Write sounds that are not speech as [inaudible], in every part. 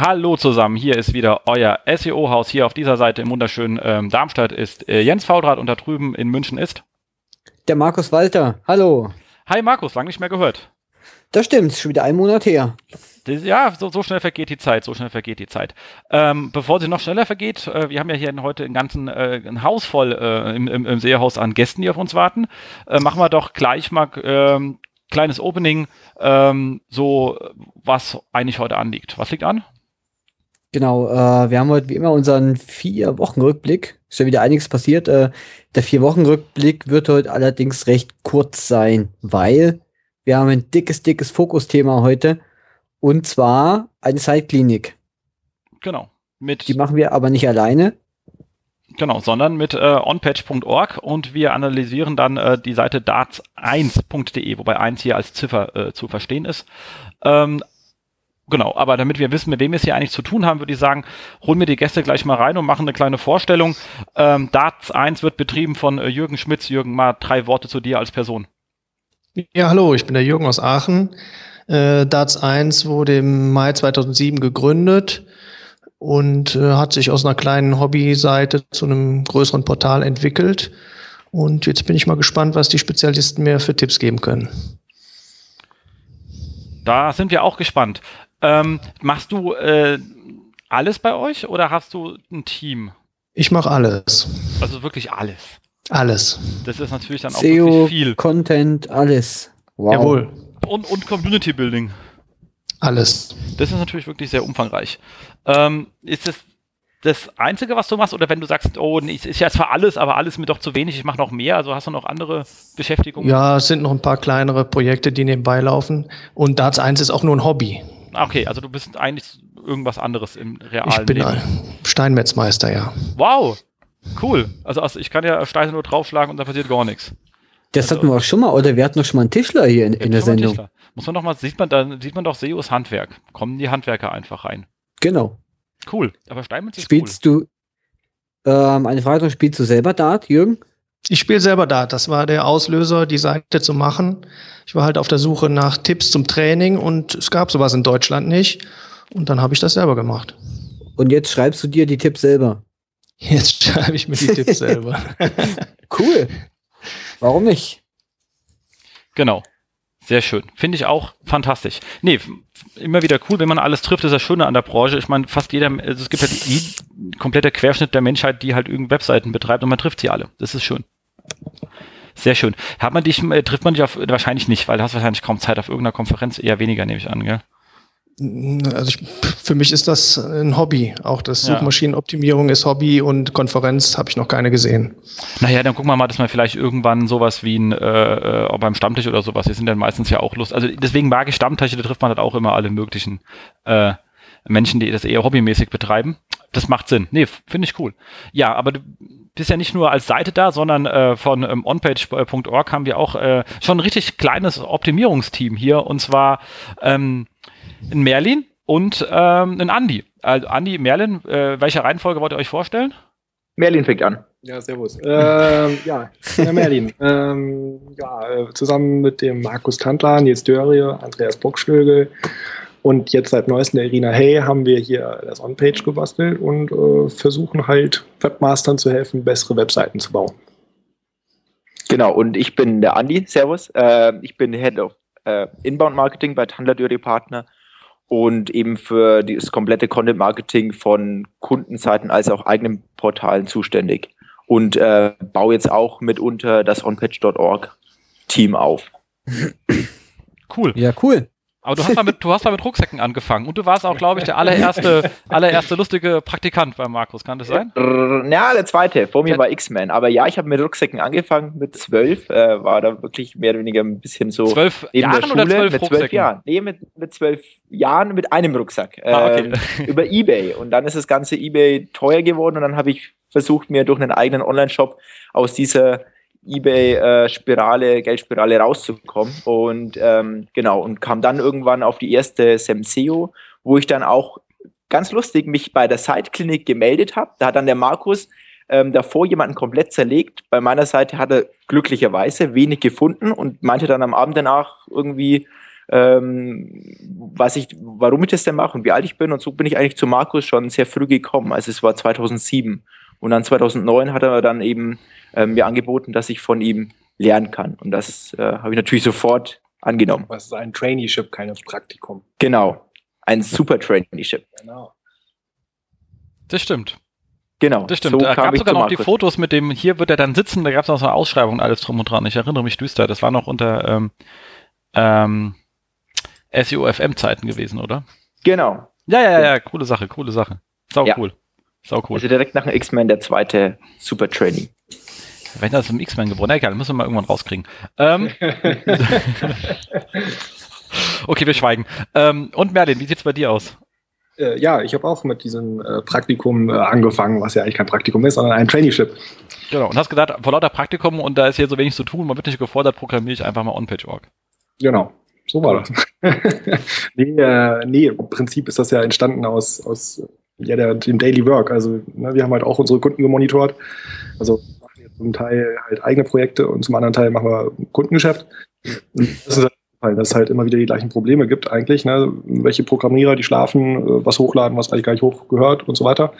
Hallo zusammen, hier ist wieder euer SEO-Haus. Hier auf dieser Seite im wunderschönen ähm, Darmstadt ist äh, Jens Faudrat und da drüben in München ist der Markus Walter. Hallo. Hi Markus, lang nicht mehr gehört. Das stimmt, schon wieder ein Monat her. Das, ja, so, so, schnell vergeht die Zeit, so schnell vergeht die Zeit. Ähm, bevor sie noch schneller vergeht, äh, wir haben ja hier heute einen ganzen äh, ein Haus voll äh, im, im, im Seehaus an Gästen, die auf uns warten. Äh, machen wir doch gleich mal ähm, kleines Opening, ähm, so was eigentlich heute anliegt. Was liegt an? Genau, äh, wir haben heute wie immer unseren vier Wochen Rückblick. Ist ja wieder einiges passiert. Äh, der vier Wochen Rückblick wird heute allerdings recht kurz sein, weil wir haben ein dickes, dickes Fokusthema heute. Und zwar eine Zeitklinik. Genau. Mit Die machen wir aber nicht alleine. Genau, sondern mit äh, onpatch.org und wir analysieren dann äh, die Seite darts1.de, wobei 1 hier als Ziffer äh, zu verstehen ist. Ähm, Genau, aber damit wir wissen, mit wem wir es hier eigentlich zu tun haben, würde ich sagen, holen wir die Gäste gleich mal rein und machen eine kleine Vorstellung. Ähm, Darts 1 wird betrieben von äh, Jürgen Schmitz. Jürgen, mal drei Worte zu dir als Person. Ja, hallo, ich bin der Jürgen aus Aachen. Äh, Darts 1 wurde im Mai 2007 gegründet und äh, hat sich aus einer kleinen Hobbyseite zu einem größeren Portal entwickelt. Und jetzt bin ich mal gespannt, was die Spezialisten mir für Tipps geben können. Da sind wir auch gespannt. Ähm, machst du äh, alles bei euch oder hast du ein Team? Ich mache alles. Also wirklich alles. Alles. Das ist natürlich dann auch SEO, wirklich viel. Content, alles. Wow. Jawohl. Und, und Community Building. Alles. Das ist natürlich wirklich sehr umfangreich. Ähm, ist das das Einzige, was du machst? Oder wenn du sagst, oh, es ist ja zwar alles, aber alles mir doch zu wenig, ich mache noch mehr, also hast du noch andere Beschäftigungen? Ja, es sind noch ein paar kleinere Projekte, die nebenbei laufen. Und Darts 1 ist auch nur ein Hobby. Okay, also du bist eigentlich irgendwas anderes im realen Ich bin Leben. Steinmetzmeister, ja. Wow, cool. Also, also ich kann ja Steine nur draufschlagen und da passiert gar nichts. Das also, hatten wir auch schon mal, oder wir hatten noch schon mal einen Tischler hier in, in der Sendung. Muss man doch mal, sieht man, da sieht man doch SEOs Handwerk. Kommen die Handwerker einfach rein. Genau. Cool. Aber Steinmetz ist Spielst cool. du, ähm, eine Frage noch, spielst du selber Dart, Jürgen? Ich spiele selber Dart. Das war der Auslöser, die Seite zu machen. Ich war halt auf der Suche nach Tipps zum Training und es gab sowas in Deutschland nicht. Und dann habe ich das selber gemacht. Und jetzt schreibst du dir die Tipps selber? Jetzt schreibe ich mir die Tipps [laughs] selber. cool. Warum nicht? Genau. Sehr schön. Finde ich auch fantastisch. Nee, immer wieder cool, wenn man alles trifft, das ist das Schöne an der Branche. Ich meine, fast jeder, also es gibt halt die komplette Querschnitt der Menschheit, die halt irgendeine Webseiten betreibt und man trifft sie alle. Das ist schön. Sehr schön. Hat man dich, äh, trifft man dich auf, wahrscheinlich nicht, weil du hast wahrscheinlich kaum Zeit auf irgendeiner Konferenz, eher weniger, nehme ich an, gell? Also ich, für mich ist das ein Hobby. Auch das Suchmaschinenoptimierung ist Hobby und Konferenz habe ich noch keine gesehen. Naja, dann gucken wir mal, dass man vielleicht irgendwann sowas wie ein äh, äh, beim Stammtisch oder sowas, die sind dann meistens ja auch Lust. Also deswegen mag ich Stammtische, da trifft man halt auch immer alle möglichen äh, Menschen, die das eher hobbymäßig betreiben. Das macht Sinn. Nee, finde ich cool. Ja, aber du bist ja nicht nur als Seite da, sondern äh, von ähm, onpage.org haben wir auch äh, schon ein richtig kleines Optimierungsteam hier und zwar ähm, ein Merlin und ähm, ein Andi. Also Andi, Merlin, äh, welche Reihenfolge wollt ihr euch vorstellen? Merlin fängt an. Ja, servus. ähm, ja, Herr Merlin. ähm, ja, äh, zusammen mit dem Markus Tantler, Nils Dörrie, Andreas Bockstögel und jetzt seit neuestem der Irina Hey haben wir hier das On-Page gebastelt und äh, versuchen halt Webmastern zu helfen, bessere Webseiten zu bauen. Genau, und ich bin der Andi, servus. Äh, ich bin Head of äh, Inbound Marketing bei Tandler Dörrie Partner und eben für das komplette Content Marketing von Kundenseiten als auch eigenen Portalen zuständig und äh, baue jetzt auch mitunter das onpatch.org Team auf. Cool. Ja, cool. Aber du hast mal mit, du hast mal mit Rucksäcken angefangen und du warst auch, glaube ich, der allererste, [laughs] allererste lustige Praktikant bei Markus. Kann das sein? Ja, der zweite. Vor mir war X-Men. Aber ja, ich habe mit Rucksäcken angefangen mit zwölf. Äh, war da wirklich mehr oder weniger ein bisschen so. Zwölf Jahren Schule, oder zwölf Mit zwölf Jahren. Nee, mit, mit zwölf Jahren mit einem Rucksack. Ah, okay. ähm, über Ebay. Und dann ist das ganze Ebay teuer geworden und dann habe ich versucht, mir durch einen eigenen Online-Shop aus dieser eBay-Spirale, äh, Geldspirale rauszukommen. Und ähm, genau, und kam dann irgendwann auf die erste Semseo, wo ich dann auch ganz lustig mich bei der Site-Klinik gemeldet habe. Da hat dann der Markus ähm, davor jemanden komplett zerlegt. Bei meiner Seite hat er glücklicherweise wenig gefunden und meinte dann am Abend danach irgendwie, ähm, was ich, warum ich das denn mache und wie alt ich bin. Und so bin ich eigentlich zu Markus schon sehr früh gekommen. Also es war 2007. Und dann 2009 hat er dann eben äh, mir angeboten, dass ich von ihm lernen kann. Und das äh, habe ich natürlich sofort angenommen. Was ist ein Traineeship, kein Praktikum? Genau. Ein super Traineeship. Genau. Das stimmt. Genau. Das stimmt. So da gab sogar noch die Fotos mit dem, hier wird er dann sitzen, da gab es noch so eine Ausschreibung und alles drum und dran. Ich erinnere mich düster. Das war noch unter ähm, ähm, SEO-FM-Zeiten gewesen, oder? Genau. Ja, ja, ja, ja, coole Sache, coole Sache. Sau ja. cool. Sau cool. Also direkt nach dem X-Men der zweite Super Training. Wenn das im X-Men geboren, egal, müssen wir mal irgendwann rauskriegen. Ähm, [laughs] okay, wir schweigen. Ähm, und Merlin, wie sieht's bei dir aus? Äh, ja, ich habe auch mit diesem äh, Praktikum äh, angefangen, was ja eigentlich kein Praktikum ist, sondern ein Traineeship. Genau, und hast gesagt, vor lauter Praktikum und da ist hier so wenig zu tun, man wird nicht gefordert, programmiere ich einfach mal OnPage.org. Genau, so war das. [laughs] nee, äh, nee, im Prinzip ist das ja entstanden aus, aus ja, der, dem Daily Work. Also ne, wir haben halt auch unsere Kunden gemonitort. Also machen jetzt zum Teil halt eigene Projekte und zum anderen Teil machen wir Kundengeschäft. Und das ist halt weil dass es halt immer wieder die gleichen Probleme gibt eigentlich. Ne? Welche Programmierer, die schlafen, äh, was hochladen, was eigentlich gar nicht hochgehört und so weiter.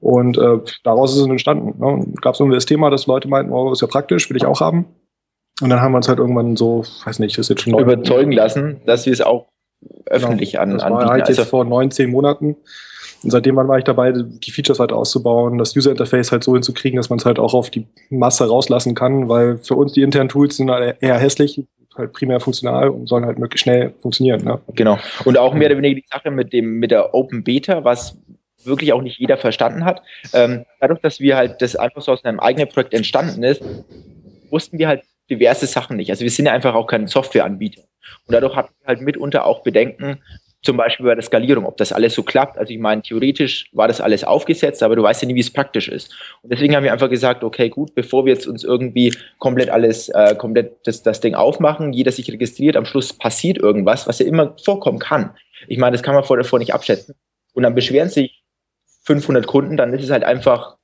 Und äh, daraus ist es entstanden. Ne? Gab es irgendwie das Thema, dass Leute meinten, oh, ist ja praktisch, will ich auch haben. Und dann haben wir uns halt irgendwann so, weiß nicht, das ist jetzt schon überzeugen lassen, dass wir es auch öffentlich genau. an, das war halt also jetzt vor neun, zehn Monaten. Und seitdem war ich dabei, die Features halt auszubauen, das User Interface halt so hinzukriegen, dass man es halt auch auf die Masse rauslassen kann, weil für uns die internen Tools sind halt eher hässlich, halt primär funktional und sollen halt möglichst schnell funktionieren. Ne? Genau. Und auch mehr oder weniger die Sache mit dem, mit der Open Beta, was wirklich auch nicht jeder verstanden hat. Ähm, dadurch, dass wir halt das einfach so aus einem eigenen Projekt entstanden ist, wussten wir halt diverse Sachen nicht. Also wir sind ja einfach auch kein Softwareanbieter. Und dadurch hatten wir halt mitunter auch Bedenken, zum Beispiel bei der Skalierung, ob das alles so klappt. Also ich meine, theoretisch war das alles aufgesetzt, aber du weißt ja nie, wie es praktisch ist. Und deswegen haben wir einfach gesagt, okay, gut, bevor wir jetzt uns irgendwie komplett alles, äh, komplett das, das Ding aufmachen, jeder sich registriert, am Schluss passiert irgendwas, was ja immer vorkommen kann. Ich meine, das kann man vor davor nicht abschätzen. Und dann beschweren sich 500 Kunden, dann ist es halt einfach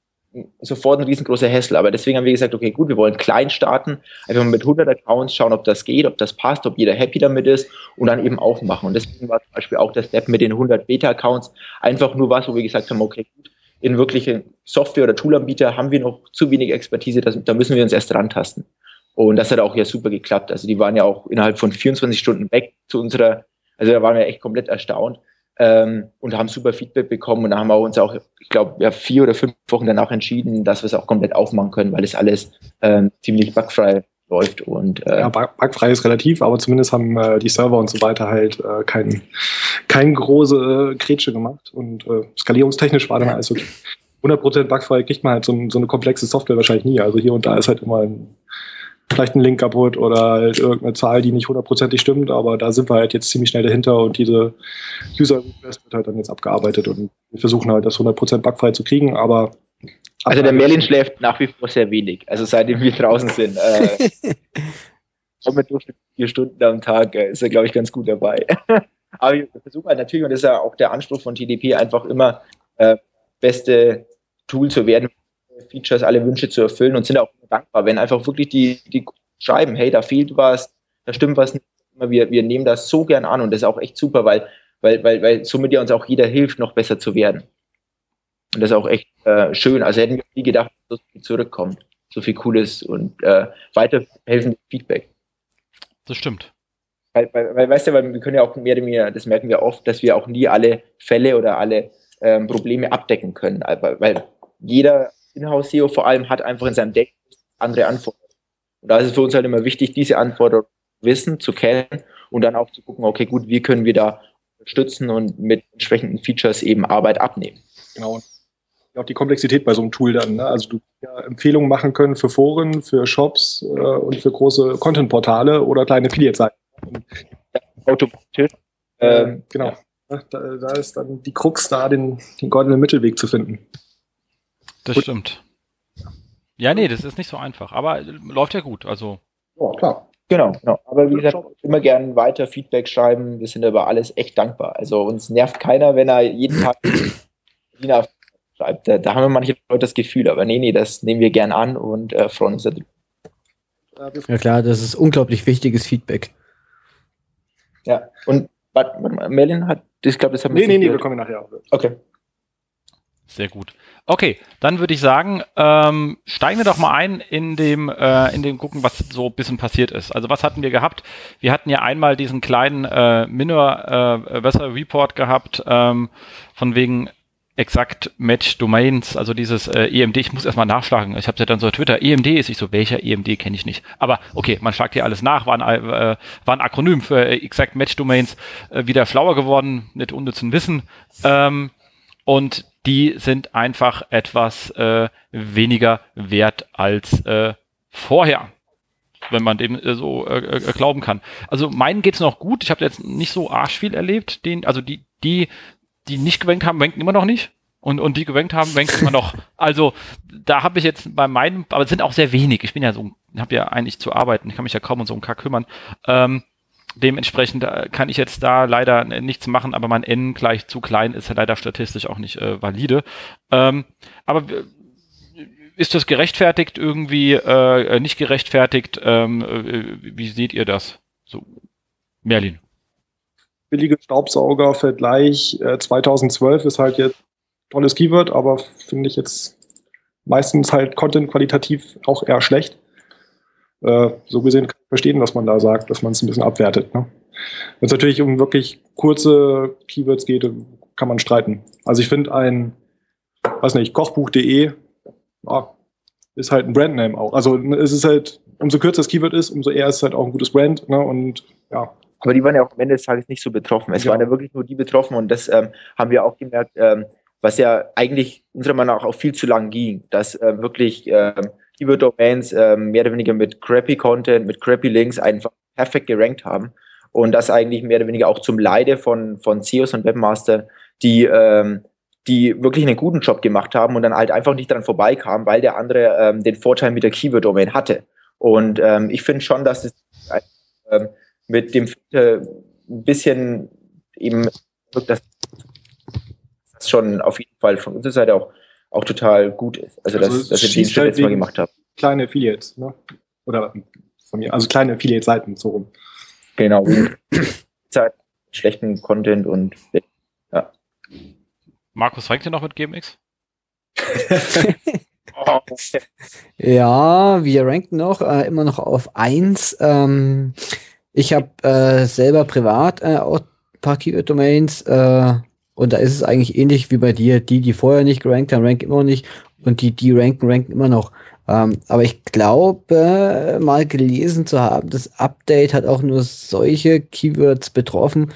sofort ein riesengroßer Hessel. Aber deswegen haben wir gesagt, okay, gut, wir wollen klein starten, einfach mal mit 100 Accounts schauen, ob das geht, ob das passt, ob jeder happy damit ist und dann eben aufmachen. Und deswegen war zum Beispiel auch der Step mit den 100 Beta-Accounts einfach nur was, wo wir gesagt haben, okay, gut, in wirkliche Software- oder Toolanbieter haben wir noch zu wenig Expertise, das, da müssen wir uns erst rantasten. Und das hat auch ja super geklappt. Also die waren ja auch innerhalb von 24 Stunden weg zu unserer, also da waren wir echt komplett erstaunt ähm, und haben super Feedback bekommen und da haben wir uns auch, ich glaube, ja, vier oder fünf Wochen danach entschieden, dass wir es auch komplett aufmachen können, weil es alles ähm, ziemlich bugfrei läuft und äh, ja, bugfrei ist relativ, aber zumindest haben äh, die Server und so weiter halt äh, kein, kein große äh, Kretsche gemacht und äh, skalierungstechnisch war dann alles okay. 100% bugfrei kriegt man halt so, so eine komplexe Software wahrscheinlich nie. Also hier und da ist halt immer ein vielleicht ein Link kaputt oder halt irgendeine Zahl, die nicht hundertprozentig stimmt, aber da sind wir halt jetzt ziemlich schnell dahinter und diese User Request wird halt dann jetzt abgearbeitet und wir versuchen halt das 100% bugfrei zu kriegen, aber also der Merlin schläft nach wie vor sehr wenig, also seitdem wir draußen sind. Äh, [laughs] mit vier Stunden am Tag äh, ist er, glaube ich, ganz gut dabei. [laughs] aber wir versuchen halt natürlich, und das ist ja auch der Anspruch von TDP, einfach immer äh, beste Tool zu werden, Features, alle Wünsche zu erfüllen und sind auch dankbar, wenn einfach wirklich die, die schreiben, hey, da fehlt was, da stimmt was nicht. Wir, wir nehmen das so gern an und das ist auch echt super, weil, weil, weil, weil somit ja uns auch jeder hilft, noch besser zu werden. Und das ist auch echt äh, schön. Also hätten wir nie gedacht, dass so viel zurückkommt. So viel Cooles und äh, weiterhelfendes Feedback. Das stimmt. Weil, weil, weil, weißt du, weil wir können ja auch mehr oder weniger, das merken wir oft, dass wir auch nie alle Fälle oder alle ähm, Probleme abdecken können. Weil, weil jeder Inhouse-SEO vor allem hat einfach in seinem Deck andere Anforderungen. Und da ist es für uns halt immer wichtig, diese Anforderungen wissen, zu kennen und dann auch zu gucken, okay, gut, wie können wir da unterstützen und mit entsprechenden Features eben Arbeit abnehmen. Genau. Auch die Komplexität bei so einem Tool dann. Ne? Also du ja Empfehlungen machen können für Foren, für Shops äh, und für große Content-Portale oder kleine Affiliate-Seiten. Automatisch. Ähm, genau. Ja. Da, da, ist dann die Krux da, den, den goldenen Mittelweg zu finden. Das stimmt. Ja, nee, das ist nicht so einfach, aber läuft ja gut, also. Ja, klar. Genau, genau. Aber wie gesagt, immer gerne weiter Feedback schreiben. Wir sind über alles echt dankbar. Also uns nervt keiner, wenn er jeden Tag [laughs] Wiener schreibt. Da, da, haben wir manche Leute das Gefühl, aber nee, nee, das nehmen wir gern an und äh, freuen uns darüber. Ja klar, das ist unglaublich wichtiges Feedback. Ja, und warte, warte Merlin hat, ich glaube, das haben wir Nee, nee, nee, wir kommen nachher auf. Okay. Sehr gut. Okay, dann würde ich sagen, ähm, steigen wir doch mal ein in dem, äh, in dem gucken, was so ein bisschen passiert ist. Also was hatten wir gehabt? Wir hatten ja einmal diesen kleinen äh, Minor äh, Weather Report gehabt, ähm, von wegen exakt Match Domains, also dieses äh, EMD, ich muss erstmal nachschlagen. Ich habe ja dann so Twitter, EMD ist ich so, welcher EMD kenne ich nicht. Aber okay, man schlagt hier alles nach, war ein, äh, war ein Akronym für äh, Exact Match Domains, äh, wieder schlauer geworden, mit unnützen Wissen. Ähm, und die sind einfach etwas äh, weniger wert als äh, vorher wenn man dem äh, so äh, äh, glauben kann. Also meinen geht's noch gut. Ich habe jetzt nicht so arsch viel erlebt. Den, also die, die, die nicht gewenkt haben, wenken immer noch nicht. Und, und die gewenkt haben, wenken immer noch. [laughs] Also da habe ich jetzt bei meinem, aber es sind auch sehr wenig. Ich bin ja so, habe ja eigentlich zu arbeiten. Ich kann mich ja kaum um so einen Kack kümmern. Ähm, dementsprechend äh, kann ich jetzt da leider nichts machen, aber mein N gleich zu klein ist ja leider statistisch auch nicht äh, valide. Ähm, aber ist das gerechtfertigt irgendwie, äh, nicht gerechtfertigt? Ähm, äh, wie seht ihr das? So, Merlin. Billige Staubsauger-Vergleich äh, 2012 ist halt jetzt tolles Keyword, aber finde ich jetzt meistens halt Content qualitativ auch eher schlecht. Äh, so gesehen verstehen, was man da sagt, dass man es ein bisschen abwertet. Ne? Wenn es natürlich um wirklich kurze Keywords geht, kann man streiten. Also ich finde ein, weiß nicht, kochbuch.de ja, ist halt ein Brandname auch. Also es ist halt, umso kürzer das Keyword ist, umso eher ist es halt auch ein gutes Brand. Ne? Und ja. Aber die waren ja auch am Ende des Tages nicht so betroffen. Es ja. waren ja wirklich nur die betroffen und das ähm, haben wir auch gemerkt, ähm, was ja eigentlich unserer Meinung nach auch viel zu lang ging, dass äh, wirklich ähm, Keyword-Domains äh, mehr oder weniger mit crappy Content, mit crappy Links einfach perfekt gerankt haben. Und das eigentlich mehr oder weniger auch zum Leide von, von CEOs und Webmaster, die, ähm, die wirklich einen guten Job gemacht haben und dann halt einfach nicht dran vorbeikamen, weil der andere ähm, den Vorteil mit der Keyword-Domain hatte. Und ähm, ich finde schon, dass es ähm, mit dem äh, ein bisschen eben dass das schon auf jeden Fall von unserer Seite auch auch total gut ist. Also, also dass, dass wir den Schritt halt jetzt mal gemacht haben. Kleine Affiliates, ne? Oder von mir, also kleine Affiliate-Seiten so rum. Genau. [clears throat] schlechten Content und ja. Markus, rankt ihr noch mit GMX? [laughs] ja, wir ranken noch äh, immer noch auf 1. Ähm, ich habe äh, selber privat äh, auch ein paar Keyword-Domains. Äh, und da ist es eigentlich ähnlich wie bei dir. Die, die vorher nicht gerankt haben, ranken immer noch nicht. Und die, die ranken, ranken immer noch. Ähm, aber ich glaube, mal gelesen zu haben, das Update hat auch nur solche Keywords betroffen,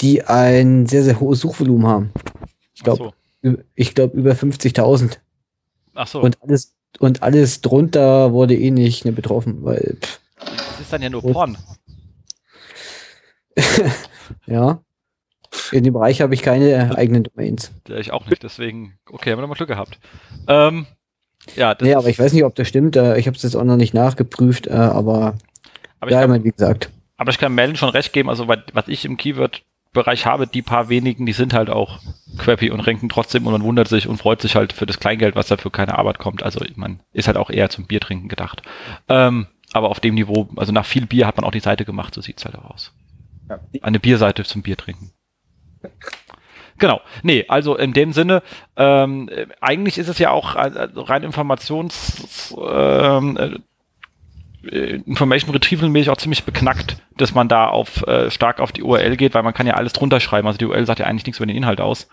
die ein sehr, sehr hohes Suchvolumen haben. Ich glaube, so. ich glaube über 50.000. Ach so. Und alles, und alles drunter wurde eh nicht ne, betroffen, weil. Pff. Das ist dann ja nur Porn. [laughs] ja. In dem Bereich habe ich keine eigenen Domains. Ja, ich auch nicht, deswegen, okay, haben wir nochmal Glück gehabt. Ähm, ja, das nee, aber ich weiß nicht, ob das stimmt. Äh, ich habe es jetzt auch noch nicht nachgeprüft, äh, aber, aber ja, kann, wie gesagt. Aber ich kann Melden schon recht geben, also was ich im Keyword-Bereich habe, die paar wenigen, die sind halt auch crappy und ranken trotzdem und man wundert sich und freut sich halt für das Kleingeld, was dafür keine Arbeit kommt. Also man ist halt auch eher zum Biertrinken gedacht. Ähm, aber auf dem Niveau, also nach viel Bier hat man auch die Seite gemacht, so sieht's halt auch aus. Ja. Eine Bierseite zum Biertrinken. Genau. Nee, also in dem Sinne, ähm, eigentlich ist es ja auch äh, rein Informations ähm, äh, Information Retrieval mäßig auch ziemlich beknackt, dass man da auf äh, stark auf die URL geht, weil man kann ja alles drunter schreiben. Also die URL sagt ja eigentlich nichts über den Inhalt aus.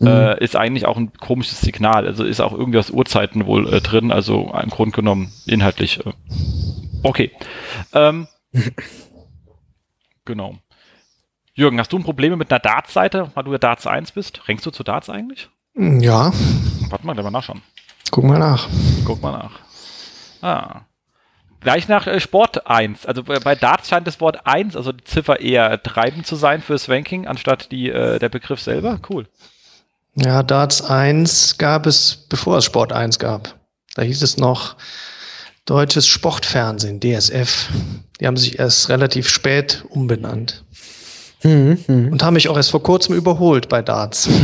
Mhm. Äh, ist eigentlich auch ein komisches Signal. Also ist auch irgendwie aus Uhrzeiten wohl äh, drin. Also im Grunde genommen inhaltlich. Äh, okay. Ähm, [laughs] genau. Jürgen, hast du ein Problem mit einer Darts-Seite, weil du ja Darts 1 bist? Rängst du zu Darts eigentlich? Ja. Warte mal, gleich mal nachschauen. Guck mal nach. Guck mal nach. Ah. Gleich nach äh, Sport 1. Also bei Darts scheint das Wort 1, also die Ziffer eher treibend zu sein fürs Ranking, anstatt die, äh, der Begriff selber. Cool. Ja, Darts 1 gab es, bevor es Sport 1 gab. Da hieß es noch Deutsches Sportfernsehen, DSF. Die haben sich erst relativ spät umbenannt. Mhm, mh. Und haben mich auch erst vor kurzem überholt bei Darts. [laughs]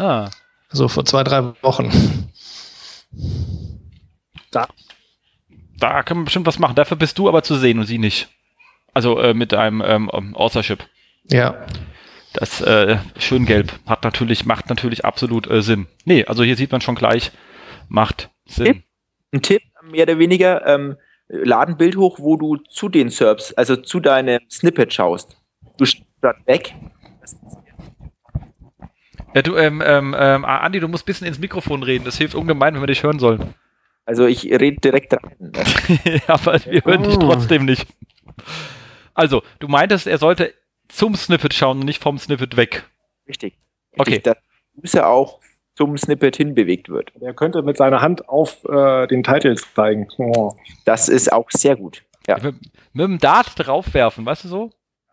Ah. So vor zwei, drei Wochen. Da. Da können wir bestimmt was machen. Dafür bist du aber zu sehen und sie nicht. Also äh, mit einem ähm, Authorship. Ja. Das äh, schön gelb hat natürlich, macht natürlich absolut äh, Sinn. Nee, also hier sieht man schon gleich, macht Sinn. Tipp, ein Tipp, mehr oder weniger, ähm, lad ein Bild hoch, wo du zu den Serbs, also zu deinem Snippet schaust. Du statt weg. Ja, du, ähm, ähm, ähm, Andi, du musst ein bisschen ins Mikrofon reden. Das hilft ungemein, wenn wir dich hören sollen. Also ich rede direkt rein. [laughs] Aber wir hören oh. dich trotzdem nicht. Also, du meintest, er sollte zum Snippet schauen und nicht vom Snippet weg. Richtig. Okay. Dass User auch zum Snippet hinbewegt wird. Er könnte mit seiner Hand auf äh, den Titel zeigen. Oh. Das ist auch sehr gut. Ja. Mit, mit dem Dart draufwerfen, weißt du so?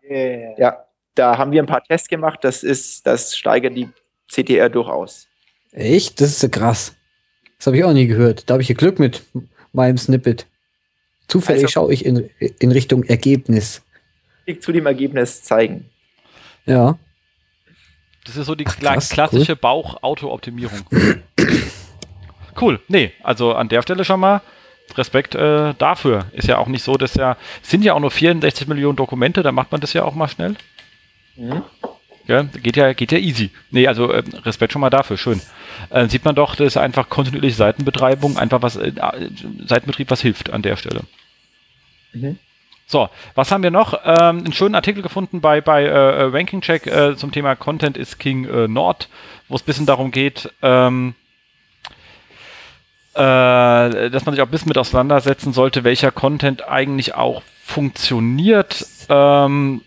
Yeah. Ja, da haben wir ein paar Tests gemacht. Das ist, das steigert die CTR durchaus. Echt? Das ist so krass. Das habe ich auch nie gehört. Da habe ich hier Glück mit meinem Snippet. Zufällig also, schaue ich in, in Richtung Ergebnis. Zu dem Ergebnis zeigen. Ja. Das ist so die Ach, krass, klassische cool. Bauch-Auto-Optimierung. [clears throat] cool. Nee, also an der Stelle schon mal Respekt äh, dafür. Ist ja auch nicht so, dass ja, sind ja auch nur 64 Millionen Dokumente, da macht man das ja auch mal schnell. Mhm. Ja, geht ja, geht ja easy. Nee, also äh, Respekt schon mal dafür, schön. Äh, sieht man doch, das ist einfach kontinuierliche Seitenbetreibung, einfach was, äh, Seitenbetrieb, was hilft an der Stelle. Mhm. So, was haben wir noch? Ähm, einen schönen Artikel gefunden bei, bei äh, äh Ranking Check äh, zum Thema Content is King äh, Nord, wo es ein bisschen darum geht, ähm, äh, dass man sich auch ein bisschen mit auseinandersetzen sollte, welcher Content eigentlich auch funktioniert ähm,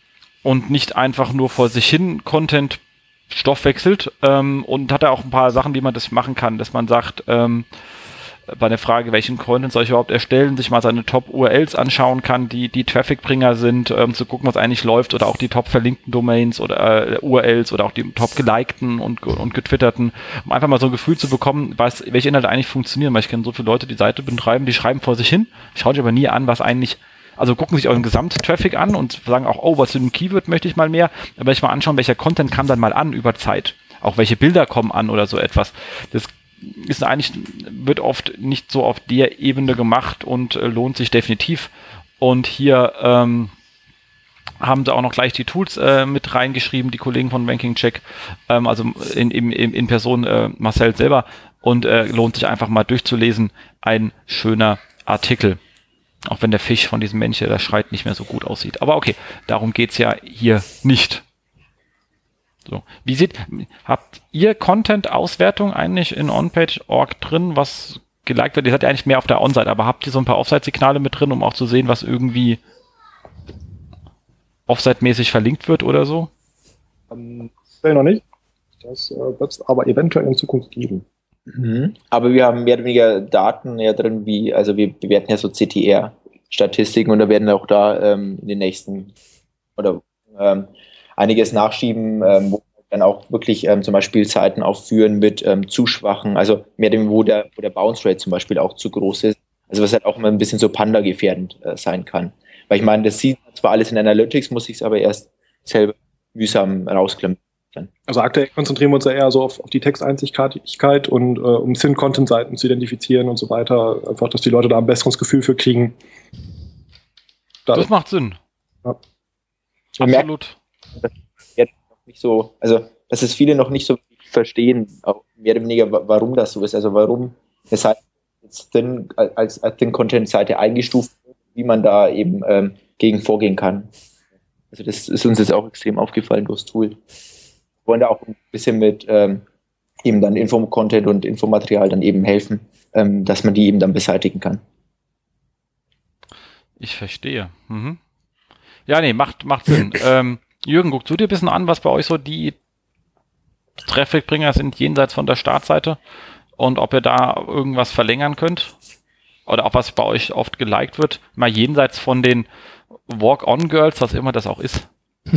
und nicht einfach nur vor sich hin Content Stoff wechselt ähm, und hat er auch ein paar Sachen, wie man das machen kann, dass man sagt, ähm, bei der Frage, welchen Content soll ich überhaupt erstellen, sich mal seine Top-URLs anschauen kann, die die Trafficbringer sind, ähm, zu gucken, was eigentlich läuft oder auch die top-verlinkten Domains oder äh, URLs oder auch die top-gelikten und, und getwitterten, um einfach mal so ein Gefühl zu bekommen, was, welche Inhalte eigentlich funktionieren, weil ich kenne so viele Leute, die Seite betreiben, die schreiben vor sich hin, schauen sich aber nie an, was eigentlich also gucken sich euren Gesamttraffic an und sagen auch, oh, was für ein Keyword möchte ich mal mehr, aber ich mal anschauen, welcher Content kam dann mal an über Zeit. Auch welche Bilder kommen an oder so etwas. Das ist eigentlich, wird oft nicht so auf der Ebene gemacht und äh, lohnt sich definitiv. Und hier ähm, haben sie auch noch gleich die Tools äh, mit reingeschrieben, die Kollegen von Ranking Check, ähm, also in, in, in Person äh, Marcel selber. Und äh, lohnt sich einfach mal durchzulesen. Ein schöner Artikel. Auch wenn der Fisch von diesem Männchen, der schreit, nicht mehr so gut aussieht. Aber okay, darum geht's ja hier nicht. So. Wie sieht, habt ihr Content-Auswertung eigentlich in OnPage.org drin, was geliked wird? Ihr seid ja eigentlich mehr auf der On-Seite, aber habt ihr so ein paar Offsite-Signale mit drin, um auch zu sehen, was irgendwie Offsite-mäßig verlinkt wird oder so? Ähm, noch nicht. Das äh, wird es aber eventuell in Zukunft geben. Mhm. Aber wir haben mehr oder weniger Daten ja drin, wie, also wir bewerten ja so CTR-Statistiken und da werden auch da ähm, in den nächsten oder ähm, einiges nachschieben, ähm, wo dann auch wirklich ähm, zum Beispiel Seiten aufführen mit ähm, zu schwachen, also mehr dem, wo der, wo der Bounce Rate zum Beispiel auch zu groß ist. Also was halt auch immer ein bisschen so Panda-gefährdend äh, sein kann. Weil ich meine, das sieht zwar alles in Analytics, muss ich es aber erst selber mühsam rausklemmen. Also aktuell konzentrieren wir uns ja eher so auf, auf die Texteinzigkeit und äh, um Sinn-Content-Seiten zu identifizieren und so weiter. Einfach, dass die Leute da ein besseres Gefühl für kriegen. Da das macht Sinn. Ja. Absolut das jetzt noch nicht so, also dass es viele noch nicht so verstehen, auch mehr oder weniger, warum das so ist. Also warum eine Seite jetzt thin, als, als Thin-Content-Seite eingestuft wird, wie man da eben ähm, gegen vorgehen kann. Also das ist uns jetzt auch extrem aufgefallen durchs Tool. Wollen da auch ein bisschen mit ähm, eben dann Info-Content und Infomaterial dann eben helfen, ähm, dass man die eben dann beseitigen kann. Ich verstehe. Mhm. Ja, nee, macht, macht Sinn. [clears throat] ähm, Jürgen, guckst du dir ein bisschen an, was bei euch so die Trafficbringer sind jenseits von der Startseite und ob ihr da irgendwas verlängern könnt? Oder auch was bei euch oft geliked wird, mal jenseits von den Walk-on-Girls, was immer das auch ist. [laughs]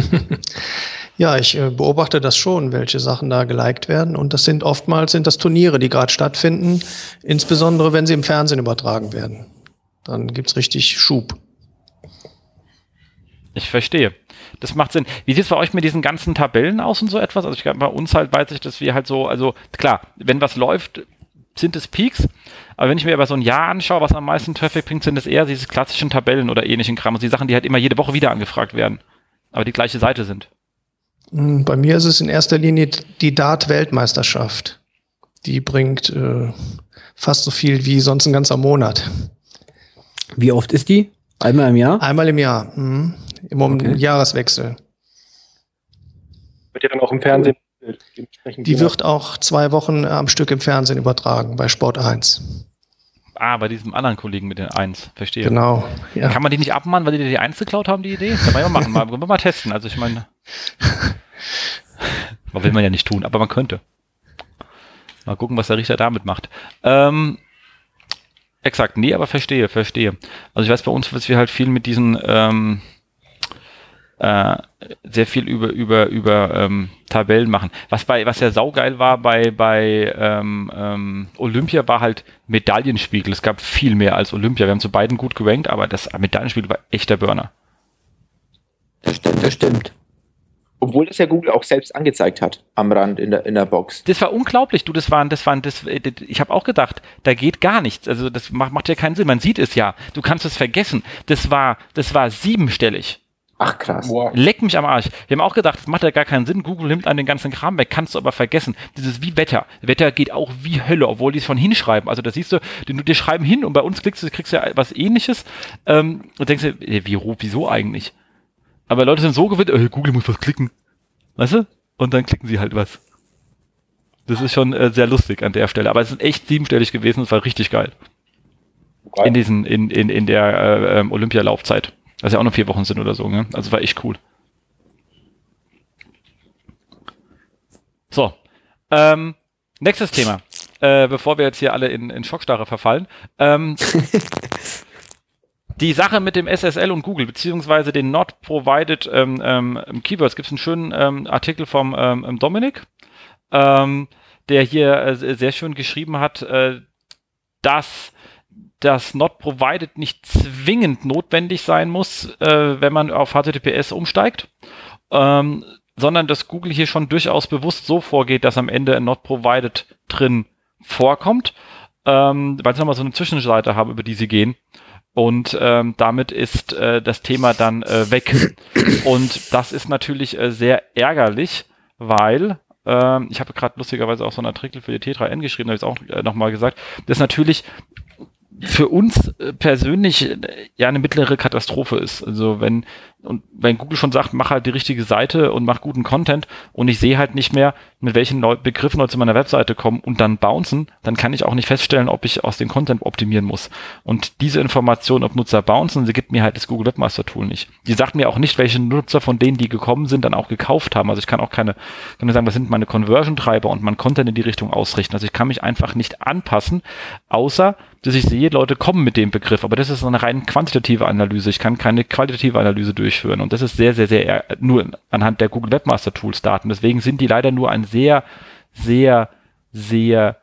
Ja, ich äh, beobachte das schon, welche Sachen da geliked werden. Und das sind oftmals sind das Turniere, die gerade stattfinden, insbesondere wenn sie im Fernsehen übertragen werden. Dann gibt's richtig Schub. Ich verstehe das macht Sinn. Wie sieht es bei euch mit diesen ganzen Tabellen aus und so etwas? Also ich glaube, bei uns halt weiß ich, dass wir halt so, also klar, wenn was läuft, sind es Peaks. Aber wenn ich mir aber so ein Jahr anschaue, was am meisten Traffic bringt, sind es eher diese klassischen Tabellen oder ähnlichen Kram. Also die Sachen, die halt immer jede Woche wieder angefragt werden. Aber die gleiche Seite sind. Bei mir ist es in erster Linie die Dart-Weltmeisterschaft. Die bringt äh, fast so viel wie sonst ein ganzer Monat. Wie oft ist die? Einmal im Jahr? Einmal im Jahr. Mhm. Im okay. Jahreswechsel. Wird ja dann auch im Fernsehen. Die wird auch zwei Wochen am Stück im Fernsehen übertragen bei Sport 1. Ah, bei diesem anderen Kollegen mit den 1, verstehe. Genau. Ja. Kann man die nicht abmachen, weil die die 1 geklaut haben, die Idee? Kann man ja machen, mal, mal testen. Also ich meine, [laughs] will man ja nicht tun, aber man könnte. Mal gucken, was der Richter damit macht. Ähm, exakt, nee, aber verstehe, verstehe. Also ich weiß bei uns, was wir halt viel mit diesen ähm, äh, sehr viel über über über ähm, Tabellen machen. Was bei was ja saugeil war bei bei ähm, ähm, Olympia war halt Medaillenspiegel. Es gab viel mehr als Olympia. Wir haben zu beiden gut gerankt, aber das Medaillenspiegel war echter Burner. Das stimmt, das stimmt. Obwohl das ja Google auch selbst angezeigt hat am Rand in der, in der Box. Das war unglaublich, du, das waren, das waren, das, ich habe auch gedacht, da geht gar nichts. Also das macht, macht ja keinen Sinn. Man sieht es ja. Du kannst es vergessen. Das war, das war siebenstellig. Ach krass. Wow. Leck mich am Arsch. Wir haben auch gedacht, das macht ja gar keinen Sinn. Google nimmt an den ganzen Kram weg, kannst du aber vergessen. Das ist wie Wetter. Wetter geht auch wie Hölle, obwohl die es von hinschreiben. Also da siehst du, die, die schreiben hin und bei uns klickst du, kriegst du ja was ähnliches ähm, und denkst dir, wie, wieso eigentlich? Aber Leute sind so gewöhnt, äh, Google muss was klicken. Weißt du? Und dann klicken sie halt was. Das ist schon äh, sehr lustig an der Stelle. Aber es ist echt siebenstellig gewesen. Es war richtig geil. geil. In diesen, in, in, in der äh, ähm, Olympialaufzeit. Was ja auch noch vier Wochen sind oder so. Ne? Also war echt cool. So. Ähm, nächstes Thema. Äh, bevor wir jetzt hier alle in, in Schockstarre verfallen. Ähm, [laughs] [laughs] die Sache mit dem SSL und Google, beziehungsweise den Not Provided ähm, ähm, Keywords, gibt es einen schönen ähm, Artikel vom ähm, ähm, Dominik, ähm, der hier äh, sehr schön geschrieben hat, äh, dass das Not Provided nicht zwingend notwendig sein muss, äh, wenn man auf HTTPS umsteigt, ähm, sondern dass Google hier schon durchaus bewusst so vorgeht, dass am Ende ein Not Provided drin vorkommt, ähm, weil sie nochmal so eine Zwischenseite haben, über die sie gehen. Und ähm, damit ist äh, das Thema dann äh, weg. Und das ist natürlich äh, sehr ärgerlich, weil ähm, ich habe gerade lustigerweise auch so einen Artikel für die T3N geschrieben, da habe ich es auch äh, nochmal gesagt, das natürlich für uns äh, persönlich äh, ja eine mittlere Katastrophe ist. Also wenn und wenn Google schon sagt, mach halt die richtige Seite und mach guten Content und ich sehe halt nicht mehr, mit welchen Leu Begriffen Leute zu meiner Webseite kommen und dann bouncen, dann kann ich auch nicht feststellen, ob ich aus dem Content optimieren muss. Und diese Information, ob Nutzer bouncen, sie gibt mir halt das Google Webmaster Tool nicht. Die sagt mir auch nicht, welche Nutzer von denen, die gekommen sind, dann auch gekauft haben. Also ich kann auch keine, kann mir sagen, was sind meine Conversion-Treiber und mein Content in die Richtung ausrichten. Also ich kann mich einfach nicht anpassen, außer dass ich sehe, Leute kommen mit dem Begriff. Aber das ist eine rein quantitative Analyse. Ich kann keine qualitative Analyse durchführen durchführen. Und das ist sehr, sehr, sehr nur anhand der Google Webmaster Tools Daten. Deswegen sind die leider nur ein sehr, sehr, sehr,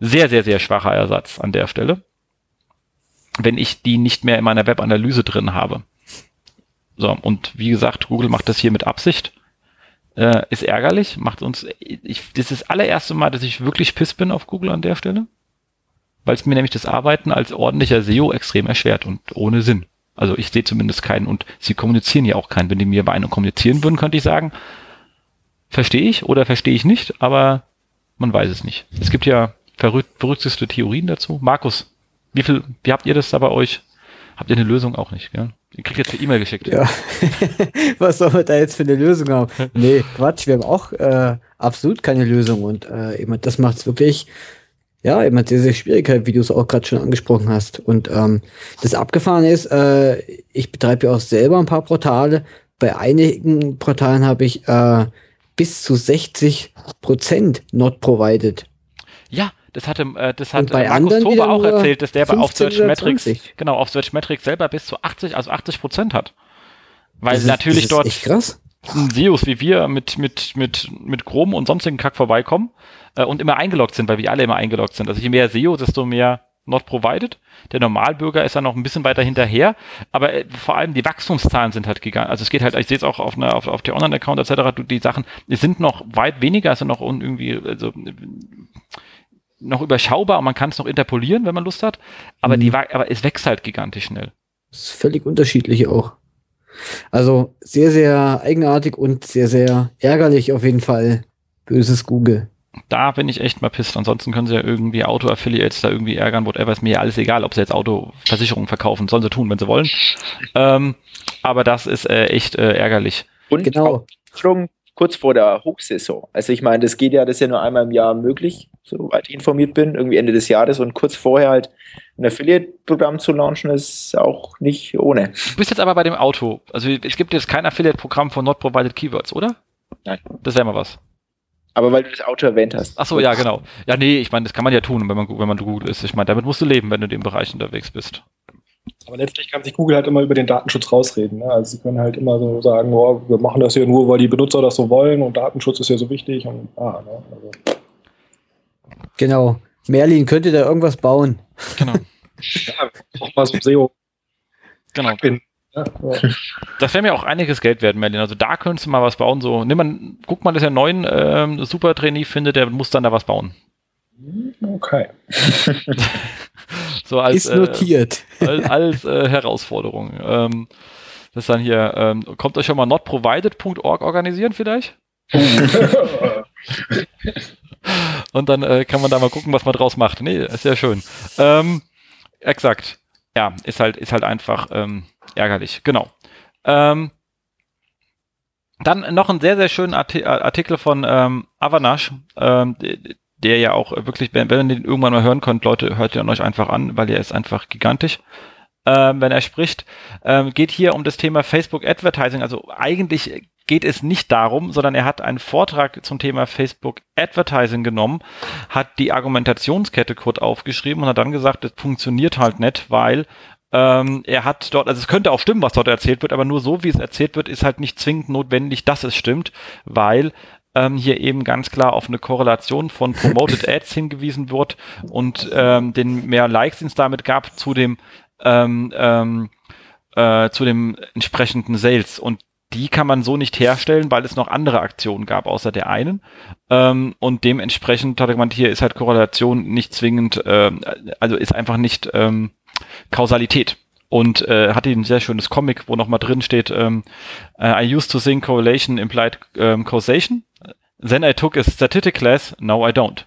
sehr, sehr, sehr schwacher Ersatz an der Stelle, wenn ich die nicht mehr in meiner Webanalyse drin habe. So, und wie gesagt, Google macht das hier mit Absicht. Äh, ist ärgerlich, macht uns, ich, das ist das allererste Mal, dass ich wirklich piss bin auf Google an der Stelle, weil es mir nämlich das Arbeiten als ordentlicher SEO extrem erschwert und ohne Sinn. Also ich sehe zumindest keinen und sie kommunizieren ja auch keinen. Wenn die mir bei einem kommunizieren würden, könnte ich sagen, verstehe ich oder verstehe ich nicht, aber man weiß es nicht. Es gibt ja verrückt, verrückteste Theorien dazu. Markus, wie viel, wie habt ihr das da bei euch? Habt ihr eine Lösung auch nicht, gell? Ihr kriegt jetzt eine E-Mail geschickt. Ja. [laughs] Was soll man da jetzt für eine Lösung haben? Nee, Quatsch, wir haben auch äh, absolut keine Lösung und äh, das macht es wirklich ja, eben diese Schwierigkeit, wie du es auch gerade schon angesprochen hast. Und ähm, das Abgefahren ist, äh, ich betreibe ja auch selber ein paar Portale. Bei einigen Portalen habe ich äh, bis zu 60 Prozent not provided. Ja, das hatte, äh, das hat bei Markus Tober auch erzählt, dass der bei auf Searchmetrics, genau, auf Searchmetrics selber bis zu 80, also 80 Prozent hat. Weil natürlich ist, das dort. SEOs wie wir mit, mit, mit, mit Chrome und sonstigen Kack vorbeikommen äh, und immer eingeloggt sind, weil wir alle immer eingeloggt sind. Also je mehr SEO, desto mehr not provided. Der Normalbürger ist dann noch ein bisschen weiter hinterher, aber äh, vor allem die Wachstumszahlen sind halt gegangen. Also es geht halt, ich sehe es auch auf, einer, auf, auf der Online-Account etc., die Sachen, es sind noch weit weniger, also noch irgendwie, also noch überschaubar und man kann es noch interpolieren, wenn man Lust hat, aber mhm. die aber es wächst halt gigantisch schnell. Das ist völlig unterschiedlich auch. Also sehr, sehr eigenartig und sehr, sehr ärgerlich auf jeden Fall. Böses Google. Da bin ich echt mal pisst. Ansonsten können sie ja irgendwie Auto-Affiliates da irgendwie ärgern, whatever. Ist mir ja alles egal, ob sie jetzt Autoversicherungen verkaufen. Sollen sie tun, wenn sie wollen. Ähm, aber das ist äh, echt äh, ärgerlich. Und genau. Auch kurz vor der Hochsaison. Also ich meine, das geht ja, das ist ja nur einmal im Jahr möglich, soweit ich informiert bin, irgendwie Ende des Jahres und kurz vorher halt ein Affiliate-Programm zu launchen, ist auch nicht ohne. Du bist jetzt aber bei dem Auto. Also es gibt jetzt kein Affiliate-Programm von Not Provided Keywords, oder? Nein. Das wäre mal was. Aber weil du das Auto erwähnt hast. Ach so, ja, genau. Ja, nee, ich meine, das kann man ja tun, wenn man, wenn man gut ist. Ich meine, damit musst du leben, wenn du in dem Bereich unterwegs bist. Aber letztlich kann sich Google halt immer über den Datenschutz rausreden. Ne? Also sie können halt immer so sagen, oh, wir machen das ja nur, weil die Benutzer das so wollen und Datenschutz ist ja so wichtig. Und, ah, ne? also. Genau. Merlin könnte da irgendwas bauen. Genau. [laughs] ja, auch mal so SEO. Genau. Ja, Das wäre mir auch einiges Geld wert, Merlin. Also da könntest du mal was bauen. So, nimm mal, guck mal, dass er einen neuen ähm, Super Trainee findet, der muss dann da was bauen. Okay. [laughs] so als, Ist notiert. Äh, als, als äh, Herausforderung. Ähm, das dann hier, ähm, kommt euch schon mal notprovided.org organisieren vielleicht? [laughs] Und dann äh, kann man da mal gucken, was man draus macht. Nee, ist sehr schön. Ähm, exakt. Ja, ist halt, ist halt einfach ähm, ärgerlich. Genau. Ähm, dann noch ein sehr, sehr schöner Artikel von ähm, Avanash, ähm, der ja auch wirklich, wenn, wenn ihr den irgendwann mal hören könnt, Leute, hört ihn euch einfach an, weil er ist einfach gigantisch. Ähm, wenn er spricht, ähm, geht hier um das Thema Facebook Advertising. Also eigentlich geht es nicht darum, sondern er hat einen Vortrag zum Thema Facebook Advertising genommen, hat die Argumentationskette kurz aufgeschrieben und hat dann gesagt, das funktioniert halt nicht, weil ähm, er hat dort, also es könnte auch stimmen, was dort erzählt wird, aber nur so, wie es erzählt wird, ist halt nicht zwingend notwendig, dass es stimmt, weil ähm, hier eben ganz klar auf eine Korrelation von Promoted [laughs] Ads hingewiesen wird und ähm, den mehr Likes es damit gab zu dem ähm, ähm, äh, zu dem entsprechenden Sales. Und die kann man so nicht herstellen, weil es noch andere Aktionen gab, außer der einen. Ähm, und dementsprechend hat er gemeint, hier ist halt Korrelation nicht zwingend, äh, also ist einfach nicht ähm, Kausalität. Und äh, hatte ein sehr schönes Comic, wo nochmal drin steht, ähm, I used to think correlation implied um, causation. Then I took a statistic class, now I don't.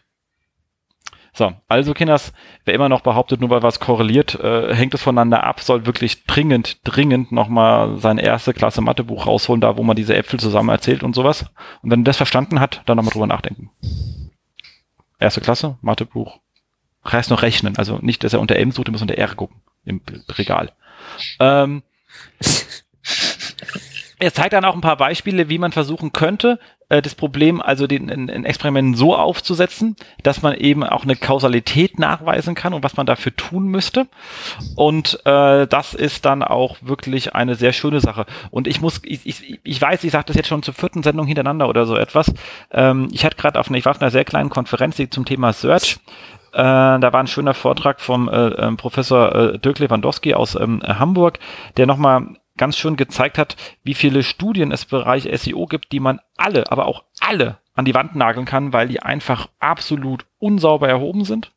So, also Kinders, wer immer noch behauptet, nur weil was korreliert, äh, hängt es voneinander ab, soll wirklich dringend, dringend nochmal sein erste Klasse Mathebuch rausholen, da wo man diese Äpfel zusammen erzählt und sowas. Und wenn er das verstanden hat, dann nochmal drüber nachdenken. Erste Klasse, Mathebuch. Heißt noch rechnen, also nicht, dass er unter M sucht, er muss unter R gucken im Regal. Ähm, [laughs] er zeigt dann auch ein paar Beispiele, wie man versuchen könnte, das Problem, also den in, in Experimenten so aufzusetzen, dass man eben auch eine Kausalität nachweisen kann und was man dafür tun müsste. Und äh, das ist dann auch wirklich eine sehr schöne Sache. Und ich muss, ich, ich, ich weiß, ich sage das jetzt schon zur vierten Sendung hintereinander oder so etwas. Ähm, ich hatte gerade auf einer, ich war auf einer sehr kleinen Konferenz zum Thema Search. Äh, da war ein schöner Vortrag vom äh, äh, Professor äh, Dirk Lewandowski aus ähm, Hamburg, der nochmal ganz schön gezeigt hat, wie viele Studien es Bereich SEO gibt, die man alle, aber auch alle an die Wand nageln kann, weil die einfach absolut unsauber erhoben sind.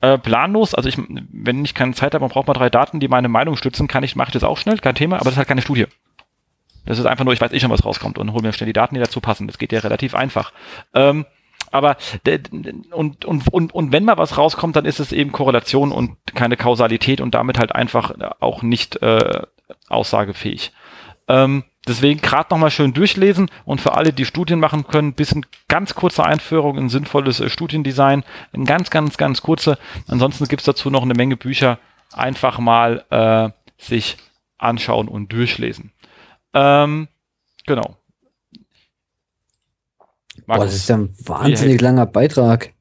Äh, planlos, also ich, wenn ich keine Zeit habe, man braucht mal drei Daten, die meine Meinung stützen, kann ich, mache ich das auch schnell, kein Thema, aber das ist halt keine Studie. Das ist einfach nur, ich weiß eh schon, was rauskommt und hole mir schnell die Daten, die dazu passen. Das geht ja relativ einfach. Ähm, aber und, und, und, und wenn mal was rauskommt, dann ist es eben Korrelation und keine Kausalität und damit halt einfach auch nicht äh, aussagefähig. Ähm, deswegen gerade nochmal schön durchlesen und für alle, die Studien machen können, bisschen ganz kurze Einführung in sinnvolles äh, Studiendesign, ein ganz, ganz, ganz kurze. Ansonsten gibt's dazu noch eine Menge Bücher. Einfach mal äh, sich anschauen und durchlesen. Ähm, genau. Markus, Boah, das ist ja ein wahnsinnig langer Beitrag.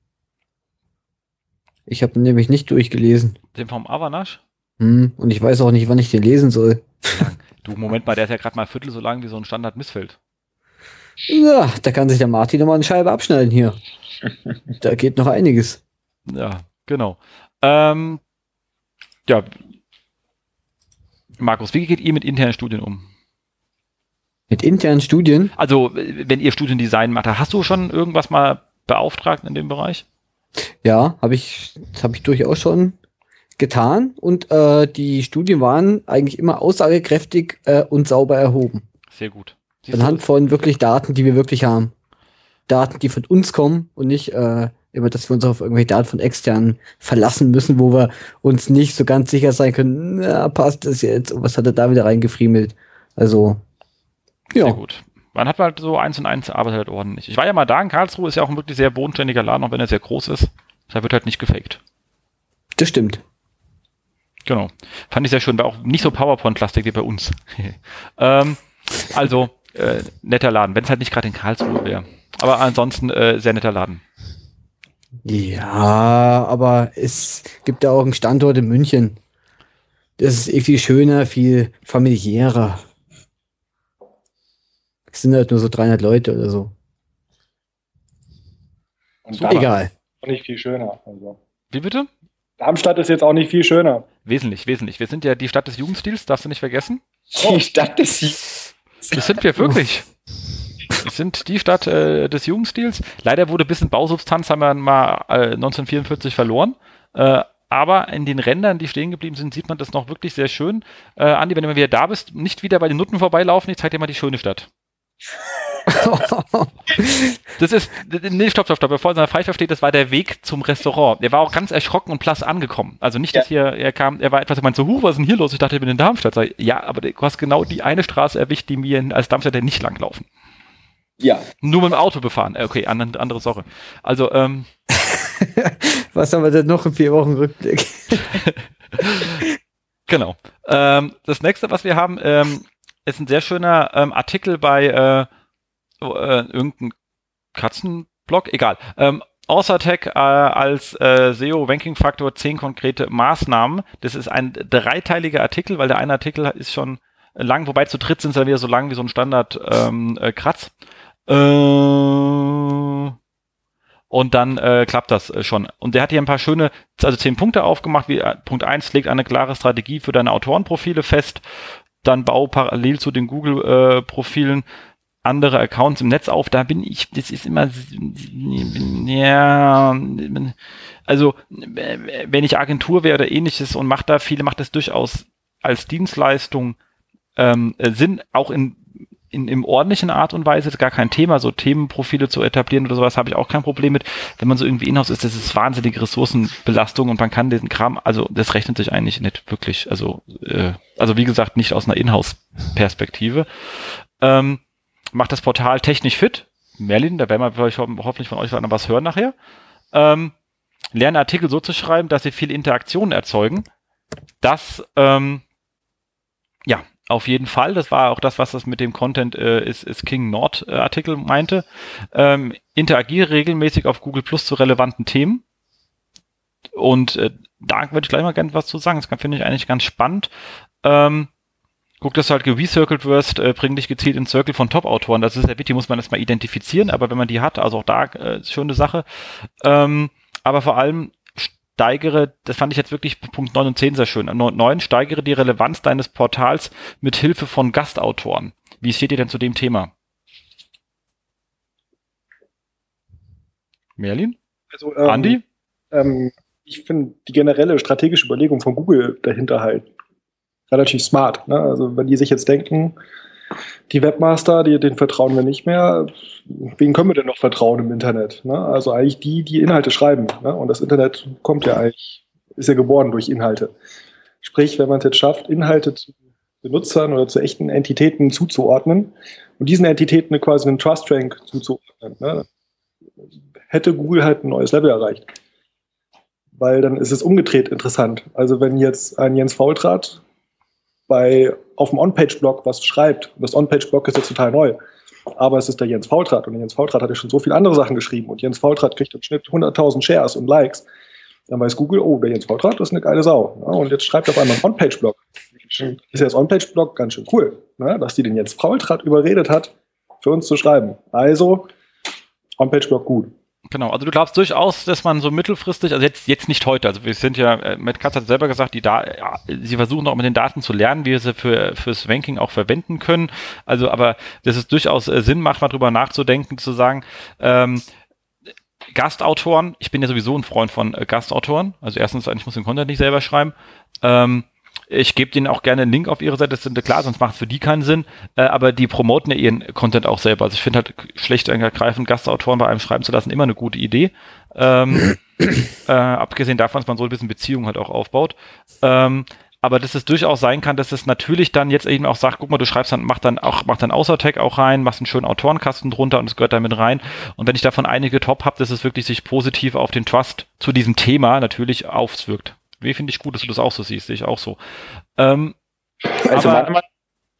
Ich habe nämlich nicht durchgelesen. Den vom Avanash? Hm, und ich weiß auch nicht, wann ich den lesen soll. Du, Moment mal, der ist ja gerade mal Viertel so lang wie so ein Standard Missfeld. Ja, da kann sich der Martin nochmal eine Scheibe abschneiden hier. da geht noch einiges. Ja, genau. Ähm, ja. Markus, wie geht ihr mit internen Studien um? Mit internen Studien? Also, wenn ihr Studiendesign macht, hast du schon irgendwas mal beauftragt in dem Bereich? Ja, habe ich, habe ich durchaus schon. Getan und äh, die Studien waren eigentlich immer aussagekräftig äh, und sauber erhoben. Sehr gut. Siehst Anhand von wirklich Daten, die wir wirklich haben. Daten, die von uns kommen und nicht äh, über dass wir uns auf irgendwelche Daten von externen verlassen müssen, wo wir uns nicht so ganz sicher sein können, na, passt das jetzt? Und was hat er da wieder reingefriemelt? Also, ja. Sehr gut. Man hat halt so eins und eins arbeitet halt ordentlich. Ich war ja mal da in Karlsruhe, ist ja auch ein wirklich sehr bodenständiger Laden, auch wenn er sehr groß ist. Da wird halt nicht gefaked. Das stimmt. Genau. Fand ich sehr schön, war auch nicht so PowerPoint-lastig wie bei uns. [laughs] ähm, also, äh, netter Laden, wenn es halt nicht gerade in Karlsruhe wäre. Aber ansonsten äh, sehr netter Laden. Ja, aber es gibt ja auch einen Standort in München. Das ist eh viel schöner, viel familiärer. Es sind halt nur so 300 Leute oder so. Und so, egal. Nicht viel schöner. Also. Wie bitte? Darmstadt ist jetzt auch nicht viel schöner. Wesentlich, wesentlich. Wir sind ja die Stadt des Jugendstils, darfst du nicht vergessen. Die Stadt des Das sind wir wirklich. Wir sind die Stadt äh, des Jugendstils. Leider wurde ein bisschen Bausubstanz, haben wir mal äh, 1944 verloren. Äh, aber in den Rändern, die stehen geblieben sind, sieht man das noch wirklich sehr schön. Äh, Andi, wenn du mal wieder da bist, nicht wieder bei den Nutten vorbeilaufen, ich zeige dir mal die schöne Stadt. Das ist, nee, stopp, stopp, stopp, bevor er falsch versteht, das war der Weg zum Restaurant. Er war auch ganz erschrocken und blass angekommen. Also nicht, dass ja. hier, er kam, er war etwas, er meinte so, huch, was ist denn hier los? Ich dachte, ich bin in Darmstadt. Sag, ja, aber du hast genau die eine Straße erwischt, die mir als Darmstädter nicht langlaufen. Ja. Nur mit dem Auto befahren. Äh, okay, andere, andere Sache. Also, ähm. [laughs] Was haben wir denn noch im vier Wochen Rückblick? [laughs] genau. Ähm, das nächste, was wir haben, ähm, ist ein sehr schöner ähm, Artikel bei äh, äh, irgendein Katzenblog, egal. Ähm, Außertech äh, als äh, SEO-Ranking-Faktor 10 konkrete Maßnahmen. Das ist ein dreiteiliger Artikel, weil der eine Artikel ist schon lang, wobei zu dritt sind es dann wieder so lang wie so ein Standard-Kratz. Ähm, äh, und dann äh, klappt das äh, schon. Und der hat hier ein paar schöne, also zehn Punkte aufgemacht. Wie, äh, Punkt eins legt eine klare Strategie für deine Autorenprofile fest. Dann bau parallel zu den Google-Profilen andere Accounts im Netz auf. Da bin ich, das ist immer, ja, also wenn ich Agentur wäre oder ähnliches und macht da viele, macht das durchaus als Dienstleistung ähm, Sinn, auch in in, in ordentlichen Art und Weise, ist gar kein Thema, so Themenprofile zu etablieren oder sowas, habe ich auch kein Problem mit. Wenn man so irgendwie in-house ist, das ist wahnsinnige Ressourcenbelastung und man kann den Kram, also das rechnet sich eigentlich nicht wirklich. Also, äh, also wie gesagt, nicht aus einer Inhouse-Perspektive. Ähm, macht das Portal technisch fit. Merlin, da werden wir hoffentlich von euch noch was hören nachher. Ähm, lerne Artikel so zu schreiben, dass sie viel Interaktion erzeugen. Das ähm, ja, auf jeden Fall. Das war auch das, was das mit dem Content äh, ist, ist King Nord äh, Artikel meinte. Ähm, interagiere regelmäßig auf Google Plus zu relevanten Themen. Und äh, da würde ich gleich mal gerne was zu sagen. Das finde ich eigentlich ganz spannend. Ähm, guck, dass du halt gerecircled wirst, äh, bring dich gezielt ins Circle von Top-Autoren. Das ist ja wichtig, muss man erstmal identifizieren, aber wenn man die hat, also auch da äh, schöne Sache. Ähm, aber vor allem steigere, das fand ich jetzt wirklich Punkt 9 und 10 sehr schön. 9, steigere die Relevanz deines Portals mit Hilfe von Gastautoren. Wie steht ihr denn zu dem Thema? Merlin? Also, ähm, Andi? Ähm, ich finde die generelle strategische Überlegung von Google dahinter halt relativ smart. Ne? Also wenn die sich jetzt denken, die Webmaster, die, denen vertrauen wir nicht mehr. Wen können wir denn noch vertrauen im Internet? Ne? Also eigentlich die, die Inhalte schreiben. Ne? Und das Internet kommt ja eigentlich, ist ja geboren durch Inhalte. Sprich, wenn man es jetzt schafft, Inhalte zu Benutzern oder zu echten Entitäten zuzuordnen und diesen Entitäten quasi einen Trust Rank zuzuordnen, ne? hätte Google halt ein neues Level erreicht. Weil dann ist es umgedreht interessant. Also wenn jetzt ein Jens Faultrat bei, auf dem On-Page-Blog was schreibt, das On-Page-Blog ist jetzt total neu, aber es ist der Jens Faultrat und Jens Faultrat hat ja schon so viele andere Sachen geschrieben und Jens Faultrat kriegt im Schnitt 100.000 Shares und Likes, dann weiß Google, oh, der Jens Faultrat ist eine geile Sau. Ja, und jetzt schreibt er auf einmal einen On-Page-Blog. Ist ja das On-Page-Blog ganz schön cool, ne, dass die den Jens Faultrat überredet hat, für uns zu schreiben. Also, On-Page-Blog gut. Genau, also du glaubst durchaus, dass man so mittelfristig, also jetzt, jetzt nicht heute, also wir sind ja, äh, Matt Katz hat selber gesagt, die da, ja, sie versuchen auch mit den Daten zu lernen, wie wir sie für, fürs Ranking auch verwenden können. Also, aber dass es durchaus äh, Sinn macht, mal drüber nachzudenken, zu sagen, ähm, Gastautoren, ich bin ja sowieso ein Freund von äh, Gastautoren. Also erstens, ich muss den Content nicht selber schreiben. Ähm, ich gebe denen auch gerne einen Link auf ihre Seite, das sind klar, sonst macht es für die keinen Sinn. Äh, aber die promoten ja ihren Content auch selber. Also ich finde halt schlecht ergreifend Gastautoren bei einem schreiben zu lassen immer eine gute Idee. Ähm, [coughs] äh, abgesehen davon, dass man so ein bisschen Beziehungen halt auch aufbaut. Ähm, aber dass es durchaus sein kann, dass es natürlich dann jetzt eben auch sagt, guck mal, du schreibst dann, mach dann auch, mach dann Außertag auch rein, machst einen schönen Autorenkasten drunter und es gehört damit rein. Und wenn ich davon einige top habe, dass es wirklich sich positiv auf den Trust zu diesem Thema natürlich auswirkt. Wie finde ich gut, dass du das auch so siehst, sehe ich auch so. Ähm, also aber,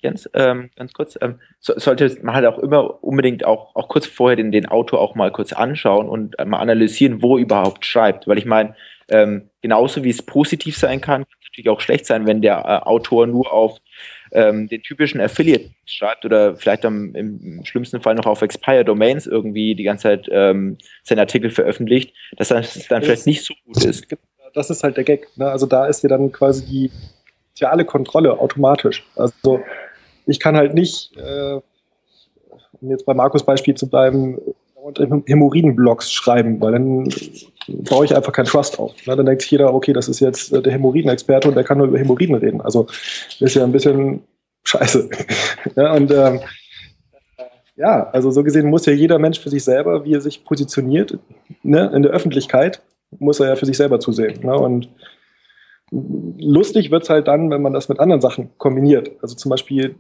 Jens, ähm, ganz kurz, ähm, so, sollte man halt auch immer unbedingt auch, auch kurz vorher den, den Autor auch mal kurz anschauen und äh, mal analysieren, wo er überhaupt schreibt. Weil ich meine, ähm, genauso wie es positiv sein kann, kann es natürlich auch schlecht sein, wenn der äh, Autor nur auf ähm, den typischen Affiliate schreibt oder vielleicht am, im schlimmsten Fall noch auf Expire Domains irgendwie die ganze Zeit ähm, seinen Artikel veröffentlicht, dass das dann vielleicht nicht so gut ist. Das ist halt der Gag. Ne? Also da ist ja dann quasi die soziale Kontrolle automatisch. Also ich kann halt nicht, äh, um jetzt bei Markus Beispiel zu bleiben, Hämorrhoiden-Blogs schreiben, weil dann baue ich einfach keinen Trust auf. Ne? Dann denkt sich jeder, okay, das ist jetzt äh, der Hämorrhoiden-Experte und der kann nur über Hämorrhoiden reden. Also ist ja ein bisschen scheiße. [laughs] ja, und ähm, ja, also so gesehen muss ja jeder Mensch für sich selber, wie er sich positioniert, ne, in der Öffentlichkeit, muss er ja für sich selber zusehen. Ne? Und lustig wird es halt dann, wenn man das mit anderen Sachen kombiniert. Also zum Beispiel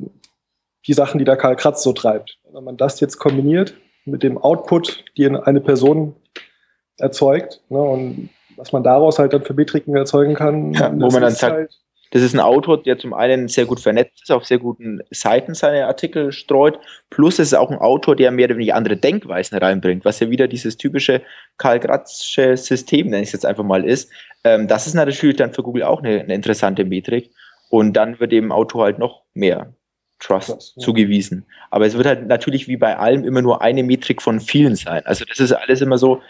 die Sachen, die der Karl Kratz so treibt. Wenn man das jetzt kombiniert mit dem Output, die eine Person erzeugt, ne, und was man daraus halt dann für Metriken erzeugen kann. Ja, wo man dann halt das ist ein Autor, der zum einen sehr gut vernetzt ist, auf sehr guten Seiten seine Artikel streut, plus es ist auch ein Autor, der mehr oder weniger andere Denkweisen reinbringt, was ja wieder dieses typische Karl Gratzsche System, nenne ich es jetzt einfach mal, ist. Ähm, das ist natürlich dann für Google auch eine, eine interessante Metrik und dann wird dem Autor halt noch mehr Trust das, ja. zugewiesen. Aber es wird halt natürlich wie bei allem immer nur eine Metrik von vielen sein. Also das ist alles immer so,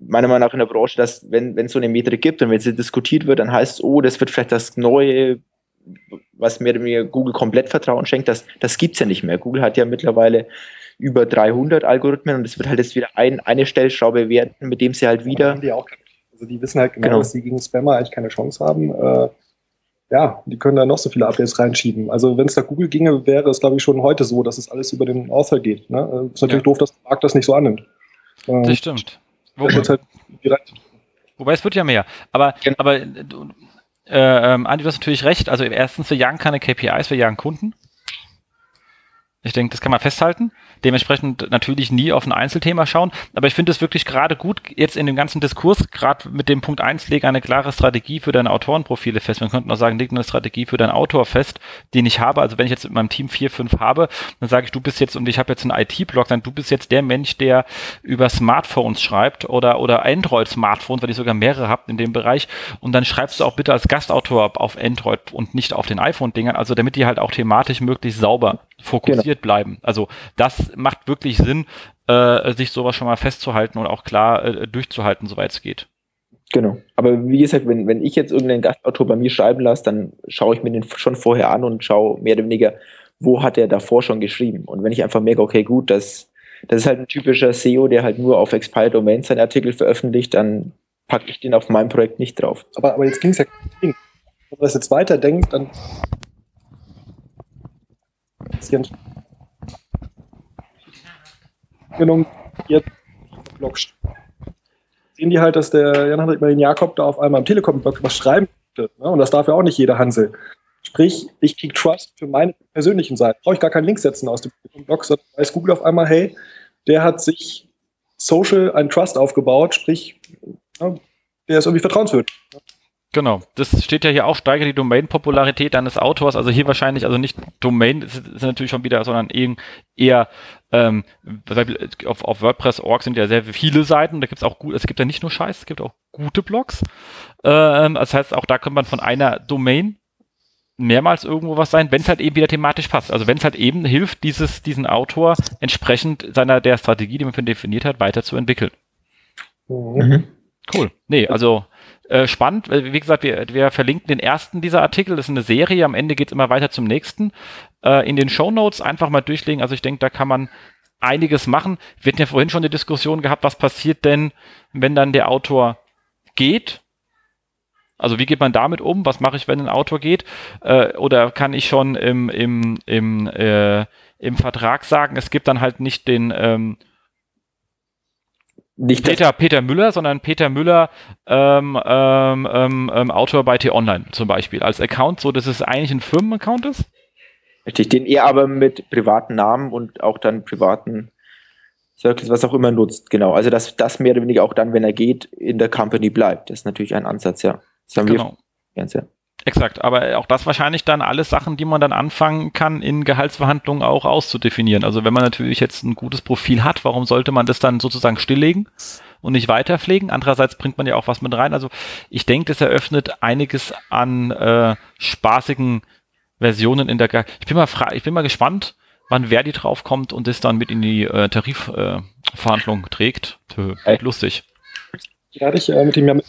meiner Meinung nach in der Branche, dass wenn es so eine Metrik gibt und wenn sie diskutiert wird, dann heißt es, oh, das wird vielleicht das neue, was mir, mir Google komplett Vertrauen schenkt, das, das gibt es ja nicht mehr. Google hat ja mittlerweile über 300 Algorithmen und es wird halt jetzt wieder ein, eine Stellschraube werden, mit dem sie halt wieder... Die auch, also die wissen halt genau, genau, dass sie gegen Spammer eigentlich keine Chance haben. Äh, ja, die können da noch so viele Updates reinschieben. Also wenn es da Google ginge, wäre es, glaube ich, schon heute so, dass es alles über den Author geht. Ne? Äh, ist natürlich ja. doof, dass der Markt das nicht so annimmt. Das stimmt. Wo, halt wobei es wird ja mehr. Aber, genau. aber äh, ähm, Andi, du hast natürlich recht. Also erstens, wir jagen keine KPIs, wir jagen Kunden. Ich denke, das kann man festhalten. Dementsprechend natürlich nie auf ein Einzelthema schauen. Aber ich finde es wirklich gerade gut, jetzt in dem ganzen Diskurs, gerade mit dem Punkt 1, lege eine klare Strategie für deine Autorenprofile fest. Man könnte auch sagen, leg eine Strategie für deinen Autor fest, den ich habe. Also wenn ich jetzt in meinem Team vier, fünf habe, dann sage ich, du bist jetzt, und ich habe jetzt einen IT-Blog, dann du bist jetzt der Mensch, der über Smartphones schreibt oder, oder Android-Smartphones, weil ich sogar mehrere habe in dem Bereich. Und dann schreibst du auch bitte als Gastautor auf Android und nicht auf den iPhone-Dingern. Also damit die halt auch thematisch möglichst sauber fokussiert genau. bleiben. Also das macht wirklich Sinn, äh, sich sowas schon mal festzuhalten und auch klar äh, durchzuhalten, soweit es geht. Genau. Aber wie gesagt, wenn, wenn ich jetzt irgendeinen Gastautor bei mir schreiben lasse, dann schaue ich mir den schon vorher an und schaue mehr oder weniger, wo hat er davor schon geschrieben. Und wenn ich einfach merke, okay, gut, das, das ist halt ein typischer SEO, der halt nur auf Expired Domains seinen Artikel veröffentlicht, dann packe ich den auf meinem Projekt nicht drauf. Aber, aber jetzt ging es ja, wenn man das jetzt weiterdenkt, dann genommen jetzt Blog sehen die halt, dass der Jan-Hendrik Martin Jakob da auf einmal im Telekom-Blog was schreiben könnte. Ne? Und das darf ja auch nicht jeder Hansel. Sprich, ich kriege Trust für meine persönlichen Seiten. Brauche ich gar keinen Link setzen aus dem Blog, sondern weiß Google auf einmal, hey, der hat sich social einen Trust aufgebaut, sprich, ja, der ist irgendwie vertrauenswürdig. Genau, das steht ja hier auch, steigere die Domain-Popularität deines Autors, also hier wahrscheinlich, also nicht Domain ist, ist natürlich schon wieder, sondern eher, ähm, auf, auf WordPress.org sind ja sehr viele Seiten, da gibt es auch gut, es gibt ja nicht nur Scheiß, es gibt auch gute Blogs. Ähm, das heißt, auch da könnte man von einer Domain mehrmals irgendwo was sein, wenn es halt eben wieder thematisch passt. Also wenn es halt eben hilft, dieses, diesen Autor entsprechend seiner der Strategie, die man für ihn definiert hat, weiterzuentwickeln. Mhm. Cool. Nee, also äh, spannend. Wie gesagt, wir, wir verlinken den ersten dieser Artikel. Das ist eine Serie. Am Ende geht es immer weiter zum nächsten. Äh, in den Show Notes einfach mal durchlegen. Also ich denke, da kann man einiges machen. Wir hatten ja vorhin schon die Diskussion gehabt, was passiert denn, wenn dann der Autor geht? Also wie geht man damit um? Was mache ich, wenn ein Autor geht? Äh, oder kann ich schon im, im, im, äh, im Vertrag sagen, es gibt dann halt nicht den ähm, nicht Peter, Peter Müller, sondern Peter Müller, ähm, ähm, ähm, ähm, Autor bei T-Online zum Beispiel, als Account, so dass es eigentlich ein Firmenaccount ist? Richtig, den er aber mit privaten Namen und auch dann privaten Circles, was auch immer nutzt, genau. Also dass das mehr oder weniger auch dann, wenn er geht, in der Company bleibt. Das ist natürlich ein Ansatz, ja. Das haben genau. wir ganz, ja. Exakt, aber auch das wahrscheinlich dann alles Sachen, die man dann anfangen kann, in Gehaltsverhandlungen auch auszudefinieren. Also wenn man natürlich jetzt ein gutes Profil hat, warum sollte man das dann sozusagen stilllegen und nicht weiterpflegen? Andererseits bringt man ja auch was mit rein. Also ich denke, das eröffnet einiges an äh, spaßigen Versionen in der. Ge ich bin mal ich bin mal gespannt, wann Verdi draufkommt und das dann mit in die äh, Tarifverhandlung äh, trägt. Tö, lustig. Ja, ich äh, mit ihm ja mit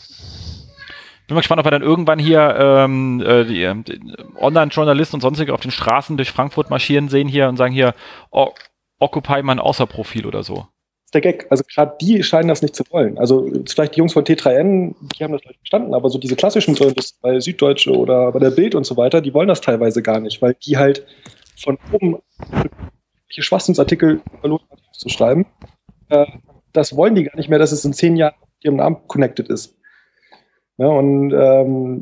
bin mal gespannt, ob er dann irgendwann hier ähm, äh, die, äh, die Online-Journalisten und sonstige auf den Straßen durch Frankfurt marschieren sehen hier und sagen hier, oh, Occupy mein Außerprofil oder so. Das ist der Gag. Also gerade die scheinen das nicht zu wollen. Also vielleicht die Jungs von T3N, die haben das vielleicht verstanden, aber so diese klassischen Journalisten bei Süddeutsche oder bei der Bild und so weiter, die wollen das teilweise gar nicht, weil die halt von oben welche Schwachsinnsartikel zu schreiben. Äh, das wollen die gar nicht mehr, dass es in zehn Jahren ihrem Namen connected ist. Ja, und ähm,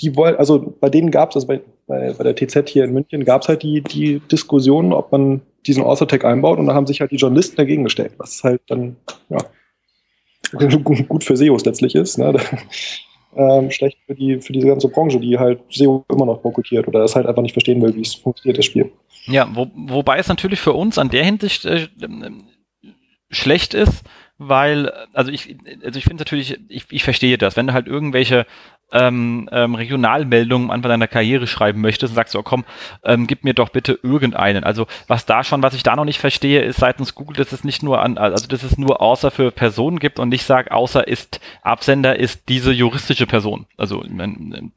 die wollen, also bei denen gab es, also bei, bei, bei der TZ hier in München gab es halt die, die Diskussion, ob man diesen Author-Tag einbaut und da haben sich halt die Journalisten dagegen gestellt, was halt dann, ja, [laughs] gut für SEOs letztlich ist. Ne? [laughs] ähm, schlecht für die für diese ganze Branche, die halt SEO immer noch boykottiert oder es halt einfach nicht verstehen will, wie es funktioniert, das Spiel. Ja, wo, wobei es natürlich für uns an der Hinsicht äh, schlecht ist, weil, also ich, also ich finde natürlich, ich, ich verstehe das, wenn halt irgendwelche ähm, ähm, Regionalmeldungen am Anfang deiner Karriere schreiben möchtest und sagst so, komm, ähm, gib mir doch bitte irgendeinen. Also was da schon, was ich da noch nicht verstehe, ist seitens Google, dass es nicht nur an, also dass es nur außer für Personen gibt und nicht sagt, außer ist Absender ist diese juristische Person. Also eine,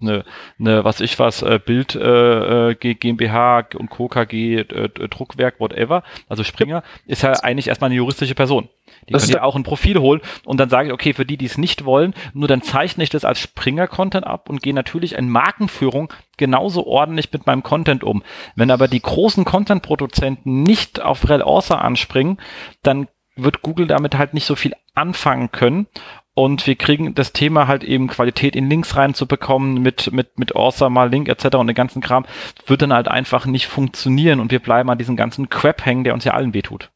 eine, eine was ich was, äh, Bild äh, äh GmbH und Co. KG, äh, Druckwerk, whatever, also Springer, ist ja eigentlich erstmal eine juristische Person. Die das können ja auch ein Profil holen und dann sage ich, okay, für die, die es nicht wollen, nur dann zeichne ich das als Springer-Content ab und gehe natürlich in Markenführung genauso ordentlich mit meinem Content um. Wenn aber die großen Content-Produzenten nicht auf Rel Author anspringen, dann wird Google damit halt nicht so viel anfangen können und wir kriegen das Thema halt eben Qualität in Links reinzubekommen mit mit mit Author mal Link etc. und den ganzen Kram wird dann halt einfach nicht funktionieren und wir bleiben an diesem ganzen Crap hängen, der uns ja allen wehtut.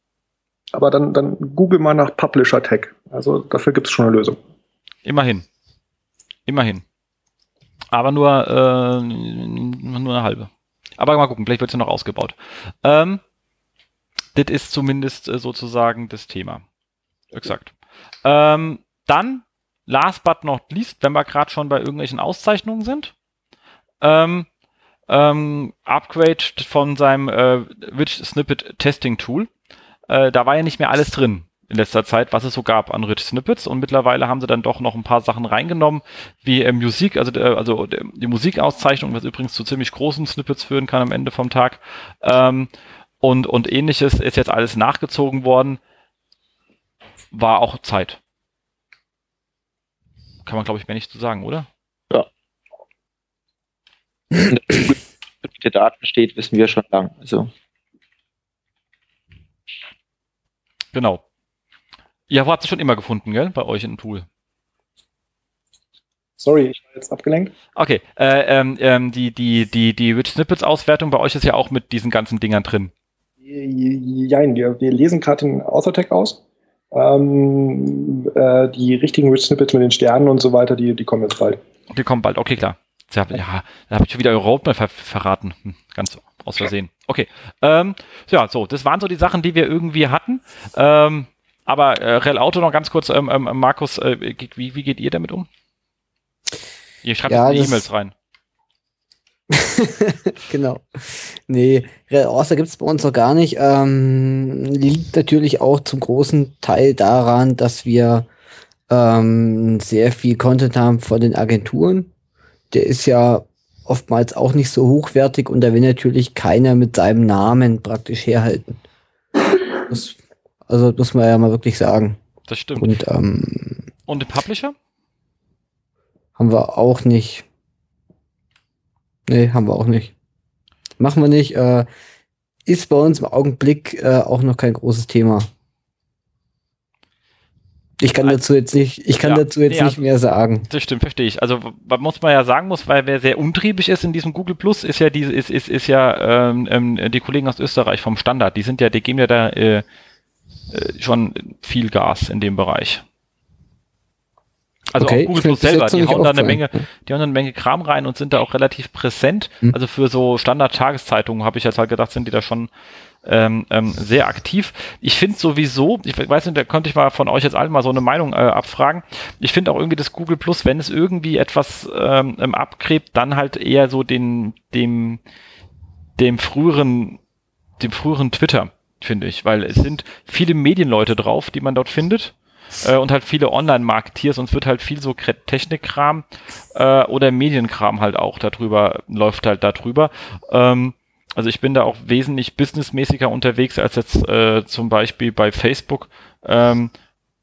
Aber dann, dann google mal nach Publisher Tag. Also dafür gibt es schon eine Lösung. Immerhin. Immerhin. Aber nur, äh, nur eine halbe. Aber mal gucken, vielleicht wird es ja noch ausgebaut. Ähm, das ist zumindest äh, sozusagen das Thema. Exakt. Ähm, dann, last but not least, wenn wir gerade schon bei irgendwelchen Auszeichnungen sind, ähm, ähm, Upgrade von seinem äh, Rich Snippet Testing Tool äh, da war ja nicht mehr alles drin in letzter Zeit, was es so gab an Rich Snippets und mittlerweile haben sie dann doch noch ein paar Sachen reingenommen, wie äh, Musik, also, äh, also die Musikauszeichnung, was übrigens zu ziemlich großen Snippets führen kann am Ende vom Tag ähm, und, und ähnliches ist jetzt alles nachgezogen worden, war auch Zeit. Kann man glaube ich mehr nicht zu sagen, oder? Ja. der Daten steht, wissen wir schon lang. Also Genau. Ihr habt es schon immer gefunden, gell? Bei euch in dem Tool. Sorry, ich war jetzt abgelenkt. Okay, äh, ähm, ähm, die, die, die, die Rich Snippets Auswertung bei euch ist ja auch mit diesen ganzen Dingern drin. Nein, wir, wir lesen gerade den Author-Tag aus. Ähm, äh, die richtigen Rich Snippets mit den Sternen und so weiter, die, die kommen jetzt bald. Die kommen bald, okay, klar. Ja, da habe ich schon wieder eure Roadmap ver verraten. Hm, ganz aus Versehen. Okay. Ähm, ja, so, das waren so die Sachen, die wir irgendwie hatten. Ähm, aber äh, Rel Auto noch ganz kurz, ähm, ähm, Markus, äh, wie, wie geht ihr damit um? Ihr schreibt ja, E-Mails rein. [laughs] genau. Nee, Rel Auto gibt es bei uns noch gar nicht. Ähm, liegt natürlich auch zum großen Teil daran, dass wir ähm, sehr viel Content haben von den Agenturen. Der ist ja oftmals auch nicht so hochwertig und da will natürlich keiner mit seinem Namen praktisch herhalten. Das, also muss man ja mal wirklich sagen. Das stimmt. Und, ähm, Und den Publisher? Haben wir auch nicht. Nee, haben wir auch nicht. Machen wir nicht. Äh, ist bei uns im Augenblick äh, auch noch kein großes Thema. Ich kann dazu jetzt nicht, ich kann ja, dazu jetzt nee, nicht mehr sagen. Das stimmt, verstehe ich. Also was muss man ja sagen muss, weil wer sehr umtriebig ist in diesem Google Plus, ist ja diese, ist, ist, ist ja ähm, ähm, die Kollegen aus Österreich vom Standard. Die sind ja, die geben ja da äh, äh, schon viel Gas in dem Bereich. Also okay, auch Google Plus selber, die hauen da eine Menge, die hauen da eine Menge Kram rein und sind da auch relativ präsent. Hm. Also für so Standard-Tageszeitungen habe ich jetzt halt gedacht, sind die da schon ähm, ähm, sehr aktiv. Ich finde sowieso, ich weiß nicht, da könnte ich mal von euch jetzt allen mal so eine Meinung äh, abfragen. Ich finde auch irgendwie das Google Plus, wenn es irgendwie etwas ähm, ähm, abgräbt, dann halt eher so den, dem, dem früheren, dem früheren Twitter, finde ich, weil es sind viele Medienleute drauf, die man dort findet äh, und halt viele Online-Marketeers und es wird halt viel so Technikkram äh, oder Medienkram halt auch darüber, läuft halt darüber. Ähm, also ich bin da auch wesentlich businessmäßiger unterwegs als jetzt äh, zum Beispiel bei Facebook. Ähm,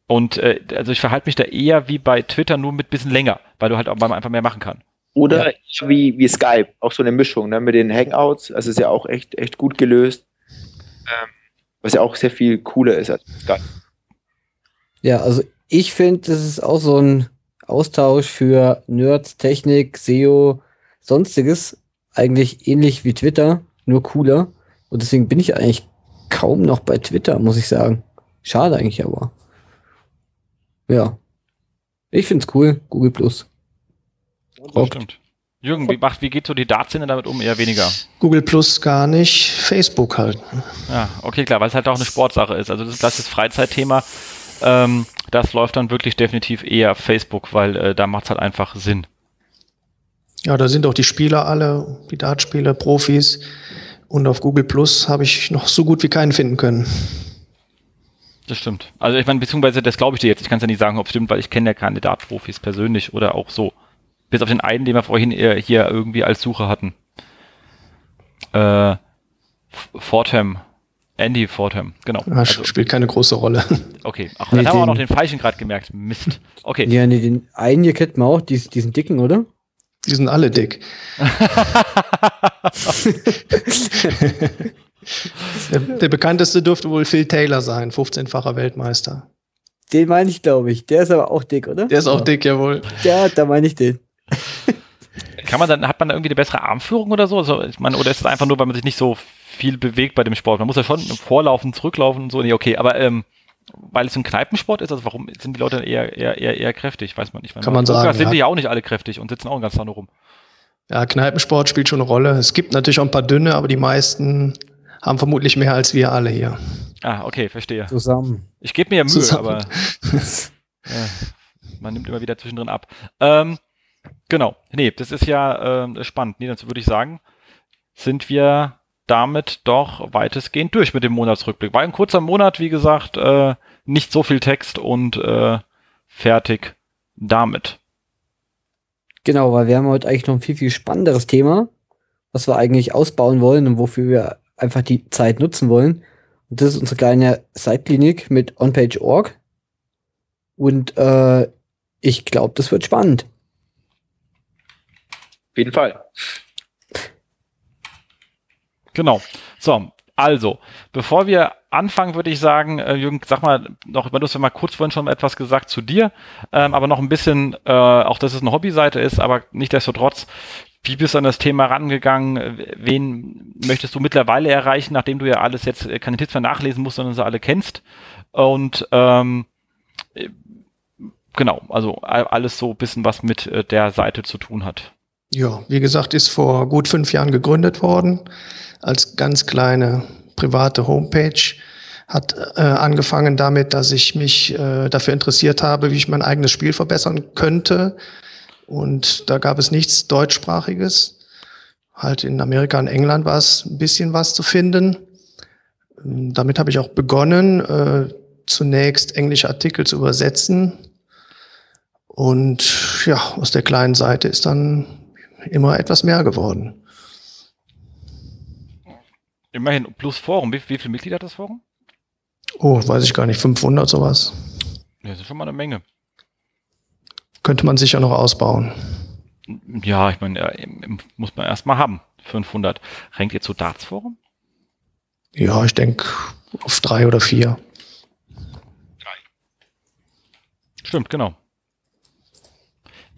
und äh, also ich verhalte mich da eher wie bei Twitter, nur mit bisschen länger, weil du halt auch einfach mehr machen kannst. Oder ja. wie, wie Skype, auch so eine Mischung ne, mit den Hangouts. Also ist ja auch echt, echt gut gelöst. Ähm, was ja auch sehr viel cooler ist als Skype. Ja, also ich finde, das ist auch so ein Austausch für Nerds, Technik, SEO, sonstiges. Eigentlich ähnlich wie Twitter nur cooler. Und deswegen bin ich eigentlich kaum noch bei Twitter, muss ich sagen. Schade eigentlich aber. Ja. Ich find's cool, Google Plus. Das stimmt. Jürgen, wie, macht, wie geht so die Dartszene damit um? Eher weniger. Google Plus gar nicht, Facebook halt. Ja, okay, klar, weil es halt auch eine Sportsache ist. Also das, das ist Freizeitthema. Ähm, das läuft dann wirklich definitiv eher Facebook, weil äh, da macht es halt einfach Sinn. Ja, da sind auch die Spieler alle, die Dartspieler, Profis. Und auf Google Plus habe ich noch so gut wie keinen finden können. Das stimmt. Also ich meine, beziehungsweise das glaube ich dir jetzt. Ich kann es ja nicht sagen, ob es stimmt, weil ich kenne ja keine Dart-Profis persönlich oder auch so. Bis auf den einen, den wir vorhin hier irgendwie als Suche hatten. Äh, Fordham. Andy Fordham, genau. Ja, also, spielt keine große Rolle. [laughs] Okay, ach, nee, dann haben wir auch noch den falschen gerade gemerkt. Mist. Okay. Ja, nee, den einen hier kennt man auch, diesen, diesen dicken, oder? Die sind alle dick. [laughs] der, der, bekannteste dürfte wohl Phil Taylor sein, 15-facher Weltmeister. Den meine ich, glaube ich. Der ist aber auch dick, oder? Der ist auch ja. dick, jawohl. Ja, da meine ich den. [laughs] Kann man dann, hat man da irgendwie eine bessere Armführung oder so? Also, ich meine, oder ist es einfach nur, weil man sich nicht so viel bewegt bei dem Sport? Man muss ja schon vorlaufen, zurücklaufen und so. Nee, okay, aber ähm, weil es ein Kneipensport ist, also warum sind die Leute eher, eher, eher, eher kräftig? Weiß man nicht. Kann man sagen. sind ja. die ja auch nicht alle kräftig und sitzen auch ganz Tag rum. Ja, Kneipensport spielt schon eine Rolle. Es gibt natürlich auch ein paar dünne, aber die meisten haben vermutlich mehr als wir alle hier. Ah, okay, verstehe. Zusammen. Ich gebe mir ja Mühe, Zusammen. aber [laughs] ja, man nimmt immer wieder zwischendrin ab. Ähm, genau. Nee, das ist ja äh, spannend. Nee, dazu würde ich sagen, sind wir damit doch weitestgehend durch mit dem Monatsrückblick. War ein kurzer Monat, wie gesagt, äh, nicht so viel Text und äh, fertig damit. Genau, weil wir haben heute eigentlich noch ein viel, viel spannenderes Thema, was wir eigentlich ausbauen wollen und wofür wir einfach die Zeit nutzen wollen. Und das ist unsere kleine Side-Klinik mit OnPage.org. Und äh, ich glaube, das wird spannend. Auf jeden Fall. Genau. So, also, bevor wir anfangen, würde ich sagen, äh, Jürgen, sag mal noch, du hast ja mal kurz vorhin schon etwas gesagt zu dir, ähm, aber noch ein bisschen, äh, auch dass es eine Hobbyseite ist, aber nichtdestotrotz, wie bist du an das Thema rangegangen? Wen möchtest du mittlerweile erreichen, nachdem du ja alles jetzt äh, keine Tipps mehr nachlesen musst, sondern sie alle kennst? Und ähm, äh, genau, also alles so ein bisschen was mit äh, der Seite zu tun hat. Ja, wie gesagt, ist vor gut fünf Jahren gegründet worden als ganz kleine private Homepage. Hat äh, angefangen damit, dass ich mich äh, dafür interessiert habe, wie ich mein eigenes Spiel verbessern könnte. Und da gab es nichts deutschsprachiges. Halt in Amerika und England war es ein bisschen was zu finden. Damit habe ich auch begonnen, äh, zunächst englische Artikel zu übersetzen. Und ja, aus der kleinen Seite ist dann immer etwas mehr geworden. Immerhin plus Forum. Wie, wie viele Mitglieder hat das Forum? Oh, weiß ich gar nicht, 500 sowas. Das ist schon mal eine Menge. Könnte man sicher noch ausbauen. Ja, ich meine, muss man erstmal haben. 500. Renkt ihr zu Darts Forum? Ja, ich denke auf drei oder vier. Drei. Stimmt, genau.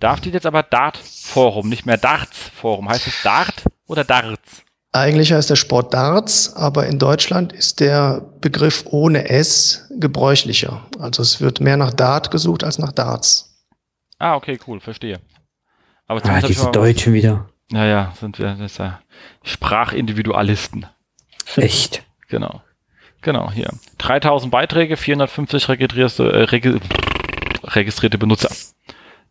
Da steht jetzt aber Dart Forum, nicht mehr Darts Forum. Heißt es Dart oder Darts? Eigentlich heißt der Sport Darts, aber in Deutschland ist der Begriff ohne S gebräuchlicher. Also es wird mehr nach Dart gesucht als nach Darts. Ah, okay, cool, verstehe. Aber ah, diese Deutschen wieder. Naja, sind wir das ja Sprachindividualisten. Echt? Genau. Genau, hier. 3000 Beiträge, 450 registrierte, äh, regi registrierte Benutzer.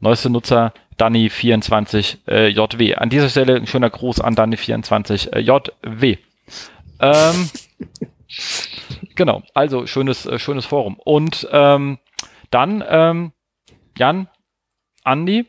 Neueste Nutzer Danny24 äh. An dieser Stelle ein schöner Gruß an Danny24 äh. Ähm, [laughs] genau, also schönes, äh, schönes Forum. Und ähm, dann, ähm, Jan, Andi,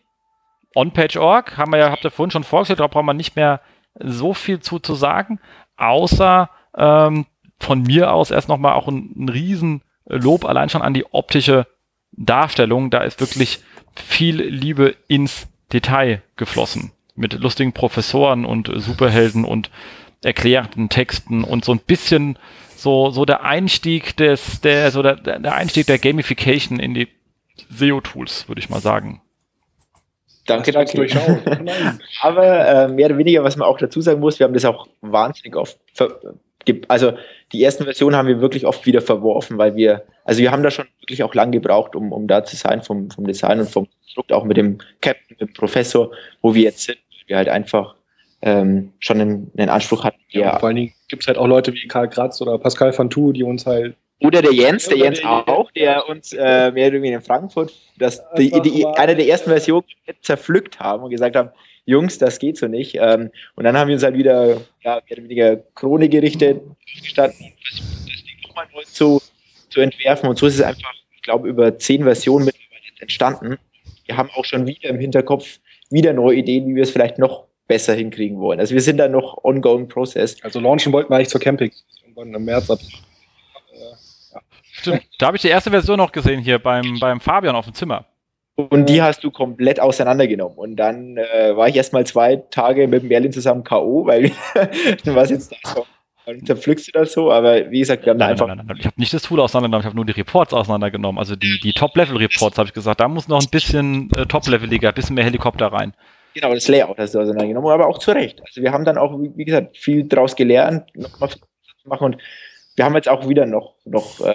onpage.org, haben wir ja, habt ihr vorhin schon vorgestellt, da braucht man nicht mehr so viel zu, zu sagen, außer ähm, von mir aus erst nochmal auch ein, ein Riesenlob allein schon an die optische Darstellung. Da ist wirklich viel Liebe ins Detail geflossen. Mit lustigen Professoren und Superhelden und erklärten Texten und so ein bisschen so, so der Einstieg des, der, so der, der Einstieg der Gamification in die SEO-Tools, würde ich mal sagen. Danke, danke. Durchaus. [laughs] Aber äh, mehr oder weniger, was man auch dazu sagen muss, wir haben das auch wahnsinnig oft, also die ersten Versionen haben wir wirklich oft wieder verworfen, weil wir, also wir haben da schon wirklich auch lang gebraucht, um, um da zu sein vom, vom Design und vom Konstrukt, auch mit dem Captain, mit dem Professor, wo wir jetzt sind, wir halt einfach ähm, schon einen, einen Anspruch hatten. Ja, vor allen Dingen gibt es halt auch Leute wie Karl Kratz oder Pascal Fantou, die uns halt oder der Jens, der Jens auch, der uns äh, mehr oder weniger in Frankfurt das, die, die, eine der ersten Versionen zerpflückt haben und gesagt haben, Jungs, das geht so nicht. Ähm, und dann haben wir uns halt wieder ja, mehr oder weniger Krone gerichtet, gestanden, das, das Ding nochmal neu zu, zu entwerfen. Und so ist es einfach, ich glaube, über zehn Versionen mittlerweile entstanden. Wir haben auch schon wieder im Hinterkopf wieder neue Ideen, wie wir es vielleicht noch besser hinkriegen wollen. Also wir sind da noch ongoing process. Also launchen wollten wir eigentlich zur Camping im März ab. Stimmt. Da habe ich die erste Version noch gesehen hier beim, beim Fabian auf dem Zimmer. Und die hast du komplett auseinandergenommen. Und dann äh, war ich erst mal zwei Tage mit Merlin zusammen K.O., weil [laughs] was jetzt da so, dann zerpflückst du das so, aber wie gesagt, wir haben nein, da einfach. Nein, nein, nein, Ich habe nicht das Tool auseinandergenommen, ich habe nur die Reports auseinandergenommen. Also die, die Top-Level-Reports habe ich gesagt, da muss noch ein bisschen äh, Top-Leveliger, ein bisschen mehr Helikopter rein. Genau, das Layout hast du auseinandergenommen, aber auch zu Recht. Also wir haben dann auch, wie gesagt, viel draus gelernt, nochmal zu machen und wir haben jetzt auch wieder noch, noch äh,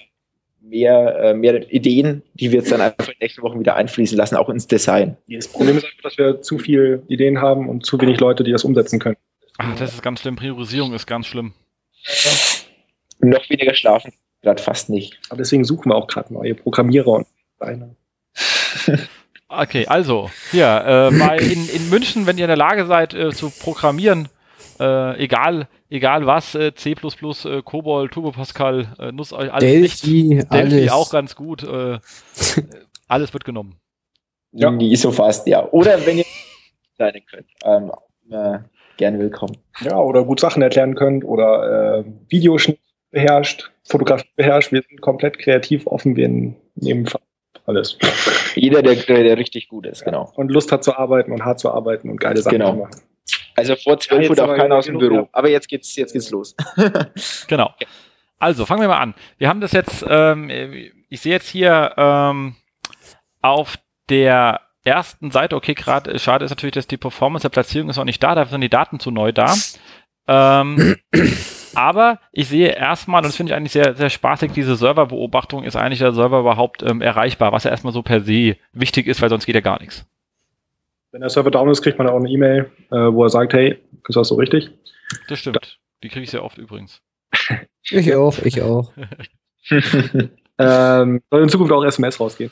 mehr, äh, mehr Ideen, die wir jetzt dann einfach in den nächsten Wochen wieder einfließen lassen, auch ins Design. Das Problem ist einfach, dass wir zu viele Ideen haben und zu wenig Leute, die das umsetzen können. Ach, das ist ganz schlimm. Priorisierung ist ganz schlimm. Noch weniger schlafen, gerade fast nicht. Aber deswegen suchen wir auch gerade neue Programmierer und Designer. [laughs] Okay, also, hier, äh, in, in München, wenn ihr in der Lage seid äh, zu programmieren, äh, egal, egal was, äh, C++, äh, Cobol, Turbo Pascal, äh, nutzt euch alles Delphi, nicht. Delphi alles. auch ganz gut. Äh, [laughs] alles wird genommen. Ja. Die so fast, ja. Oder wenn ihr [laughs] sein könnt, ähm, äh, gerne willkommen. Ja, oder gut Sachen erklären könnt oder äh, Videoschnitt beherrscht, Fotografie beherrscht. Wir sind komplett kreativ offen. Wir nehmen alles. Jeder, der, der richtig gut ist, genau. Und Lust hat zu arbeiten und hart zu arbeiten und geile Sachen genau. zu machen. Also vor zwölf ja, Uhr darf keiner aus dem Büro. Ja. Aber jetzt geht's, jetzt geht's los. [laughs] genau. Also fangen wir mal an. Wir haben das jetzt, ähm, ich sehe jetzt hier ähm, auf der ersten Seite, okay, gerade schade ist natürlich, dass die Performance der Platzierung ist noch nicht da, dafür sind die Daten zu neu da. Ähm, [clears throat] aber ich sehe erstmal, und das finde ich eigentlich sehr, sehr spaßig, diese Serverbeobachtung, ist eigentlich der Server überhaupt ähm, erreichbar, was ja erstmal so per se wichtig ist, weil sonst geht ja gar nichts. Wenn der Server down ist, kriegt man auch eine E-Mail, äh, wo er sagt, hey, ist das so richtig? Das stimmt. Die kriege ich sehr oft übrigens. [laughs] Ich auch, ich auch. [laughs] ähm, soll in Zukunft auch SMS rausgehen?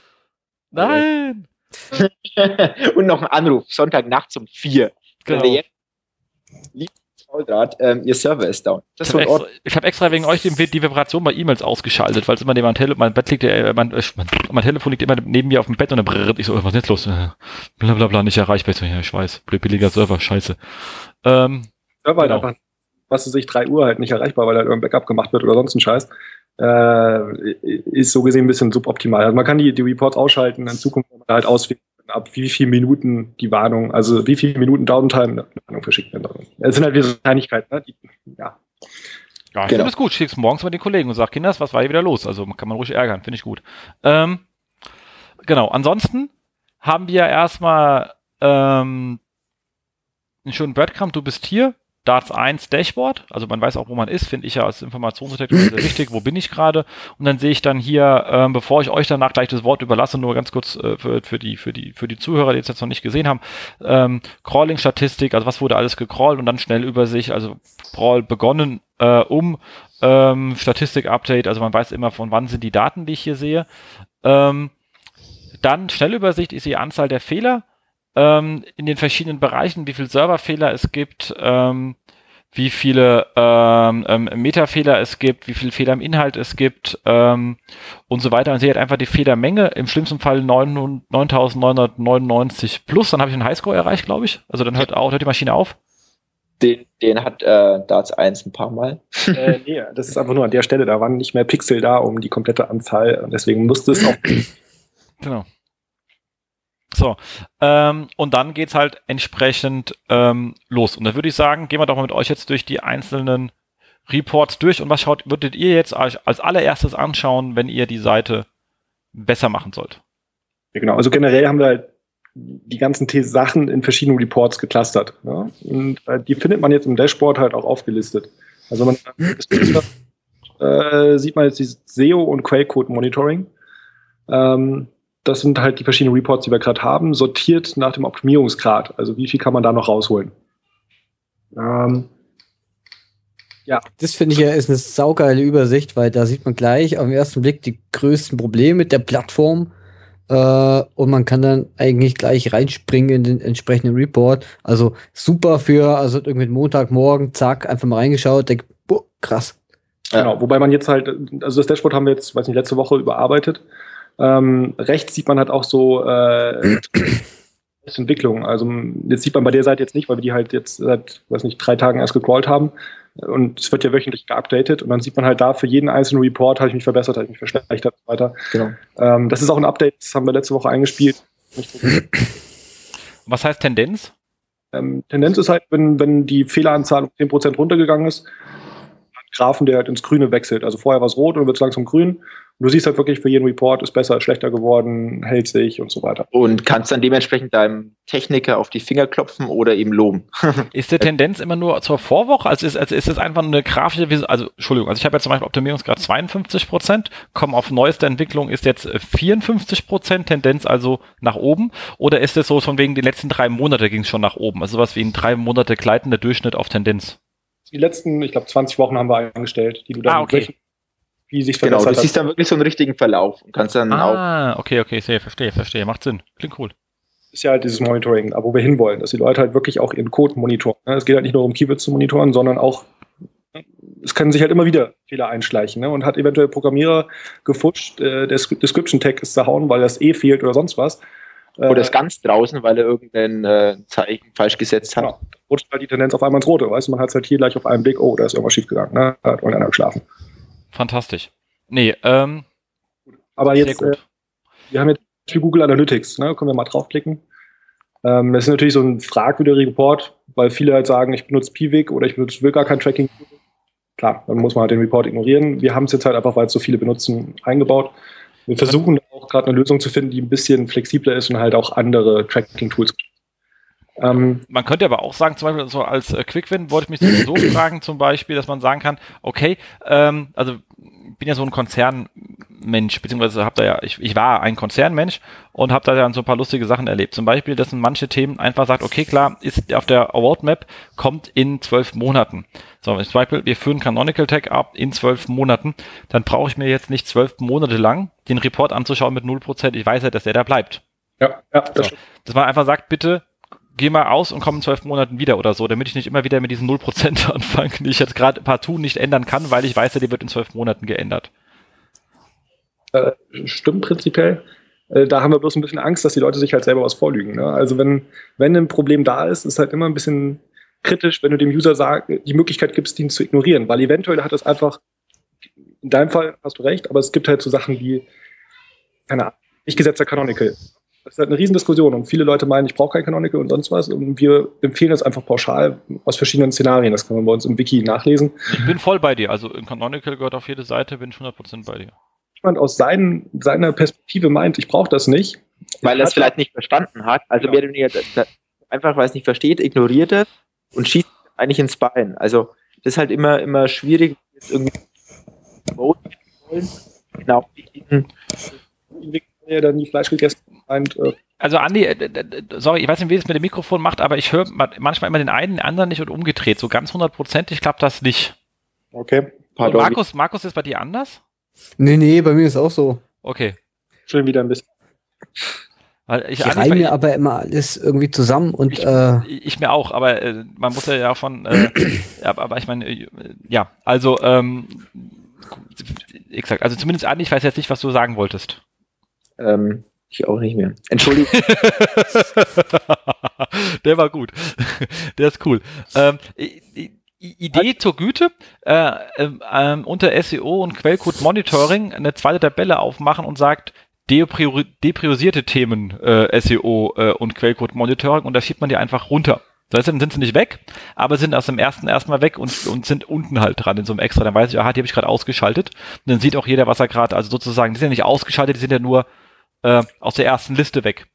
Nein! [laughs] Und noch ein Anruf, Sonntagnacht um vier. Genau. Fauldraht, ähm, ihr Server ist down. Das ich habe extra, hab extra, wegen euch die, die Vibration bei E-Mails ausgeschaltet, weil es immer neben mein, Tele mein Bett liegt, äh, mein, äh, mein, Telefon liegt immer neben mir auf dem Bett und dann brrrt. Ich so, was ist jetzt los? Äh, Blablabla, bla, nicht erreichbar. Ich so, ja, ich weiß, billiger Server, scheiße. Ähm, Server genau. einfach, was weiß ich, 3 Uhr halt nicht erreichbar, weil halt irgendein Backup gemacht wird oder sonst ein Scheiß. äh, ist so gesehen ein bisschen suboptimal. Also man kann die, die Reports ausschalten, in Zukunft halt auswählen, ab wie viele Minuten die Warnung, also wie viele Minuten Downtime eine Warnung verschickt werden. Es sind halt wieder so Kleinigkeiten, ne? Die, ja. Ja, ich genau. finde es gut. Schick's morgens mal den Kollegen und sag, Kinders, was war hier wieder los? Also kann man ruhig ärgern, finde ich gut. Ähm, genau, ansonsten haben wir erstmal ähm, einen schönen Breadcrumb, du bist hier, Darts 1 Dashboard, also man weiß auch, wo man ist, finde ich ja als Informationsdetektor sehr wichtig, wo bin ich gerade? Und dann sehe ich dann hier, ähm, bevor ich euch danach gleich das Wort überlasse, nur ganz kurz äh, für, für, die, für, die, für die Zuhörer, die es jetzt noch nicht gesehen haben, ähm, Crawling-Statistik, also was wurde alles gecrawlt und dann schnell über sich, also Crawl begonnen, äh, um ähm, Statistik-Update, also man weiß immer, von wann sind die Daten, die ich hier sehe. Ähm, dann Schnellübersicht, ich sehe Anzahl der Fehler, ähm, in den verschiedenen Bereichen, wie viele Serverfehler es gibt, ähm, wie viele ähm, ähm, Metafehler es gibt, wie viele Fehler im Inhalt es gibt ähm, und so weiter. Und sie hat einfach die Fehlermenge, im schlimmsten Fall 9.999 plus, dann habe ich einen Highscore erreicht, glaube ich. Also dann hört, auch, hört die Maschine auf. Den, den hat äh, Darts 1 ein paar Mal. äh, nee, das ist einfach nur an der Stelle, da waren nicht mehr Pixel da um die komplette Anzahl und deswegen musste es auch. genau. So, ähm, und dann geht's halt entsprechend ähm, los. Und da würde ich sagen, gehen wir doch mal mit euch jetzt durch die einzelnen Reports durch. Und was schaut, würdet ihr jetzt als, allererstes anschauen, wenn ihr die Seite besser machen sollt? Ja, genau. Also generell haben wir halt die ganzen Sachen in verschiedenen Reports geclustert. Ja? Und äh, die findet man jetzt im Dashboard halt auch aufgelistet. Also man äh, sieht man jetzt dieses SEO und Quellcode Monitoring. Ähm, das sind halt die verschiedenen Reports, die wir gerade haben, sortiert nach dem Optimierungsgrad. Also wie viel kann man da noch rausholen? Ähm, ja. Das finde ich ja ist eine saugeile Übersicht, weil da sieht man gleich auf den ersten Blick die größten Probleme mit der Plattform. Äh, und man kann dann eigentlich gleich reinspringen in den entsprechenden Report. Also super für, also irgendwie Montagmorgen, zack, einfach mal reingeschaut, denk, boah, krass. Genau, wobei man jetzt halt, also das Dashboard haben wir jetzt, weiß nicht, letzte Woche überarbeitet. Ähm, rechts sieht man halt auch so äh, [clears throat] Entwicklung. Also jetzt sieht man bei der Seite jetzt nicht, weil wir die halt jetzt seit, weiß nicht, drei Tagen erst gecrawlt haben. Und es wird ja wöchentlich geupdatet und dann sieht man halt da für jeden einzelnen Report, habe ich mich verbessert, habe ich mich verschlechtert und so weiter. Genau. Ähm, das ist auch ein Update, das haben wir letzte Woche eingespielt. Was heißt Tendenz? Ähm, Tendenz ist halt, wenn, wenn die Fehleranzahl um 10% runtergegangen ist, Graphen, der halt ins Grüne wechselt. Also vorher war es rot und wird es langsam grün. Und du siehst halt wirklich für jeden Report, ist besser, ist schlechter geworden, hält sich und so weiter. Und kannst dann dementsprechend deinem Techniker auf die Finger klopfen oder ihm loben. [laughs] ist die Tendenz immer nur zur Vorwoche? Also ist, also ist es einfach eine grafische, also Entschuldigung, also ich habe jetzt zum Beispiel Optimierungsgrad 52 Prozent, kommen auf neueste Entwicklung ist jetzt 54 Prozent, Tendenz also nach oben. Oder ist es so von wegen die letzten drei Monate ging es schon nach oben? Also sowas wie ein drei Monate gleitender Durchschnitt auf Tendenz? Die letzten, ich glaube, 20 Wochen haben wir eingestellt, die du dann ah, okay wie sich Genau, du siehst dann wirklich so einen richtigen Verlauf und kannst dann ah, auch. okay, okay, sehe, verstehe, verstehe. Macht Sinn. Klingt cool. Ist ja halt dieses Monitoring, wo wir hinwollen, dass die Leute halt wirklich auch ihren Code monitoren. Es geht halt nicht nur um Keywords zu monitoren, sondern auch, es können sich halt immer wieder Fehler einschleichen ne? und hat eventuell Programmierer gefutscht, äh, der Description Tag ist zerhauen, weil das eh fehlt oder sonst was. Oder ist ganz draußen, weil er irgendein äh, Zeichen falsch gesetzt hat. Genau. Rutscht halt die Tendenz auf einmal ins Rote, weißt du? Man hat es halt hier gleich auf einen Blick, oh, da ist irgendwas schiefgegangen, ne? Da hat irgendeiner geschlafen. Fantastisch. Nee, ähm. Aber jetzt, äh, wir haben jetzt für Google Analytics, ne? Können wir mal draufklicken. Ähm, das ist natürlich so ein fragwürdiger Report, weil viele halt sagen, ich benutze Piwik oder ich benutze, will gar kein Tracking. Klar, dann muss man halt den Report ignorieren. Wir haben es jetzt halt einfach, weil es so viele benutzen, eingebaut. Wir versuchen auch gerade eine Lösung zu finden, die ein bisschen flexibler ist und halt auch andere Tracking-Tools ähm, man könnte aber auch sagen, zum Beispiel so als äh, Quick-Win wollte ich mich sowieso [clears throat] fragen, zum Beispiel, dass man sagen kann, okay, ähm, also bin ja so ein Konzernmensch, beziehungsweise habe da ja, ich, ich war ein Konzernmensch und habe da ja so ein paar lustige Sachen erlebt. Zum Beispiel, dass man manche Themen einfach sagt, okay, klar, ist auf der Award Map, kommt in zwölf Monaten. So, zum Beispiel, wir führen Canonical Tag ab in zwölf Monaten, dann brauche ich mir jetzt nicht zwölf Monate lang den Report anzuschauen mit null Prozent. Ich weiß ja, dass der da bleibt. Ja, ja. Das so. Dass man einfach sagt, bitte geh mal aus und komm in zwölf Monaten wieder oder so, damit ich nicht immer wieder mit diesen 0% [laughs] anfange, die ich jetzt gerade partout nicht ändern kann, weil ich weiß, ja, die wird in zwölf Monaten geändert. Äh, stimmt prinzipiell. Äh, da haben wir bloß ein bisschen Angst, dass die Leute sich halt selber was vorlügen. Ne? Also wenn, wenn ein Problem da ist, ist halt immer ein bisschen kritisch, wenn du dem User sag, die Möglichkeit gibst, ihn zu ignorieren, weil eventuell hat es einfach in deinem Fall hast du recht, aber es gibt halt so Sachen wie, keine Ahnung, nicht gesetzter Canonical. Das ist halt eine Riesendiskussion und viele Leute meinen, ich brauche kein Canonical und sonst was. Und wir empfehlen es einfach pauschal aus verschiedenen Szenarien. Das kann man bei uns im Wiki nachlesen. Ich bin voll bei dir. Also in Canonical gehört auf jede Seite, bin ich 100% bei dir. Jemand aus seinen, seiner Perspektive meint, ich brauche das nicht. Weil er es vielleicht nicht verstanden hat. Also mehr oder weniger, einfach weil es nicht versteht, ignoriert es und schießt eigentlich ins Bein. Also das ist halt immer, immer schwierig, jetzt irgendwie genau ja dann nie Fleisch gegessen meint, äh also Andi, äh, sorry, ich weiß nicht, wie es mit dem Mikrofon macht, aber ich höre manchmal immer den einen, den anderen nicht und umgedreht. So ganz hundertprozentig klappt das nicht. Okay. Pardon. Markus, Markus ist bei dir anders? Nee, nee, bei mir ist auch so. Okay. Schön wieder ein bisschen. Weil ich, ich reihe mir aber immer alles irgendwie zusammen und ich, äh, ich mir auch, aber äh, man muss ja davon, äh, [clears throat] ja, aber ich meine, äh, ja, also ähm, exakt, also zumindest Andi, ich weiß jetzt nicht, was du sagen wolltest. Ähm, ich auch nicht mehr. Entschuldigung. [laughs] Der war gut. Der ist cool. Ähm, Idee zur Güte, äh, äh, unter SEO und Quellcode Monitoring eine zweite Tabelle aufmachen und sagt, depriorisierte Themen äh, SEO äh, und Quellcode Monitoring und da schiebt man die einfach runter. Das heißt, dann sind sie nicht weg, aber sind aus dem ersten erstmal weg und, und sind unten halt dran in so einem extra. Dann weiß ich, aha, die habe ich gerade ausgeschaltet. Und dann sieht auch jeder, was er gerade, also sozusagen, die sind ja nicht ausgeschaltet, die sind ja nur äh, aus der ersten Liste weg.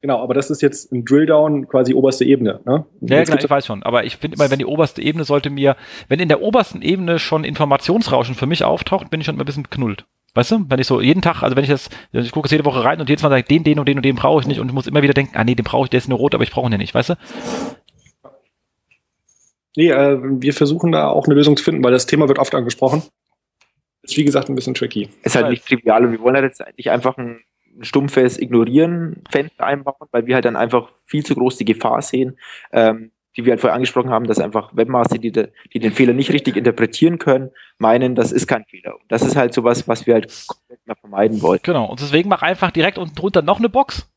Genau, aber das ist jetzt ein Drilldown quasi oberste Ebene. Ne? Ja, genau, ich weiß schon. Aber ich finde immer, wenn die oberste Ebene sollte mir, wenn in der obersten Ebene schon Informationsrauschen für mich auftaucht, bin ich schon immer ein bisschen beknullt. Weißt du, wenn ich so jeden Tag, also wenn ich das, ich gucke es jede Woche rein und jedes Mal sage, den, den und den und den brauche ich nicht und ich muss immer wieder denken, ah nee, den brauche ich, der ist nur rot, aber ich brauche ihn ja nicht, weißt du? Nee, äh, wir versuchen da auch eine Lösung zu finden, weil das Thema wird oft angesprochen. Ist wie gesagt ein bisschen tricky. Ist halt nicht trivial und wir wollen halt jetzt eigentlich einfach ein, ein stumpfes Ignorieren Fenster einbauen, weil wir halt dann einfach viel zu groß die Gefahr sehen, ähm, die wir halt vorher angesprochen haben, dass einfach Webmaster, die, de, die den Fehler nicht richtig interpretieren können, meinen, das ist kein Fehler. Und das ist halt sowas, was wir halt komplett mehr vermeiden wollen. Genau. Und deswegen mach einfach direkt unten drunter noch eine Box.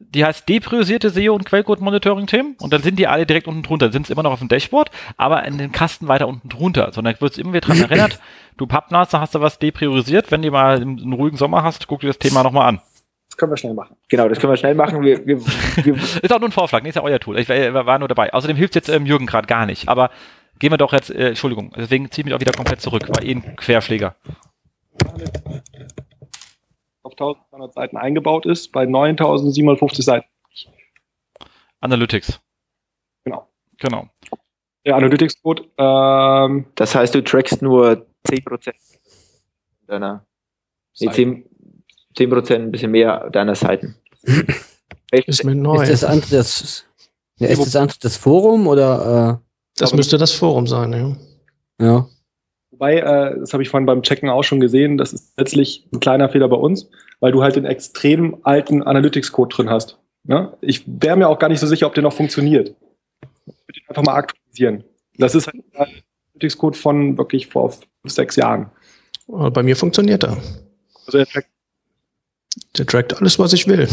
Die heißt depriorisierte SEO und Quellcode-Monitoring-Themen und dann sind die alle direkt unten drunter. Sind es immer noch auf dem Dashboard, aber in den Kasten weiter unten drunter. Sondern wird es immer wieder daran [laughs] erinnert, du Pappnase, hast du was depriorisiert. Wenn du mal einen ruhigen Sommer hast, guck dir das Thema nochmal an. Das können wir schnell machen. Genau, das können wir schnell machen. Wir, wir, [laughs] wir ist auch nur ein Vorschlag, nee, ist ja euer Tool. Ich war, war nur dabei. Außerdem hilft jetzt ähm, Jürgen gerade gar nicht. Aber gehen wir doch jetzt, äh, Entschuldigung, deswegen ziehe ich mich auch wieder komplett zurück. War eh ein Querschläger. Auf 1200 Seiten eingebaut ist, bei 9750 Seiten. Analytics. Genau. Genau. Der Analytics-Code. Ähm, das heißt, du trackst nur 10% deiner. Nee, 10, 10 Prozent, ein bisschen mehr deiner Seiten. [clears throat] ist mir neu. Ist das andere das, ja, ist das, andere das Forum oder? Äh, das müsste das Forum sein, ja. Ja. Wobei, äh, das habe ich vorhin beim Checken auch schon gesehen, das ist letztlich ein kleiner Fehler bei uns, weil du halt den extrem alten Analytics-Code drin hast. Ne? Ich wäre mir auch gar nicht so sicher, ob der noch funktioniert. Ich würde ihn einfach mal aktualisieren. Das ist halt ein Analytics-Code von wirklich vor fünf, sechs Jahren. Bei mir funktioniert er. Also er trackt der trackt alles, was ich will.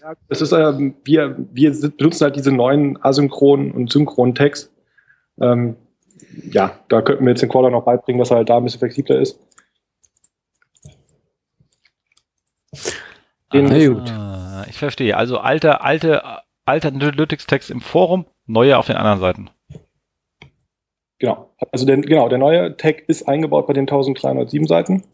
Ja, das ist, äh, wir, wir benutzen halt diese neuen asynchronen und synchronen Tags. Ähm, ja, da könnten wir jetzt den Caller noch beibringen, dass er halt da ein bisschen flexibler ist. ah, ich verstehe. Also alte, alte, alte Analytics-Text im Forum, neue auf den anderen Seiten. Genau. Also der, genau, der neue Tag ist eingebaut bei den 1307 Seiten.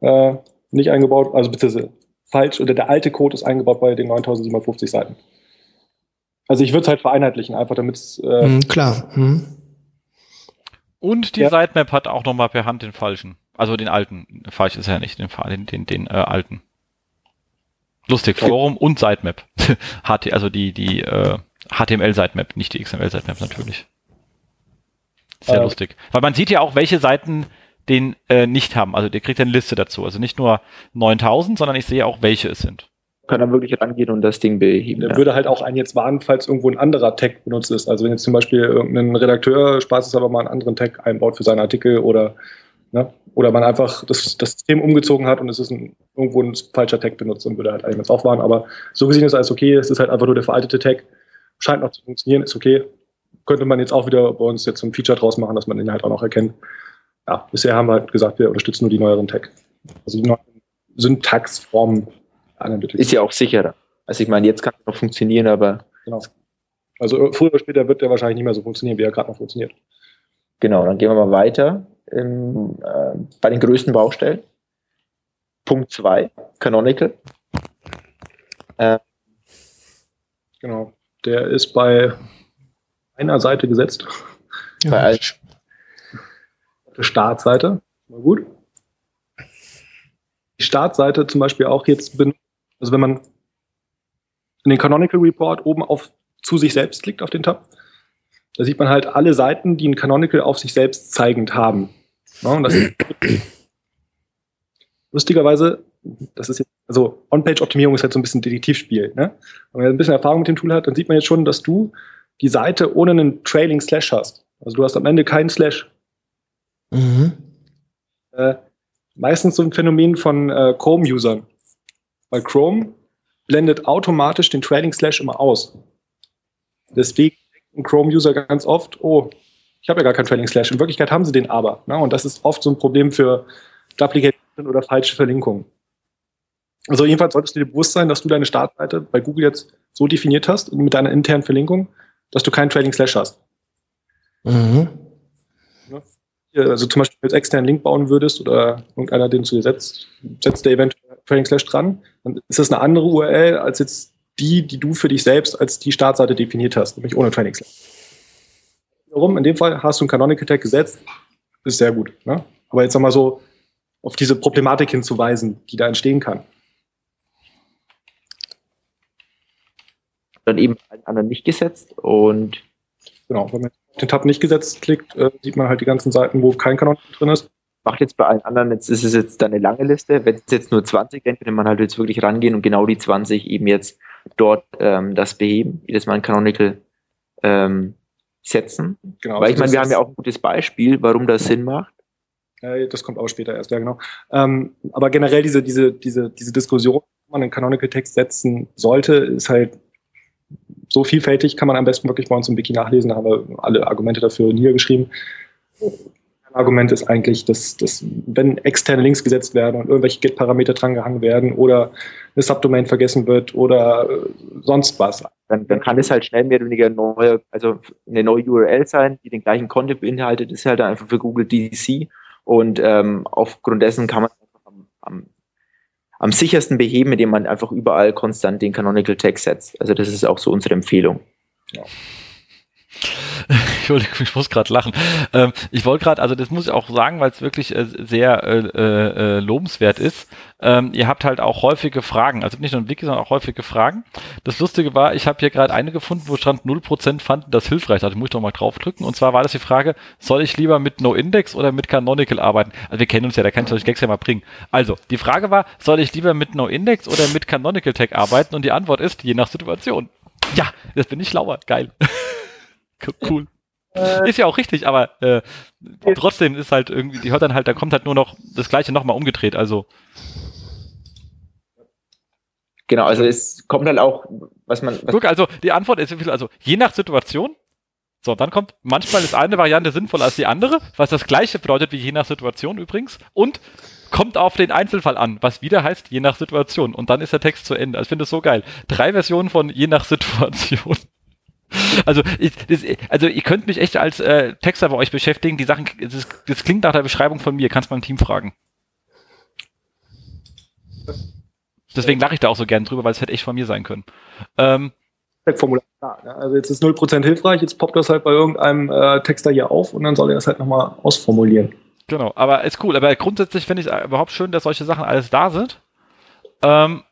Äh, nicht eingebaut, also beziehungsweise falsch, oder der alte Code ist eingebaut bei den 9750 Seiten. Also ich würde es halt vereinheitlichen, einfach damit es. Äh, mhm, klar. Mhm. Und die ja. Sitemap hat auch nochmal per Hand den falschen. Also den alten. Falsch ist ja nicht, den, den, den, den äh, alten. Lustig, Forum und Sitemap. [laughs] HT, also die, die äh, HTML-Sitemap, nicht die XML-Sitemap natürlich. Sehr äh, lustig. Weil man sieht ja auch, welche Seiten den äh, nicht haben. Also der kriegt eine Liste dazu. Also nicht nur 9000, sondern ich sehe auch, welche es sind. Kann dann wirklich rangehen und das Ding beheben. Der ja. würde halt auch einen jetzt warnen, falls irgendwo ein anderer Tag benutzt ist. Also wenn jetzt zum Beispiel irgendein Redakteur Spaß ist, aber mal einen anderen Tag einbaut für seinen Artikel oder ne, oder man einfach das, das System umgezogen hat und es ist ein, irgendwo ein falscher Tag benutzt und würde halt eigentlich auch warnen. Aber so gesehen ist alles okay. Es ist halt einfach nur der veraltete Tag. Scheint noch zu funktionieren, ist okay. Könnte man jetzt auch wieder bei uns jetzt ein Feature draus machen, dass man den halt auch noch erkennt. Ja, bisher haben wir halt gesagt, wir unterstützen nur die neueren Tech. Also die neuen Syntaxformen Analytics. Ist ja auch sicherer. Also ich meine, jetzt kann es noch funktionieren, aber. Genau. Also früher oder später wird der wahrscheinlich nicht mehr so funktionieren, wie er gerade noch funktioniert. Genau, dann gehen wir mal weiter im, äh, bei den größten Baustellen. Punkt 2, Canonical. Äh, genau, der ist bei einer Seite gesetzt. Bei allen. Der Startseite. Mal gut. Die Startseite zum Beispiel auch jetzt, also wenn man in den Canonical Report oben auf zu sich selbst klickt auf den Tab, da sieht man halt alle Seiten, die ein Canonical auf sich selbst zeigend haben. Ja, [clears throat] lustigerweise, das ist jetzt, also On-Page-Optimierung ist halt so ein bisschen Detektivspiel. Ne? Wenn man ein bisschen Erfahrung mit dem Tool hat, dann sieht man jetzt schon, dass du die Seite ohne einen Trailing Slash hast. Also du hast am Ende keinen Slash. Mhm. Äh, meistens so ein Phänomen von äh, Chrome-Usern. Weil Chrome blendet automatisch den Trailing Slash immer aus. Deswegen denken Chrome-User ganz oft, oh, ich habe ja gar keinen Trailing Slash. In Wirklichkeit haben sie den aber. Ne? Und das ist oft so ein Problem für Duplication oder falsche Verlinkungen. Also jedenfalls solltest du dir bewusst sein, dass du deine Startseite bei Google jetzt so definiert hast, mit deiner internen Verlinkung, dass du keinen Trailing Slash hast. Mhm. Also zum Beispiel als externen Link bauen würdest oder irgendeiner den zu dir setzt, setzt der eventuell Trailing Slash dran, dann ist das eine andere URL als jetzt die, die du für dich selbst als die Startseite definiert hast, nämlich ohne Training Slash. Warum? In dem Fall hast du einen Canonical Tag gesetzt, ist sehr gut. Ne? Aber jetzt nochmal so auf diese Problematik hinzuweisen, die da entstehen kann. Dann eben einen anderen nicht gesetzt und genau, wenn man den Tab nicht gesetzt klickt, äh, sieht man halt die ganzen Seiten, wo kein Kanon drin ist. Macht jetzt bei allen anderen, jetzt ist es jetzt eine lange Liste. Wenn es jetzt nur 20 wären, könnte man halt jetzt wirklich rangehen und genau die 20 eben jetzt dort ähm, das beheben, jedes Mal ein Canonical ähm, setzen. Genau, Weil ich meine, wir haben ja auch ein gutes Beispiel, warum das Sinn macht. das kommt auch später erst, ja genau. Ähm, aber generell diese, diese, diese, diese Diskussion, ob man einen Canonical Text setzen sollte, ist halt so vielfältig kann man am besten wirklich bei uns im Wiki nachlesen. Da haben wir alle Argumente dafür niedergeschrieben. Ein Argument ist eigentlich, dass, dass wenn externe Links gesetzt werden und irgendwelche Git-Parameter drangehangen werden oder eine Subdomain vergessen wird oder äh, sonst was. Dann, dann kann es halt schnell mehr oder weniger neue, also eine neue URL sein, die den gleichen Content beinhaltet. Ist halt einfach für Google DDC und ähm, aufgrund dessen kann man am sichersten beheben, indem man einfach überall konstant den Canonical Tag setzt. Also das ist auch so unsere Empfehlung. Ja. [laughs] Entschuldigung, ich muss gerade lachen. Ähm, ich wollte gerade, also das muss ich auch sagen, weil es wirklich äh, sehr äh, äh, lobenswert ist. Ähm, ihr habt halt auch häufige Fragen, also nicht nur ein Wiki, sondern auch häufige Fragen. Das Lustige war, ich habe hier gerade eine gefunden, wo stand 0% fanden das hilfreich. Also muss ich doch mal draufdrücken. Und zwar war das die Frage, soll ich lieber mit NoIndex oder mit Canonical arbeiten? Also wir kennen uns ja, da kann ich euch Gags ja mal bringen. Also, die Frage war, soll ich lieber mit NoIndex oder mit Canonical Tag arbeiten? Und die Antwort ist, je nach Situation. Ja, das bin ich schlauer. Geil. [laughs] cool. Äh, ist ja auch richtig, aber äh, trotzdem ist halt irgendwie, die hört dann halt, da kommt halt nur noch das gleiche nochmal umgedreht, also. Genau, also es kommt halt auch, was man. Was Guck, also die Antwort ist, also je nach Situation. So, dann kommt, manchmal ist eine Variante sinnvoller als die andere, was das gleiche bedeutet wie je nach Situation übrigens. Und kommt auf den Einzelfall an, was wieder heißt je nach Situation. Und dann ist der Text zu Ende. Also ich finde das so geil. Drei Versionen von je nach Situation. Also, ich, das, also ihr könnt mich echt als äh, Texter bei euch beschäftigen. Die Sachen, das, das klingt nach der Beschreibung von mir. Kannst beim Team fragen. Deswegen lache ich da auch so gern drüber, weil es hätte echt von mir sein können. Ähm, Formular. Ne? Also jetzt ist 0% hilfreich, jetzt poppt das halt bei irgendeinem äh, Texter hier auf und dann soll er das halt nochmal ausformulieren. Genau, aber ist cool. Aber grundsätzlich finde ich es überhaupt schön, dass solche Sachen alles da sind. Ähm,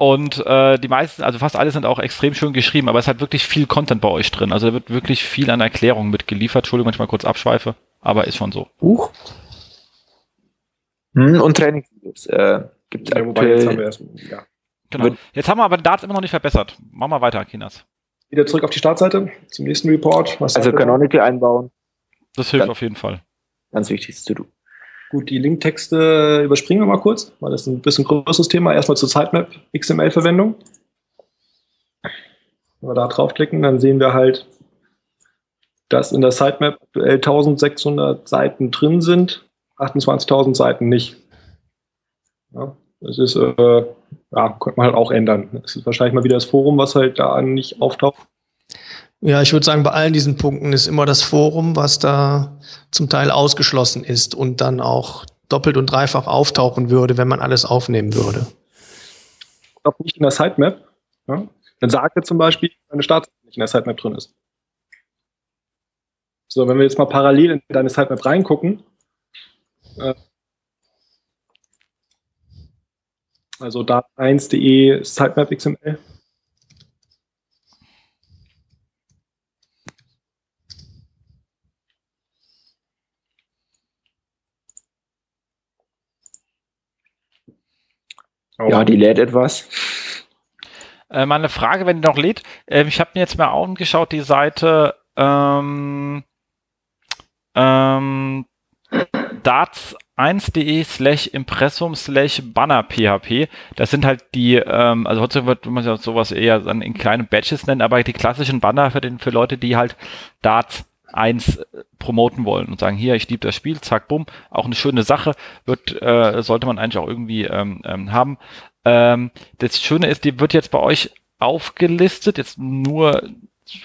und äh, die meisten, also fast alle sind auch extrem schön geschrieben, aber es hat wirklich viel Content bei euch drin. Also da wird wirklich viel an Erklärungen mitgeliefert. Entschuldigung, manchmal kurz abschweife, aber ist schon so. Huch. Hm, und Trainingsvideos. Äh, gibt's ja, wobei jetzt haben wir erst, ja. Genau. Jetzt haben wir aber den Darts immer noch nicht verbessert. Machen wir weiter, Kinas. Wieder zurück auf die Startseite, zum nächsten Report. Was also Canonical einbauen. Das hilft ganz, auf jeden Fall. Ganz wichtiges To-Do. Gut, die Linktexte überspringen wir mal kurz, weil das ist ein bisschen größeres Thema. Erstmal zur Sitemap XML-Verwendung. Wenn wir da draufklicken, dann sehen wir halt dass in der Sitemap aktuell 1600 Seiten drin sind, 28.000 Seiten nicht. Ja, das ist, äh, ja, könnte man halt auch ändern. Das ist wahrscheinlich mal wieder das Forum, was halt da nicht auftaucht. Ja, ich würde sagen, bei allen diesen Punkten ist immer das Forum, was da zum Teil ausgeschlossen ist und dann auch doppelt und dreifach auftauchen würde, wenn man alles aufnehmen würde. Auch nicht in der Sitemap. Ja? Dann sagt er zum Beispiel, deine Startseite nicht in der Sitemap drin ist. So, wenn wir jetzt mal parallel in deine Sitemap reingucken, äh, also dat1.de Sitemap XML. Ja, die lädt etwas. Äh, meine Frage, wenn die noch lädt, äh, ich habe mir jetzt mal angeschaut, die Seite ähm, ähm, darts1.de slash impressum slash banner php. Das sind halt die, ähm, also heutzutage wird man ja sowas eher dann in kleinen Batches nennen, aber die klassischen Banner für, den, für Leute, die halt Darts 1 äh, promoten wollen und sagen, hier, ich liebe das Spiel, zack, bumm, auch eine schöne Sache, wird, äh, sollte man eigentlich auch irgendwie ähm, ähm, haben. Ähm, das Schöne ist, die wird jetzt bei euch aufgelistet, jetzt nur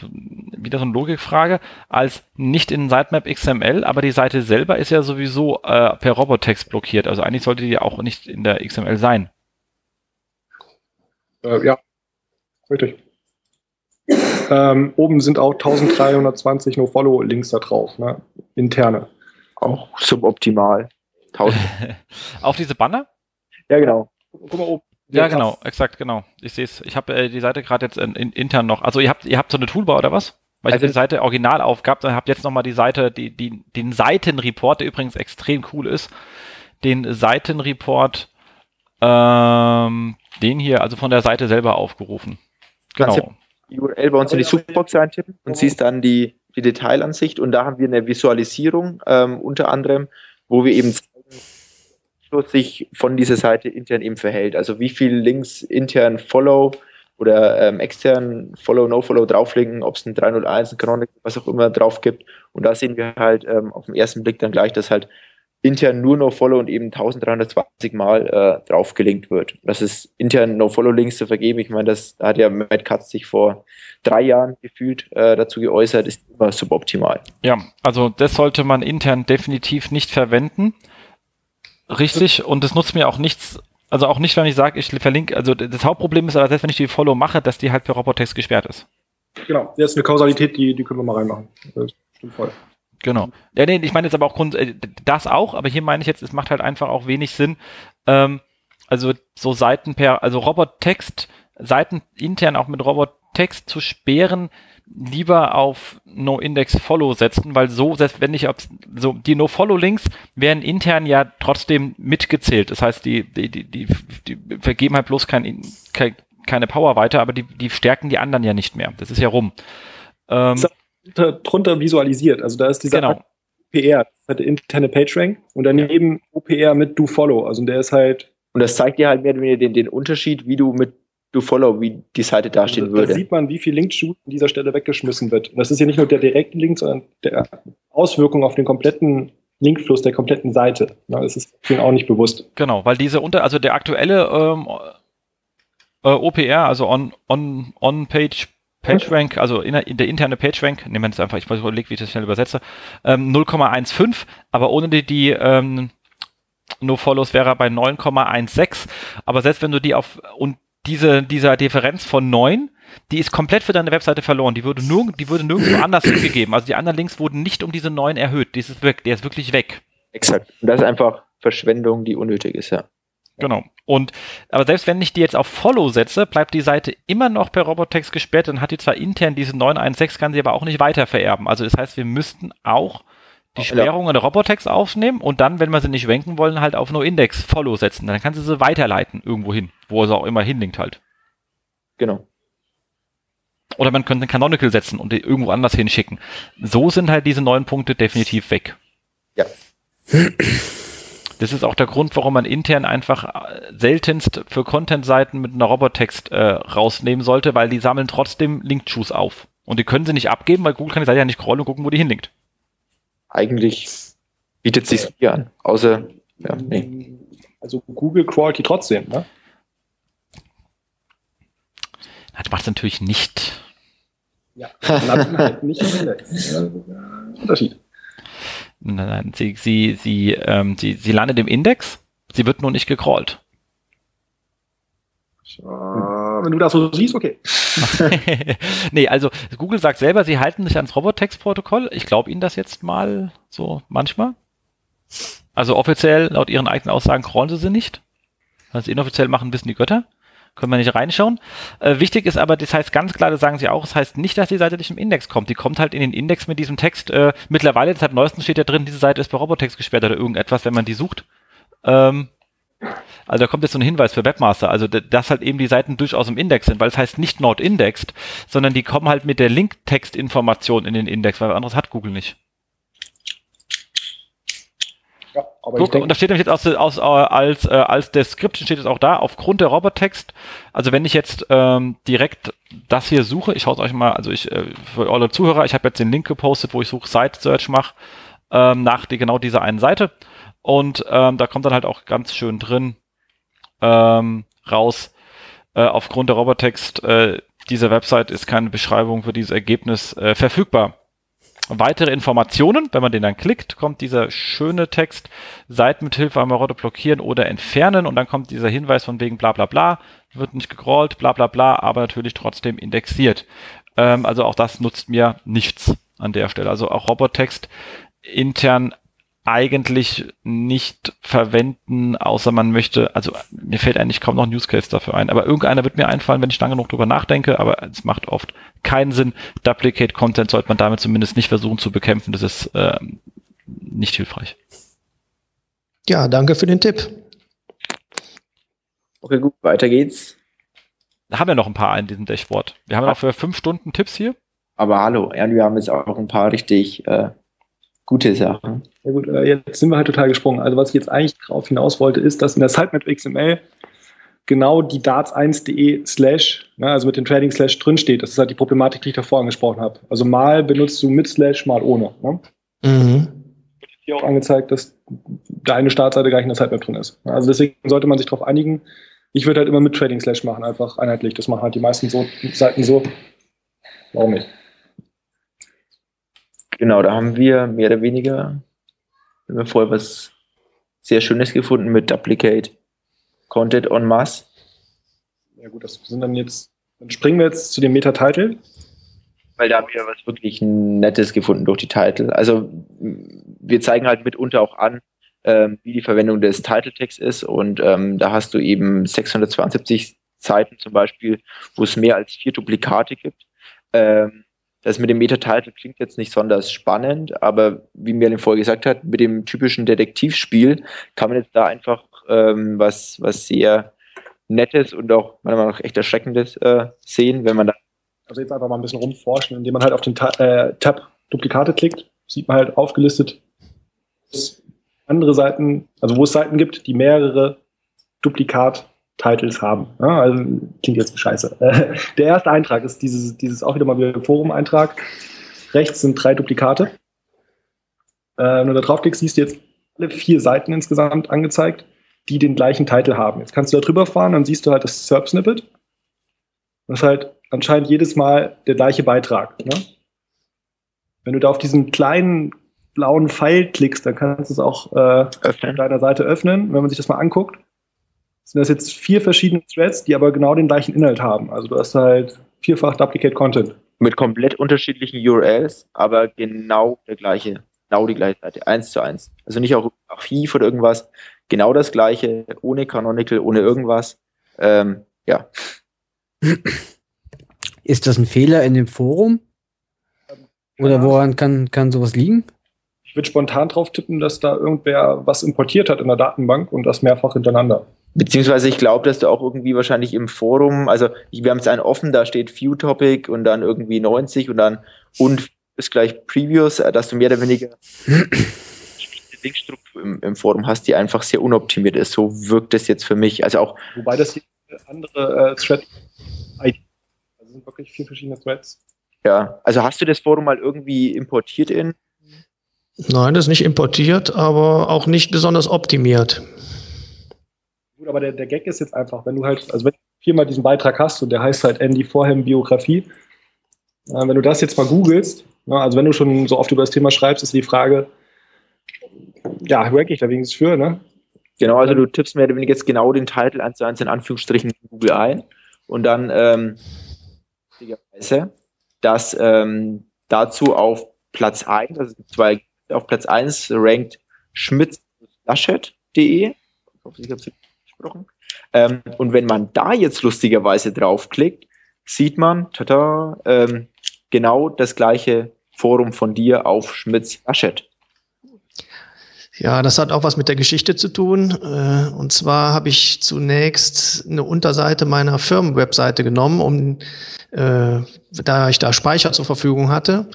wieder so eine Logikfrage, als nicht in Sitemap XML, aber die Seite selber ist ja sowieso äh, per Robotext blockiert. Also eigentlich sollte die auch nicht in der XML sein. Äh, ja, richtig. Ähm, oben sind auch 1320 No-Follow-Links da drauf, ne? interne. Auch suboptimal. [laughs] Auf diese Banner? Ja, genau. Guck mal oben. Ja, genau, exakt, genau. Ich sehe es. Ich habe äh, die Seite gerade jetzt in, in, intern noch. Also ihr habt, ihr habt so eine Toolbar oder was? Weil also ich die Seite original aufgehabt und habt jetzt nochmal die Seite, die, die, den Seitenreport, der übrigens extrem cool ist. Den Seitenreport, ähm, den hier, also von der Seite selber aufgerufen. Genau. Die URL bei uns in die Suchbox eintippen und siehst dann die, die Detailansicht und da haben wir eine Visualisierung ähm, unter anderem, wo wir eben sich von dieser Seite intern eben verhält. Also wie viel Links intern Follow oder ähm, extern Follow, No-Follow drauflegen, ob es ein 301, ein Chronic, was auch immer drauf gibt. Und da sehen wir halt ähm, auf den ersten Blick dann gleich, dass halt intern nur No-Follow und eben 1320 Mal äh, draufgelinkt wird. Das ist intern No-Follow-Links zu vergeben. Ich meine, das hat ja Matt Katz sich vor drei Jahren gefühlt äh, dazu geäußert, ist immer suboptimal. Ja, also das sollte man intern definitiv nicht verwenden. Richtig, und das nutzt mir auch nichts, also auch nicht, wenn ich sage, ich verlinke, also das Hauptproblem ist aber selbst wenn ich die Follow mache, dass die halt per Robotext gesperrt ist. Genau, das ist eine Kausalität, die, die können wir mal reinmachen. Das stimmt voll. Genau. Ja, nee, ich meine jetzt aber auch Grund, äh, das auch, aber hier meine ich jetzt, es macht halt einfach auch wenig Sinn, ähm, also so Seiten per, also Robottext, Seiten intern auch mit Robottext zu sperren, lieber auf No-Index-Follow setzen, weil so, selbst wenn ich so, die No-Follow-Links werden intern ja trotzdem mitgezählt. Das heißt, die, die, die, die, die vergeben halt bloß kein, kein, keine Power weiter, aber die, die stärken die anderen ja nicht mehr. Das ist ja rum. Ähm, drunter visualisiert. Also da ist dieser genau. OPR, das hat interne PageRank und daneben OPR mit DoFollow. Also der ist halt. Und das zeigt dir halt mehr oder weniger den, den Unterschied, wie du mit do follow, wie die Seite dastehen also, würde. Da sieht man, wie viel Linkshoot an dieser Stelle weggeschmissen wird. Und das ist ja nicht nur der direkte Link, sondern der Auswirkung auf den kompletten Linkfluss der kompletten Seite. Ja, das ist vielen auch nicht bewusst. Genau, weil diese unter, also der aktuelle ähm, äh, OPR, also on, on, on Page PageRank, also in, in der interne PageRank, nehmen wir jetzt einfach, ich muss überlegen, wie ich das schnell übersetze, ähm, 0,15, aber ohne die, die ähm, No-Follows wäre er bei 9,16. Aber selbst wenn du die auf und diese, dieser Differenz von 9, die ist komplett für deine Webseite verloren. Die würde, nur, die würde nirgendwo [clears throat] anders hingegeben. Also die anderen Links wurden nicht um diese 9 erhöht. Die ist weg, der ist wirklich weg. Exakt. Und das ist einfach Verschwendung, die unnötig ist, ja. Genau. Und, aber selbst wenn ich die jetzt auf Follow setze, bleibt die Seite immer noch per Robotext gesperrt, dann hat die zwar intern diese 916, kann sie aber auch nicht weiter vererben. Also das heißt, wir müssten auch die Sperrung in der Robotext aufnehmen und dann, wenn wir sie nicht wenken wollen, halt auf No-Index Follow setzen. Dann kann sie sie weiterleiten irgendwo hin, wo sie auch immer hinlinkt halt. Genau. Oder man könnte einen Canonical setzen und die irgendwo anders hinschicken. So sind halt diese neuen Punkte definitiv weg. Ja. [clears throat] Das ist auch der Grund, warum man intern einfach äh, seltenst für Content-Seiten mit einer Robotext äh, rausnehmen sollte, weil die sammeln trotzdem Link-Choose auf. Und die können sie nicht abgeben, weil Google kann die Seite ja nicht crawlen und gucken, wo die hinlinkt. Eigentlich bietet sich hier an, außer, ja, nee. Also Google crawlt die trotzdem, ne? Das macht es natürlich nicht. Ja, halt nicht. [laughs] Unterschied. Nein, nein, sie, sie, sie, ähm, sie, sie landet im Index, sie wird nur nicht gecrawlt. wenn du das so siehst, okay. [laughs] nee, also Google sagt selber, sie halten sich ans Robotext-Protokoll. Ich glaube Ihnen das jetzt mal so manchmal. Also offiziell, laut Ihren eigenen Aussagen, crawlen sie sie nicht. Was sie inoffiziell machen, wissen die Götter. Können wir nicht reinschauen. Äh, wichtig ist aber, das heißt ganz klar, das sagen sie auch, das heißt nicht, dass die Seite nicht im Index kommt. Die kommt halt in den Index mit diesem Text. Äh, mittlerweile, seit neuestem steht ja drin, diese Seite ist bei Robotext gesperrt oder irgendetwas, wenn man die sucht. Ähm, also da kommt jetzt so ein Hinweis für Webmaster, also dass halt eben die Seiten durchaus im Index sind, weil es heißt nicht not indexed, sondern die kommen halt mit der Link-Text-Information in den Index, weil anderes hat Google nicht. Ja, aber Guck, und da steht nämlich jetzt aus, aus, als, äh, als Description steht es auch da, aufgrund der Robottext, also wenn ich jetzt ähm, direkt das hier suche, ich schaue es euch mal, also ich, äh, für alle Zuhörer, ich habe jetzt den Link gepostet, wo ich Such Site Search mache, ähm, nach die, genau dieser einen Seite. Und ähm, da kommt dann halt auch ganz schön drin ähm, raus, äh, aufgrund der Robottext, äh, diese Website ist keine Beschreibung für dieses Ergebnis äh, verfügbar weitere Informationen. Wenn man den dann klickt, kommt dieser schöne Text, Seiten mit Hilfe einer Rotte blockieren oder entfernen und dann kommt dieser Hinweis von wegen bla bla bla, wird nicht gecrawlt, bla bla bla, aber natürlich trotzdem indexiert. Ähm, also auch das nutzt mir nichts an der Stelle. Also auch Robottext intern eigentlich nicht verwenden, außer man möchte, also mir fällt eigentlich kaum noch ein Use Case dafür ein, aber irgendeiner wird mir einfallen, wenn ich lange genug drüber nachdenke, aber es macht oft keinen Sinn. Duplicate Content sollte man damit zumindest nicht versuchen zu bekämpfen, das ist äh, nicht hilfreich. Ja, danke für den Tipp. Okay, gut, weiter geht's. Da haben wir noch ein paar in diesem Dashboard. Wir haben ja noch für fünf Stunden Tipps hier. Aber hallo, ja, wir haben jetzt auch ein paar richtig äh, gute Sachen. Ja gut, äh, jetzt sind wir halt total gesprungen. Also was ich jetzt eigentlich drauf hinaus wollte, ist, dass in der Sitemap XML genau die darts1.de slash, ne, also mit dem Trading slash drinsteht. Das ist halt die Problematik, die ich davor angesprochen habe. Also mal benutzt du mit slash, mal ohne. Ne? Mhm. Hier auch angezeigt, dass deine Startseite gar nicht in der Sitemap drin ist. Also deswegen sollte man sich darauf einigen. Ich würde halt immer mit Trading slash machen, einfach einheitlich. Das machen halt die meisten so, Seiten so. Warum nicht? Genau, da haben wir mehr oder weniger haben wir vorher was sehr Schönes gefunden mit Duplicate Content en masse. Ja gut, das sind dann jetzt, dann springen wir jetzt zu dem Meta-Title. Weil da haben wir was wirklich Nettes gefunden durch die Title. Also wir zeigen halt mitunter auch an, ähm, wie die Verwendung des Title Tags ist und ähm, da hast du eben 672 Seiten zum Beispiel, wo es mehr als vier Duplikate gibt. Ähm, das mit dem Meta-Title klingt jetzt nicht besonders spannend, aber wie Merlin vorher gesagt hat, mit dem typischen Detektivspiel kann man jetzt da einfach ähm, was, was sehr Nettes und auch meiner Meinung nach echt Erschreckendes äh, sehen, wenn man da. Also jetzt einfach mal ein bisschen rumforschen, indem man halt auf den Ta äh, Tab Duplikate klickt, sieht man halt aufgelistet andere Seiten, also wo es Seiten gibt, die mehrere Duplikat Titles haben. Ja, also klingt jetzt scheiße. [laughs] der erste Eintrag ist dieses, dieses auch wieder mal wieder Forum-Eintrag. Rechts sind drei Duplikate. Äh, wenn du da draufklickst, siehst du jetzt alle vier Seiten insgesamt angezeigt, die den gleichen Titel haben. Jetzt kannst du da drüber fahren, dann siehst du halt das SERP-Snippet. Das ist halt anscheinend jedes Mal der gleiche Beitrag. Ne? Wenn du da auf diesen kleinen blauen Pfeil klickst, dann kannst du es auch äh, auf deiner Seite öffnen. Wenn man sich das mal anguckt, sind das jetzt vier verschiedene Threads, die aber genau den gleichen Inhalt haben. Also du hast halt vierfach Duplicate Content. Mit komplett unterschiedlichen URLs, aber genau der gleiche, genau die gleiche Seite, eins zu eins. Also nicht auch Archiv oder irgendwas, genau das gleiche, ohne Canonical, ohne irgendwas. Ähm, ja. [clears throat] Ist das ein Fehler in dem Forum? Oder woran kann, kann sowas liegen? Ich würde spontan drauf tippen, dass da irgendwer was importiert hat in der Datenbank und das mehrfach hintereinander. Beziehungsweise ich glaube, dass du auch irgendwie wahrscheinlich im Forum, also wir haben es einen offen, da steht View Topic und dann irgendwie 90 und dann und ist gleich Previews, äh, dass du mehr oder weniger Linkstruktur im, im, Forum hast, die einfach sehr unoptimiert ist. So wirkt es jetzt für mich. Also auch. Wobei das hier andere äh, Thread ID, also sind wirklich vier verschiedene Threads. Ja, also hast du das Forum mal irgendwie importiert in? Nein, das ist nicht importiert, aber auch nicht besonders optimiert. Gut, aber der, der Gag ist jetzt einfach, wenn du halt, also wenn du viermal diesen Beitrag hast und der heißt halt Andy Vorhem Biografie, äh, wenn du das jetzt mal googelst, ne, also wenn du schon so oft über das Thema schreibst, ist die Frage, ja, rank ich da wenigstens für, ne? Genau, also du tippst weniger jetzt genau den Titel eins zu eins in Anführungsstrichen in Google ein und dann ähm, dass ähm, dazu auf Platz 1, also zwei auf Platz 1 rankt schmitz-laschet.de. Ich hoffe, ich habe es gesprochen. Ähm, und wenn man da jetzt lustigerweise draufklickt, sieht man tada, ähm, genau das gleiche Forum von dir auf Schmitz-Laschet. Ja, das hat auch was mit der Geschichte zu tun. Äh, und zwar habe ich zunächst eine Unterseite meiner Firmenwebseite genommen, um äh, da ich da Speicher zur Verfügung hatte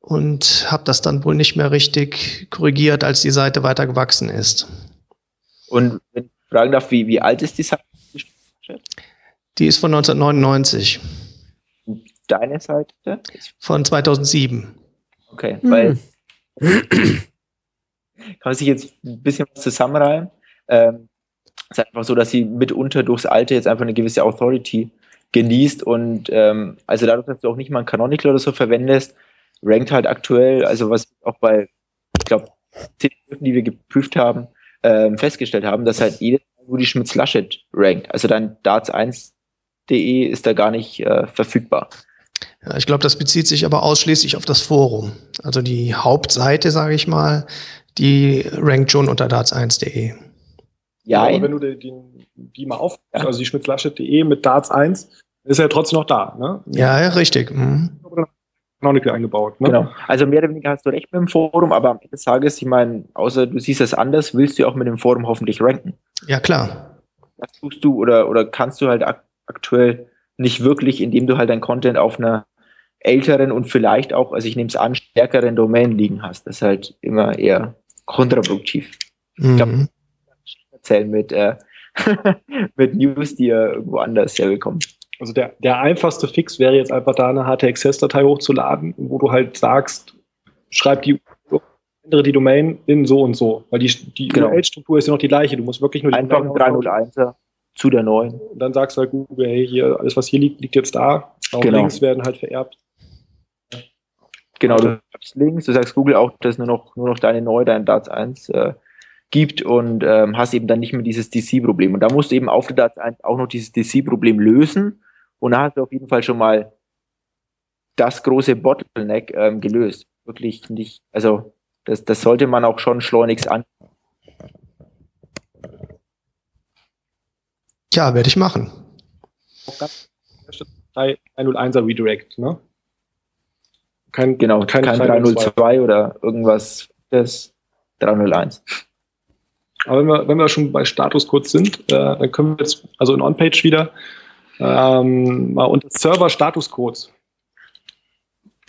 und habe das dann wohl nicht mehr richtig korrigiert, als die Seite weiter gewachsen ist. Und wenn fragen darf, wie, wie alt ist die Seite? Die ist von 1999. Deine Seite? Von 2007. Okay, hm. weil [clears throat] kann man sich jetzt ein bisschen was zusammenreihen. Ähm, es ist einfach so, dass sie mitunter durchs Alter jetzt einfach eine gewisse Authority genießt und ähm, also dadurch, dass du auch nicht mal ein Canonical oder so verwendest, rankt halt aktuell, also was auch bei, ich glaube, die wir geprüft haben, ähm, festgestellt haben, dass halt jedes Rudi Schmitz-Laschet rankt. Also dein darts1.de ist da gar nicht äh, verfügbar. Ja, ich glaube, das bezieht sich aber ausschließlich auf das Forum. Also die Hauptseite, sage ich mal, die rankt schon unter darts1.de. Ja, aber wenn du die, die, die mal auf, ja. also die schmitzlaschet.de mit Darts1, ist er ja trotzdem noch da, ne? Ja, ja richtig. Mhm. Canonical eingebaut. Ne? Genau. Also mehr oder weniger hast du recht mit dem Forum, aber am Ende des Tages, ich meine, außer du siehst es anders, willst du auch mit dem Forum hoffentlich ranken. Ja, klar. Das tust du oder, oder kannst du halt ak aktuell nicht wirklich, indem du halt dein Content auf einer älteren und vielleicht auch, also ich nehme es an, stärkeren Domain liegen hast. Das ist halt immer eher kontraproduktiv. Mhm. Ich glaube, erzählen mit, äh, [laughs] mit News, die ja irgendwo anders herbekommen. Also der, der einfachste Fix wäre jetzt einfach da eine HTXS-Datei hochzuladen, wo du halt sagst, schreib die ändere die Domain in so und so. Weil die, die genau. URL-Struktur ist ja noch die gleiche. Du musst wirklich nur die Einfach ein 301er zu der neuen. Und dann sagst du halt Google, hey, hier, alles was hier liegt, liegt jetzt da. Auch genau. Links werden halt vererbt. Genau, du schreibst Links, du sagst Google auch, dass nur noch, nur noch deine neue, dein Darts 1 äh, gibt und ähm, hast eben dann nicht mehr dieses DC-Problem. Und da musst du eben auf der Darts 1 auch noch dieses DC-Problem lösen und da hast du auf jeden Fall schon mal das große Bottleneck ähm, gelöst. Wirklich nicht, also das, das sollte man auch schon schleunigst an. Ja, werde ich machen. 301er Redirect, ne? Kein, genau, kein, kein 302 oder irgendwas, das 301. Aber wenn wir, wenn wir schon bei Status kurz sind, äh, dann können wir jetzt, also in On-Page wieder, ähm, mal unter Server Statuscodes.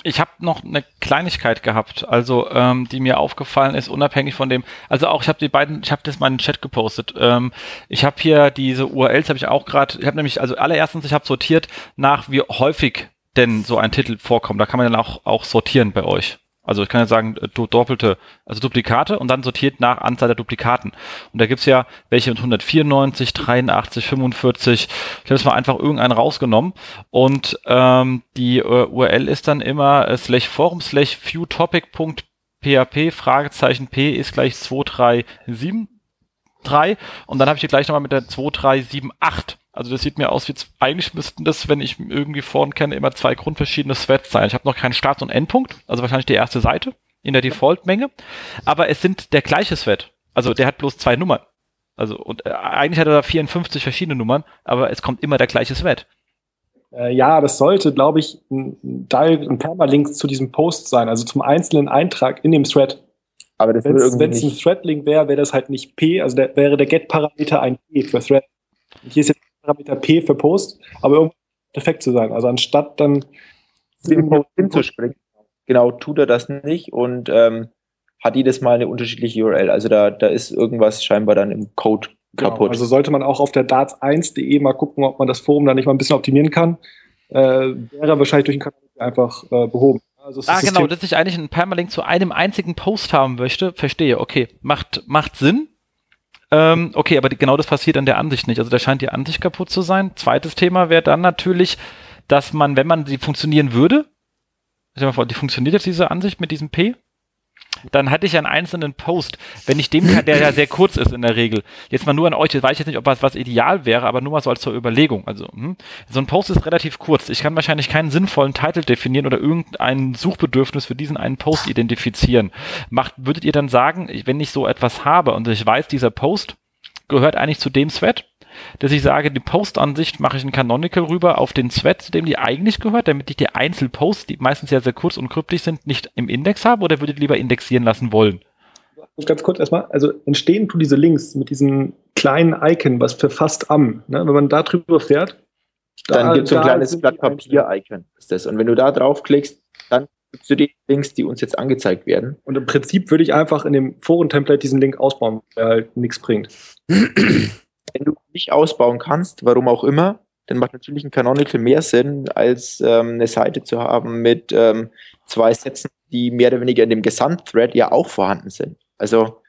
Ich habe noch eine Kleinigkeit gehabt, also ähm, die mir aufgefallen ist, unabhängig von dem. Also auch ich habe die beiden, ich habe das mal in den Chat gepostet. Ähm, ich habe hier diese URLs, habe ich auch gerade. Ich habe nämlich also allererstens, ich habe sortiert nach wie häufig denn so ein Titel vorkommt. Da kann man dann auch auch sortieren bei euch. Also ich kann ja sagen, äh, doppelte, also Duplikate und dann sortiert nach Anzahl der Duplikaten. Und da gibt's ja welche mit 194, 83, 45. Ich habe jetzt mal einfach irgendeinen rausgenommen. Und ähm, die äh, URL ist dann immer äh, slash forum slash viewtopic.php Fragezeichen p ist gleich 2373. Und dann habe ich hier gleich nochmal mit der 2378 also das sieht mir aus wie, eigentlich müssten das, wenn ich irgendwie vorn kenne, immer zwei grundverschiedene Threads sein. Ich habe noch keinen Start- und Endpunkt, also wahrscheinlich die erste Seite in der Default-Menge. Aber es sind der gleiche Thread. Also der hat bloß zwei Nummern. Also und äh, eigentlich hat er da 54 verschiedene Nummern, aber es kommt immer der gleiche Thread. Äh, ja, das sollte, glaube ich, ein, ein Permalink zu diesem Post sein, also zum einzelnen Eintrag in dem Thread. Aber wenn es ein Thread-Link wäre, wäre das halt nicht P, also der, wäre der Get-Parameter ein P für Thread. Und hier ist jetzt Parameter P für Post, aber irgendwie perfekt zu sein. Also anstatt dann den Post hinzuspringen, genau, tut er das nicht und ähm, hat jedes Mal eine unterschiedliche URL. Also da, da ist irgendwas scheinbar dann im Code genau, kaputt. Genau, also sollte man auch auf der darts1.de mal gucken, ob man das Forum da nicht mal ein bisschen optimieren kann. Äh, wäre wahrscheinlich durch einen einfach äh, behoben. Also ah, genau, dass ich eigentlich einen Permalink zu einem einzigen Post haben möchte, verstehe, okay, macht, macht Sinn. Ähm, okay, aber die, genau das passiert an der Ansicht nicht. Also da scheint die Ansicht kaputt zu sein. Zweites Thema wäre dann natürlich, dass man, wenn man sie funktionieren würde, stell mal vor, die funktioniert jetzt diese Ansicht mit diesem P, dann hatte ich einen einzelnen Post, wenn ich dem der ja sehr kurz ist in der Regel. Jetzt mal nur an euch, jetzt weiß ich jetzt nicht, ob was, was ideal wäre, aber nur mal so als zur Überlegung. Also, hm, so ein Post ist relativ kurz. Ich kann wahrscheinlich keinen sinnvollen Titel definieren oder irgendein Suchbedürfnis für diesen einen Post identifizieren. Macht, würdet ihr dann sagen, wenn ich so etwas habe und ich weiß, dieser Post gehört eigentlich zu dem Thread, dass ich sage, die Post-Ansicht mache ich in Canonical rüber auf den Thread, zu dem die eigentlich gehört, damit ich die Einzelposts, die meistens ja sehr kurz und kryptisch sind, nicht im Index habe oder würdet ihr lieber indexieren lassen wollen? Ganz kurz erstmal, also entstehen tun diese Links mit diesem kleinen Icon, was für fast am, ne? wenn man da drüber fährt. Dann da, gibt es so ein kleines Blatt Papier-Icon. Und wenn du da draufklickst, dann gibst du die Links, die uns jetzt angezeigt werden. Und im Prinzip würde ich einfach in dem Foren-Template diesen Link ausbauen, der halt nichts bringt. Wenn du nicht ausbauen kannst, warum auch immer, dann macht natürlich ein Canonical mehr Sinn, als ähm, eine Seite zu haben mit ähm, zwei Sätzen, die mehr oder weniger in dem Gesamtthread ja auch vorhanden sind. Also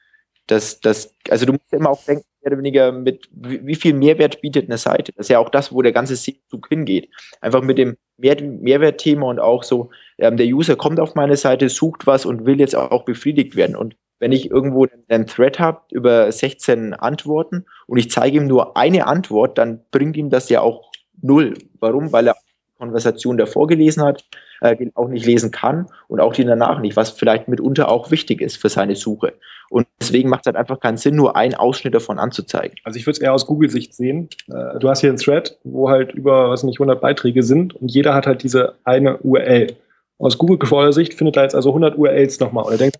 das, das, also du musst ja immer auch denken, mehr oder weniger mit, wie, wie viel Mehrwert bietet eine Seite. Das ist ja auch das, wo der ganze Zug hingeht. Einfach mit dem Mehr Mehrwertthema und auch so, ähm, der User kommt auf meine Seite, sucht was und will jetzt auch befriedigt werden. Und wenn ich irgendwo einen Thread habe über 16 Antworten und ich zeige ihm nur eine Antwort, dann bringt ihm das ja auch null. Warum? Weil er die Konversation davor gelesen hat, äh, auch nicht lesen kann und auch die danach nicht, was vielleicht mitunter auch wichtig ist für seine Suche. Und deswegen macht es halt einfach keinen Sinn, nur einen Ausschnitt davon anzuzeigen. Also ich würde es eher aus Google-Sicht sehen. Äh, du hast hier einen Thread, wo halt über, was nicht, 100 Beiträge sind und jeder hat halt diese eine URL. Aus Google-Sicht findet er jetzt also 100 URLs nochmal und er denkt,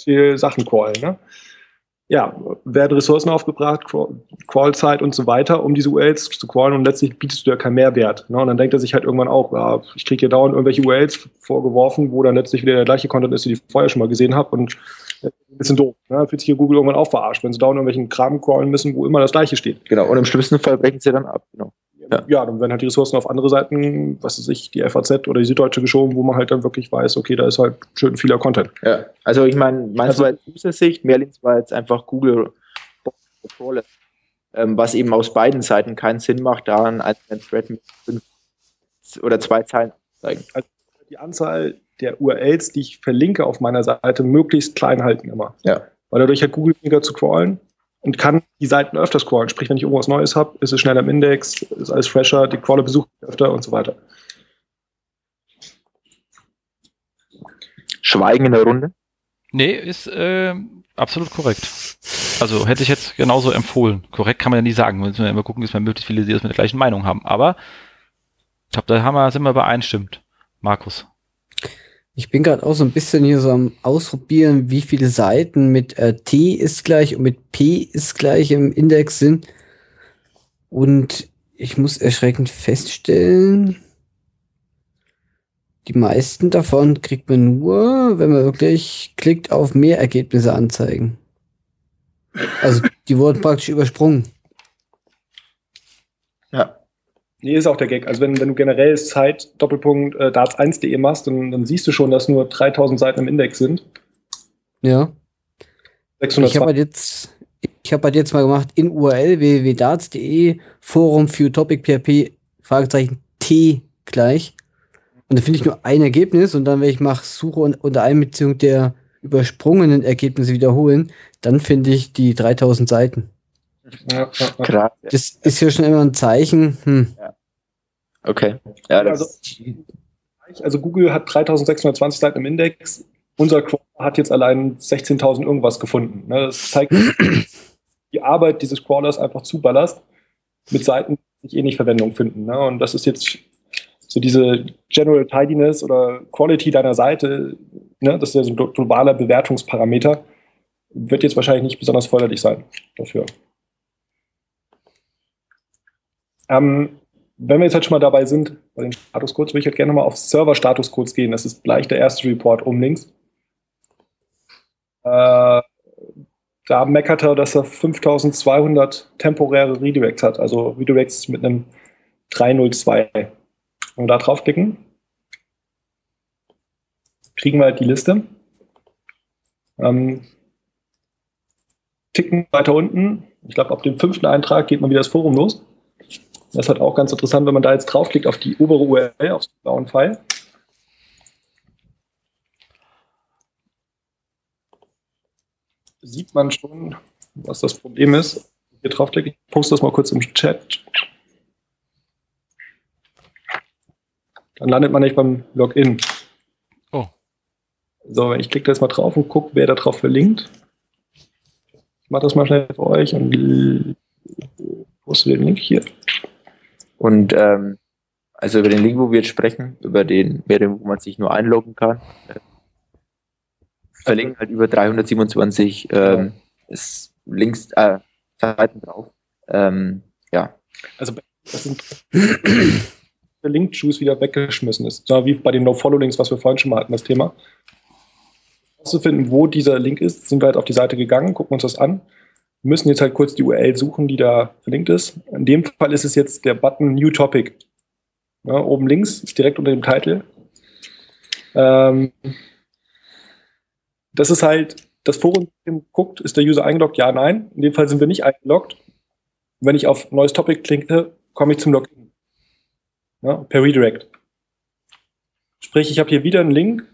viel Sachen crawlen. Ne? Ja, werden Ressourcen aufgebracht, Crawlzeit und so weiter, um diese URLs zu crawlen und letztlich bietest du ja keinen Mehrwert. Ne? Und dann denkt er sich halt irgendwann auch, ja, ich kriege hier dauernd irgendwelche URLs vorgeworfen, wo dann letztlich wieder der gleiche Content ist, den ich vorher schon mal gesehen habe und ein bisschen doof. Ne? Fühlt sich hier Google irgendwann auch verarscht, wenn sie dauernd irgendwelchen Kram crawlen müssen, wo immer das gleiche steht. Genau, und im schlimmsten Fall brechen sie dann ab. Genau. Ja. ja, dann werden halt die Ressourcen auf andere Seiten, was weiß ich, die FAZ oder die Süddeutsche geschoben, wo man halt dann wirklich weiß, okay, da ist halt schön vieler Content. Ja, also ich meine, meinst also, du als User-Sicht, Merlins war jetzt einfach Google ähm, was eben aus beiden Seiten keinen Sinn macht, daran als ein Thread mit fünf oder zwei Zeilen zeigen. Also die Anzahl der URLs, die ich verlinke auf meiner Seite, möglichst klein halten immer. Ja. Weil dadurch hat Google weniger zu crawlen und kann die Seiten öfter scrollen. Sprich, wenn ich irgendwas Neues habe, ist es schneller im Index, ist alles fresher, die Crawler besuchen öfter und so weiter. Schweigen in der Runde? Nee, ist äh, absolut korrekt. Also hätte ich jetzt genauso empfohlen. Korrekt kann man ja nie sagen. Wir müssen ja immer gucken, dass wir möglichst viele, die das mit der gleichen Meinung haben. Aber ich glaube, da haben wir, sind wir übereinstimmt. Markus. Ich bin gerade auch so ein bisschen hier so am Ausprobieren, wie viele Seiten mit äh, T ist gleich und mit P ist gleich im Index sind. Und ich muss erschreckend feststellen, die meisten davon kriegt man nur, wenn man wirklich klickt auf mehr Ergebnisse anzeigen. Also die wurden praktisch übersprungen. Ja. Nee, ist auch der Gag. Also wenn, wenn du generell Zeit Doppelpunkt äh, darts1.de machst, dann, dann siehst du schon, dass nur 3000 Seiten im Index sind. Ja. 620. Ich habe halt jetzt, ich habe halt jetzt mal gemacht in URL www.darts.de Forum für Topic PHP Fragezeichen T gleich. Und da finde ich nur ein Ergebnis und dann, wenn ich mache Suche unter Einbeziehung der übersprungenen Ergebnisse wiederholen, dann finde ich die 3000 Seiten. Ja, Krass. Das ist ja schon immer ein Zeichen. Hm. Ja. Okay. Ja, also, also, Google hat 3620 Seiten im Index. Unser Crawler hat jetzt allein 16.000 irgendwas gefunden. Ne? Das zeigt, die Arbeit dieses Crawlers einfach zuballerst mit Seiten, die sich eh nicht Verwendung finden. Ne? Und das ist jetzt so diese General Tidiness oder Quality deiner Seite, ne? das ist ja so ein globaler Bewertungsparameter, wird jetzt wahrscheinlich nicht besonders förderlich sein dafür. Ähm, wenn wir jetzt halt schon mal dabei sind, bei den Statuscodes, würde ich halt gerne mal auf Server-Statuscodes gehen. Das ist gleich der erste Report oben links. Äh, da meckert er, dass er 5200 temporäre Redirects hat, also Redirects mit einem 302. Wenn wir da draufklicken, kriegen wir halt die Liste. Ähm, ticken weiter unten. Ich glaube, ab dem fünften Eintrag geht man wieder das Forum los. Das ist halt auch ganz interessant, wenn man da jetzt draufklickt auf die obere URL, auf den blauen Pfeil. Sieht man schon, was das Problem ist. Hier draufklicken. Ich poste das mal kurz im Chat. Dann landet man nicht beim Login. Oh. So, ich klicke da jetzt mal drauf und gucke, wer da drauf verlinkt. Ich mache das mal schnell für euch und poste den Link hier. Und ähm, also über den Link, wo wir jetzt sprechen, über den, wo man sich nur einloggen kann, äh, verlinken halt über 327 ähm, links äh, Seiten drauf. Ähm, ja. Also das sind [clears throat] der Link-Juice wieder weggeschmissen ist. So wie bei den No-Follow-Links, was wir vorhin schon mal hatten, das Thema. zu finden, wo dieser Link ist, sind wir halt auf die Seite gegangen, gucken uns das an, wir müssen jetzt halt kurz die URL suchen, die da verlinkt ist. In dem Fall ist es jetzt der Button New Topic. Ja, oben links ist direkt unter dem Titel. Ähm, das ist halt, das Forum guckt, ist der User eingeloggt? Ja, nein. In dem Fall sind wir nicht eingeloggt. wenn ich auf neues Topic klicke, komme ich zum Login. Ja, per Redirect. Sprich, ich habe hier wieder einen Link,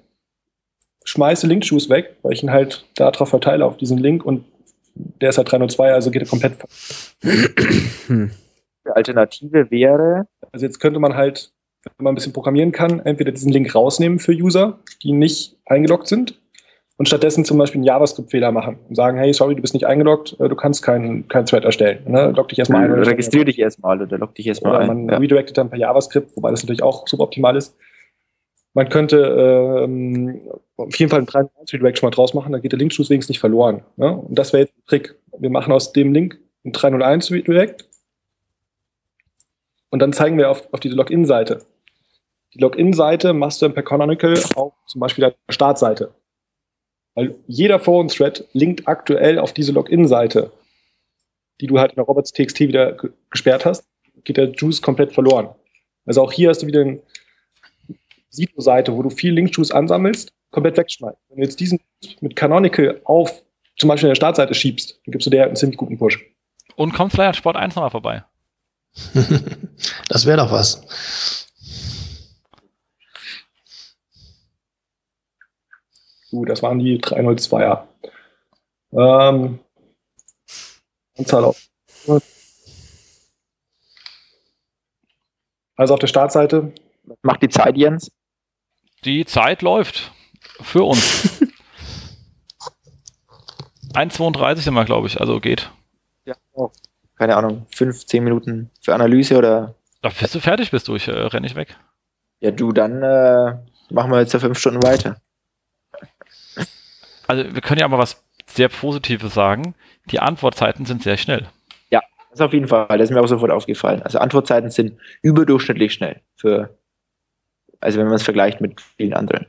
schmeiße Link-Shoes weg, weil ich ihn halt darauf verteile auf diesen Link und der ist halt 302, also geht er komplett. [clears throat] Die Alternative wäre. Also jetzt könnte man halt, wenn man ein bisschen programmieren kann, entweder diesen Link rausnehmen für User, die nicht eingeloggt sind und stattdessen zum Beispiel einen JavaScript-Fehler machen und sagen, hey, sorry, du bist nicht eingeloggt, äh, du kannst keinen kein Thread erstellen. Ne? Log dich erstmal ein. Registrier dich erstmal oder log dich erstmal ein. Man ja. redirectet dann per JavaScript, wobei das natürlich auch suboptimal ist. Man könnte ähm, auf jeden Fall einen 3 Redirect schon mal draus machen, dann geht der Link-Schuss wenigstens nicht verloren. Ne? Und das wäre jetzt der Trick. Wir machen aus dem Link ein 301 Redirect und dann zeigen wir auf, auf diese Login-Seite. Die Login-Seite machst du dann per Canonical auf zum Beispiel der Startseite. Weil jeder Forum-Thread linkt aktuell auf diese Login-Seite, die du halt in der robots.txt wieder gesperrt hast, geht der Juice komplett verloren. Also auch hier hast du wieder ein Sito-Seite, wo du viel Link-Juice ansammelst, komplett wegschmeißt. Wenn du jetzt diesen mit Canonical auf zum Beispiel in der Startseite schiebst, dann gibst du der einen ziemlich guten Push. Und kommt vielleicht an Sport 1 nochmal vorbei. [laughs] das wäre doch was. Gut, das waren die 302er. Ähm, Anzahl auf. Also auf der Startseite. Was macht die Zeit, Jens? Die Zeit läuft für uns. [laughs] 1,32 sind wir, glaube ich, also geht. Ja, oh. keine Ahnung, 5, 10 Minuten für Analyse oder? Da bist du fertig, bist du, ich äh, renne ich weg. Ja, du, dann äh, machen wir jetzt ja 5 Stunden weiter. Also wir können ja aber was sehr Positives sagen. Die Antwortzeiten sind sehr schnell. Ja, das auf jeden Fall. Das ist mir auch sofort aufgefallen. Also Antwortzeiten sind überdurchschnittlich schnell für also wenn man es vergleicht mit vielen anderen.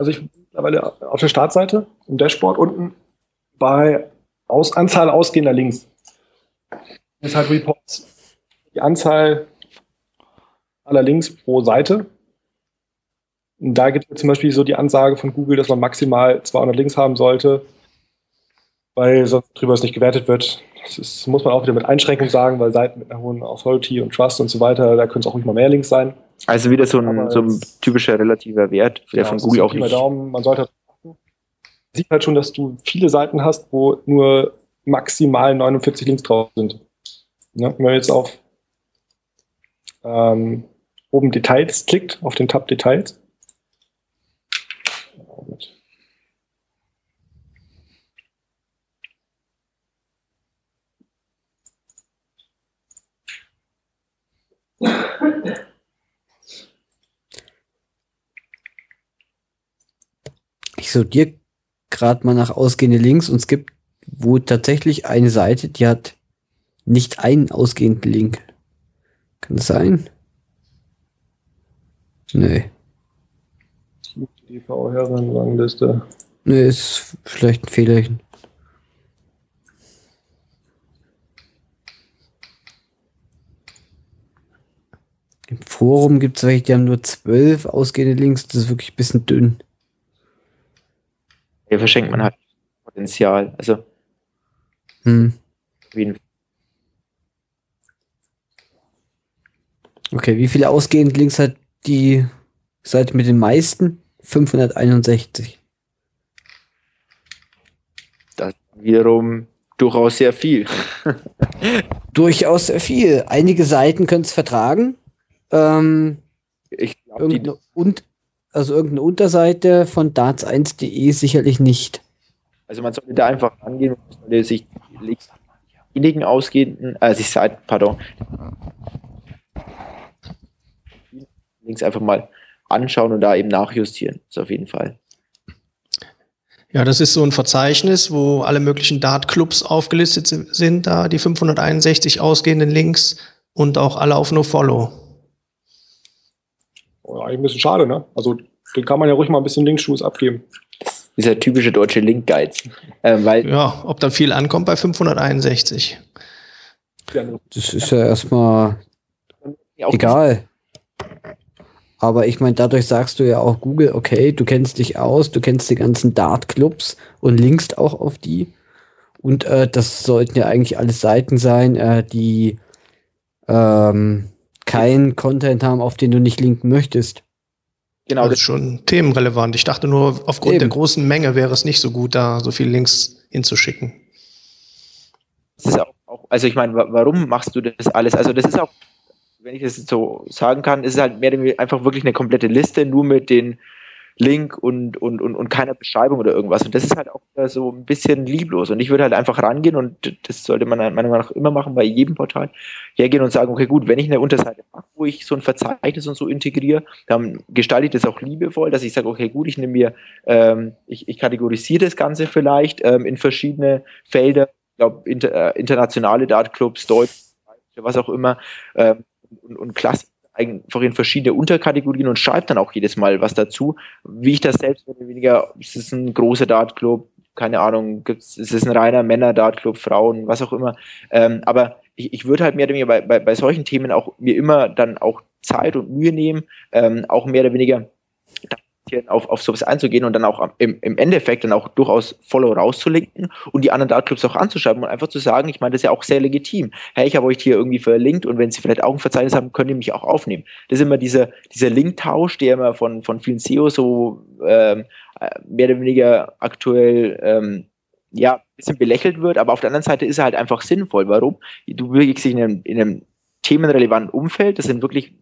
Also ich mittlerweile auf der Startseite im Dashboard unten bei Aus Anzahl ausgehender Links. Das ist halt Reports. Die Anzahl aller Links pro Seite. Und da gibt es zum Beispiel so die Ansage von Google, dass man maximal 200 Links haben sollte, weil sonst drüber es nicht gewertet wird. Das ist, muss man auch wieder mit Einschränkung sagen, weil Seiten mit einer hohen Authority und Trust und so weiter, da können es auch nicht mal mehr Links sein. Also wieder so ein, so ein typischer relativer Wert, der ja, von Google auch nicht. Daumen, man sollte man sieht halt schon, dass du viele Seiten hast, wo nur maximal 49 Links drauf sind. Ja, wenn man jetzt auf ähm, oben Details klickt, auf den Tab Details, Ich sortiere gerade mal nach ausgehende Links und es gibt wo tatsächlich eine Seite, die hat nicht einen ausgehenden Link. Kann das sein? Nee. Die V-Herren-Rangliste. Nee, ist vielleicht ein Fehlerchen. Im Forum gibt es welche, die haben nur zwölf ausgehende Links. Das ist wirklich ein bisschen dünn. Hier verschenkt man halt Potenzial. Also. Hm. Okay, wie viele ausgehende Links hat die Seite mit den meisten? 561. Das wiederum durchaus sehr viel. [laughs] [laughs] durchaus sehr viel. Einige Seiten können es vertragen. Ähm, ich glaube, irgendeine, und, also irgendeine Unterseite von darts1.de sicherlich nicht. Also man sollte da einfach angehen und sollte sich wenigen ausgehenden, äh, sich Seiten, pardon, Links einfach mal anschauen und da eben nachjustieren. Das auf jeden Fall. Ja, das ist so ein Verzeichnis, wo alle möglichen Dart-Clubs aufgelistet sind, da die 561 ausgehenden Links und auch alle auf NoFollow. Eigentlich ein bisschen schade, ne? Also, den kann man ja ruhig mal ein bisschen Linkschuss abgeben. Dieser typische deutsche Link-Guide. Äh, weil ja, ob dann viel ankommt bei 561. Das ist ja erstmal egal. Aber ich meine, dadurch sagst du ja auch Google, okay, du kennst dich aus, du kennst die ganzen Dart-Clubs und linkst auch auf die. Und äh, das sollten ja eigentlich alles Seiten sein, äh, die ähm, keinen Content haben, auf den du nicht linken möchtest. Genau, das ist schon themenrelevant. Ich dachte nur, aufgrund Eben. der großen Menge wäre es nicht so gut, da so viele Links hinzuschicken. Das ist auch, auch also ich meine, warum machst du das alles? Also das ist auch wenn ich das so sagen kann, ist es halt mehr oder weniger einfach wirklich eine komplette Liste, nur mit den Link und, und, und, und keiner Beschreibung oder irgendwas. Und das ist halt auch so ein bisschen lieblos. Und ich würde halt einfach rangehen und das sollte man meiner Meinung nach immer machen bei jedem Portal, hergehen und sagen, okay, gut, wenn ich eine Unterseite mache, wo ich so ein Verzeichnis und so integriere, dann gestalte ich das auch liebevoll, dass ich sage, okay, gut, ich nehme mir, ähm, ich, ich kategorisiere das Ganze vielleicht ähm, in verschiedene Felder, ich glaube, inter, äh, internationale Dartclubs, Deutsch, was auch immer, ähm, und, und Klasse einfach in verschiedene Unterkategorien und schreibt dann auch jedes Mal was dazu. Wie ich das selbst mehr oder weniger, ist es ein großer Dartclub, keine Ahnung, gibt's, ist es ein reiner Männer-Dartclub, Frauen, was auch immer. Ähm, aber ich, ich würde halt mehr oder weniger bei, bei, bei solchen Themen auch mir immer dann auch Zeit und Mühe nehmen, ähm, auch mehr oder weniger auf, auf sowas einzugehen und dann auch im, im Endeffekt dann auch durchaus Follow rauszulinken und die anderen Dartclubs auch anzuschreiben und einfach zu sagen, ich meine, das ist ja auch sehr legitim. Hey, ich habe euch hier irgendwie verlinkt und wenn Sie vielleicht auch ein Verzeichnis haben, könnt ihr mich auch aufnehmen. Das ist immer dieser, dieser Linktausch, der immer von, von vielen CEOs so ähm, äh, mehr oder weniger aktuell ähm, ja, ein bisschen belächelt wird, aber auf der anderen Seite ist er halt einfach sinnvoll. Warum? Du bewegst dich in einem, in einem themenrelevanten Umfeld, das sind wirklich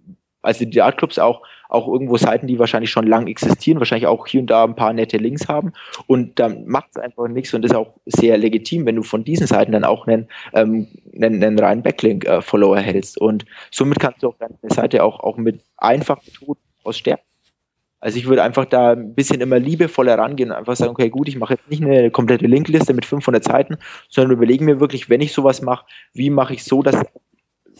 also die Dartclubs auch, auch irgendwo Seiten, die wahrscheinlich schon lang existieren, wahrscheinlich auch hier und da ein paar nette Links haben. Und dann macht es einfach nichts und ist auch sehr legitim, wenn du von diesen Seiten dann auch einen, ähm, einen, einen reinen Backlink-Follower erhältst. Und somit kannst du auch deine Seite auch, auch mit einfachen Methoden ausstärken. Also ich würde einfach da ein bisschen immer liebevoller rangehen und einfach sagen, okay, gut, ich mache jetzt nicht eine komplette Linkliste mit 500 Seiten, sondern überlege mir wirklich, wenn ich sowas mache, wie mache ich so, dass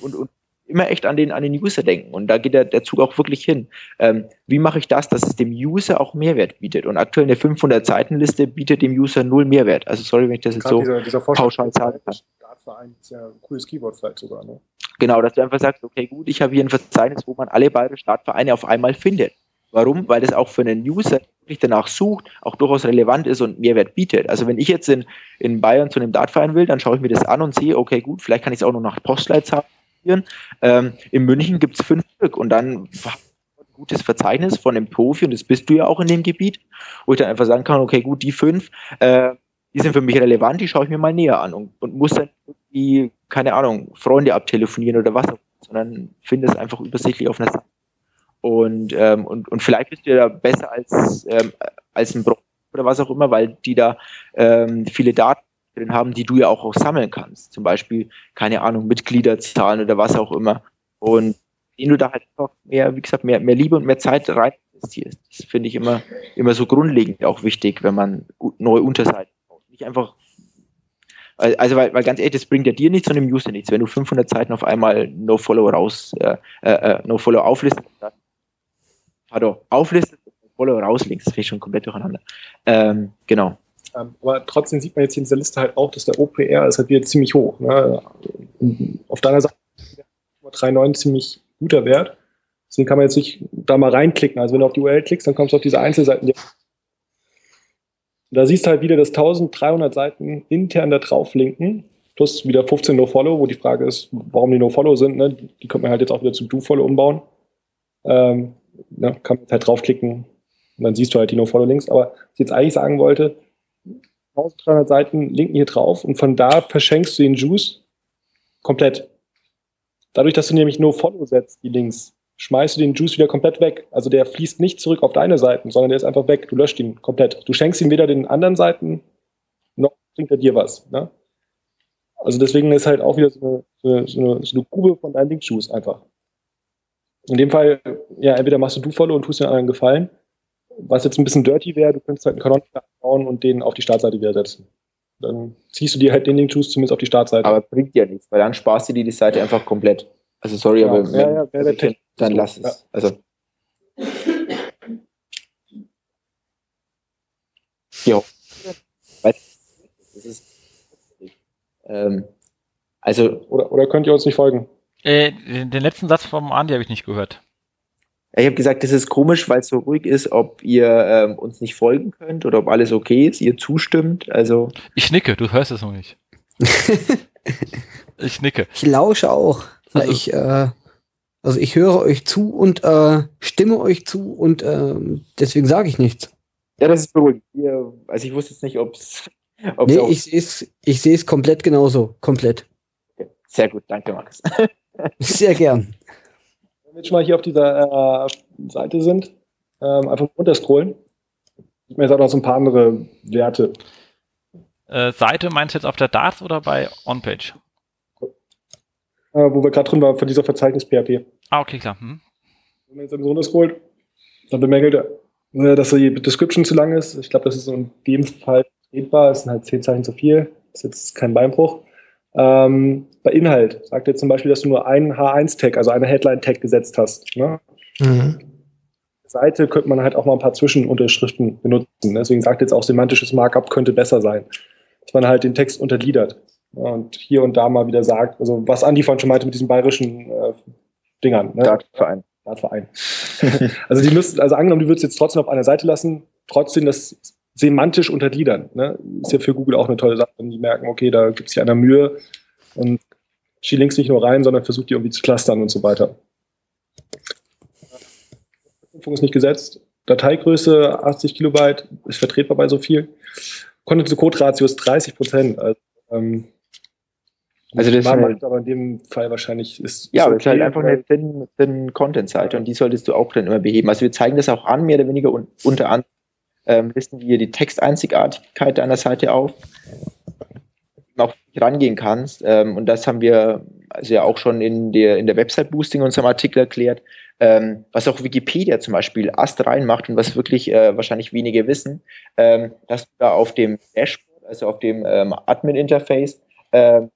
und, und immer echt an den, an den User denken. Und da geht der, der Zug auch wirklich hin. Ähm, wie mache ich das, dass es dem User auch Mehrwert bietet? Und aktuell eine 500-Seiten-Liste bietet dem User null Mehrwert. Also sorry, wenn ich das jetzt so dieser, dieser pauschal sagen kann. Startverein ist ja ein cooles Keyword vielleicht sogar, ne? Genau, dass du einfach sagst, okay, gut, ich habe hier ein Verzeichnis, wo man alle beide Startvereine auf einmal findet. Warum? Weil das auch für einen User, der wirklich danach sucht, auch durchaus relevant ist und Mehrwert bietet. Also wenn ich jetzt in, in Bayern zu einem Dartverein will, dann schaue ich mir das an und sehe, okay, gut, vielleicht kann ich es auch noch nach Postleitzahl ähm, in München gibt es fünf Stück und dann ein gutes Verzeichnis von einem Profi und das bist du ja auch in dem Gebiet, wo ich dann einfach sagen kann, okay, gut, die fünf, äh, die sind für mich relevant, die schaue ich mir mal näher an und, und muss dann irgendwie, keine Ahnung, Freunde abtelefonieren oder was, sondern finde es einfach übersichtlich auf einer Seite. Und, ähm, und, und vielleicht bist du ja besser als, ähm, als ein Profi oder was auch immer, weil die da ähm, viele Daten drin haben, die du ja auch, auch sammeln kannst. Zum Beispiel, keine Ahnung, Mitgliederzahlen oder was auch immer. Und den du da halt einfach mehr, wie gesagt, mehr, mehr Liebe und mehr Zeit rein investierst. Das finde ich immer, immer so grundlegend auch wichtig, wenn man neue Unterseiten baut. Nicht einfach also, weil, weil ganz ehrlich, das bringt ja dir nichts und dem User nichts. Wenn du 500 Seiten auf einmal No-Follow raus, äh, äh, äh No-Follow auflistest, dann, pardon, auflistest, Follow rauslinkst, das finde ich schon komplett durcheinander. Ähm, genau. Aber trotzdem sieht man jetzt hier in dieser Liste halt auch, dass der OPR ist halt wieder ziemlich hoch. Ne? Auf deiner Seite ist 3,9 ziemlich guter Wert. Deswegen kann man jetzt nicht da mal reinklicken. Also wenn du auf die URL klickst, dann kommst du auf diese Einzelseiten. Da siehst du halt wieder, dass 1300 Seiten intern da drauf linken, plus wieder 15 No-Follow, wo die Frage ist, warum die No-Follow sind. Ne? Die könnte man halt jetzt auch wieder zu Do-Follow umbauen. Ähm, ne? Kann man halt draufklicken und dann siehst du halt die No-Follow-Links. Aber was ich jetzt eigentlich sagen wollte, 1300 Seiten linken hier drauf und von da verschenkst du den Juice komplett. Dadurch, dass du nämlich No-Follow setzt, die Links, schmeißt du den Juice wieder komplett weg. Also der fließt nicht zurück auf deine Seiten, sondern der ist einfach weg. Du löscht ihn komplett. Du schenkst ihn weder den anderen Seiten, noch bringt er dir was. Ne? Also deswegen ist halt auch wieder so eine, so eine, so eine Grube von deinen Link-Juice einfach. In dem Fall, ja, entweder machst du du Follow und tust den anderen Gefallen, was jetzt ein bisschen dirty wäre, du könntest halt einen Kanoniker bauen und den auf die Startseite wieder setzen. Dann ziehst du dir halt den Link-Juice zumindest auf die Startseite. Aber bringt ja nichts, weil dann sparst du dir die Seite einfach komplett. Also sorry, ja, aber wenn, ja, ja, also, dann lass es. Ja. Also. Ja. Das ist, ähm, also. Oder, oder könnt ihr uns nicht folgen? Äh, den letzten Satz vom Andi habe ich nicht gehört. Ich habe gesagt, das ist komisch, weil es so ruhig ist, ob ihr ähm, uns nicht folgen könnt oder ob alles okay ist, ihr zustimmt. Also. Ich nicke, du hörst es noch nicht. [laughs] ich nicke. Ich lausche auch. Also, ich, äh, also ich höre euch zu und äh, stimme euch zu und äh, deswegen sage ich nichts. Ja, das ist beruhigend. Also ich wusste jetzt nicht, ob es. Nee, ich sehe es ich seh's komplett genauso. Komplett. Sehr gut, danke, Max. Sehr gern. Wenn wir jetzt schon mal hier auf dieser äh, Seite sind, ähm, einfach runterscrollen. Sieht man jetzt auch noch so ein paar andere Werte. Äh, Seite meinst du jetzt auf der Darts oder bei OnPage? äh, wo wir gerade drin waren, von dieser Verzeichnis-PHP. Ah, okay, klar. Hm. Wenn man jetzt im Runde scrollt, dann bemängelt er, äh, dass die Description zu lang ist. Ich glaube, das ist in dem Fall tretbar. Es sind halt zehn Zeichen zu viel. Das ist jetzt kein Beinbruch. Ähm, bei Inhalt sagt er zum Beispiel, dass du nur einen H1-Tag, also eine Headline-Tag gesetzt hast. Ne? Mhm. Seite könnte man halt auch mal ein paar Zwischenunterschriften benutzen. Deswegen sagt jetzt auch semantisches Markup könnte besser sein. Dass man halt den Text untergliedert und hier und da mal wieder sagt, also was Andi von schon meinte mit diesen bayerischen äh, Dingern. Ne? Dartverein. Dartverein. [laughs] also die müssten, also angenommen, die würdest jetzt trotzdem auf einer Seite lassen, trotzdem das semantisch untergliedern. Ne? Ist ja für Google auch eine tolle Sache, wenn die merken, okay, da gibt es ja einer Mühe und die Links nicht nur rein, sondern versucht die irgendwie zu clustern und so weiter. Prüfung ist nicht gesetzt. Dateigröße 80 Kilobyte ist vertretbar bei so viel. Content-to-Code-Ratio ist 30 Prozent. Also, ähm, also das macht halt, aber in dem Fall wahrscheinlich ist. Ja, aber es ist halt einfach eine thin, thin Content-Seite und die solltest du auch dann immer beheben. Also wir zeigen das auch an, mehr oder weniger un unter anderem ähm, listen wir die Texteinzigartigkeit deiner Seite auf, auch rangehen kannst. Ähm, und das haben wir also ja auch schon in der, in der Website-Boosting unserem Artikel erklärt, ähm, was auch Wikipedia zum Beispiel Ast reinmacht und was wirklich äh, wahrscheinlich wenige wissen, ähm, dass du da auf dem Dashboard, also auf dem ähm, Admin-Interface, ähm,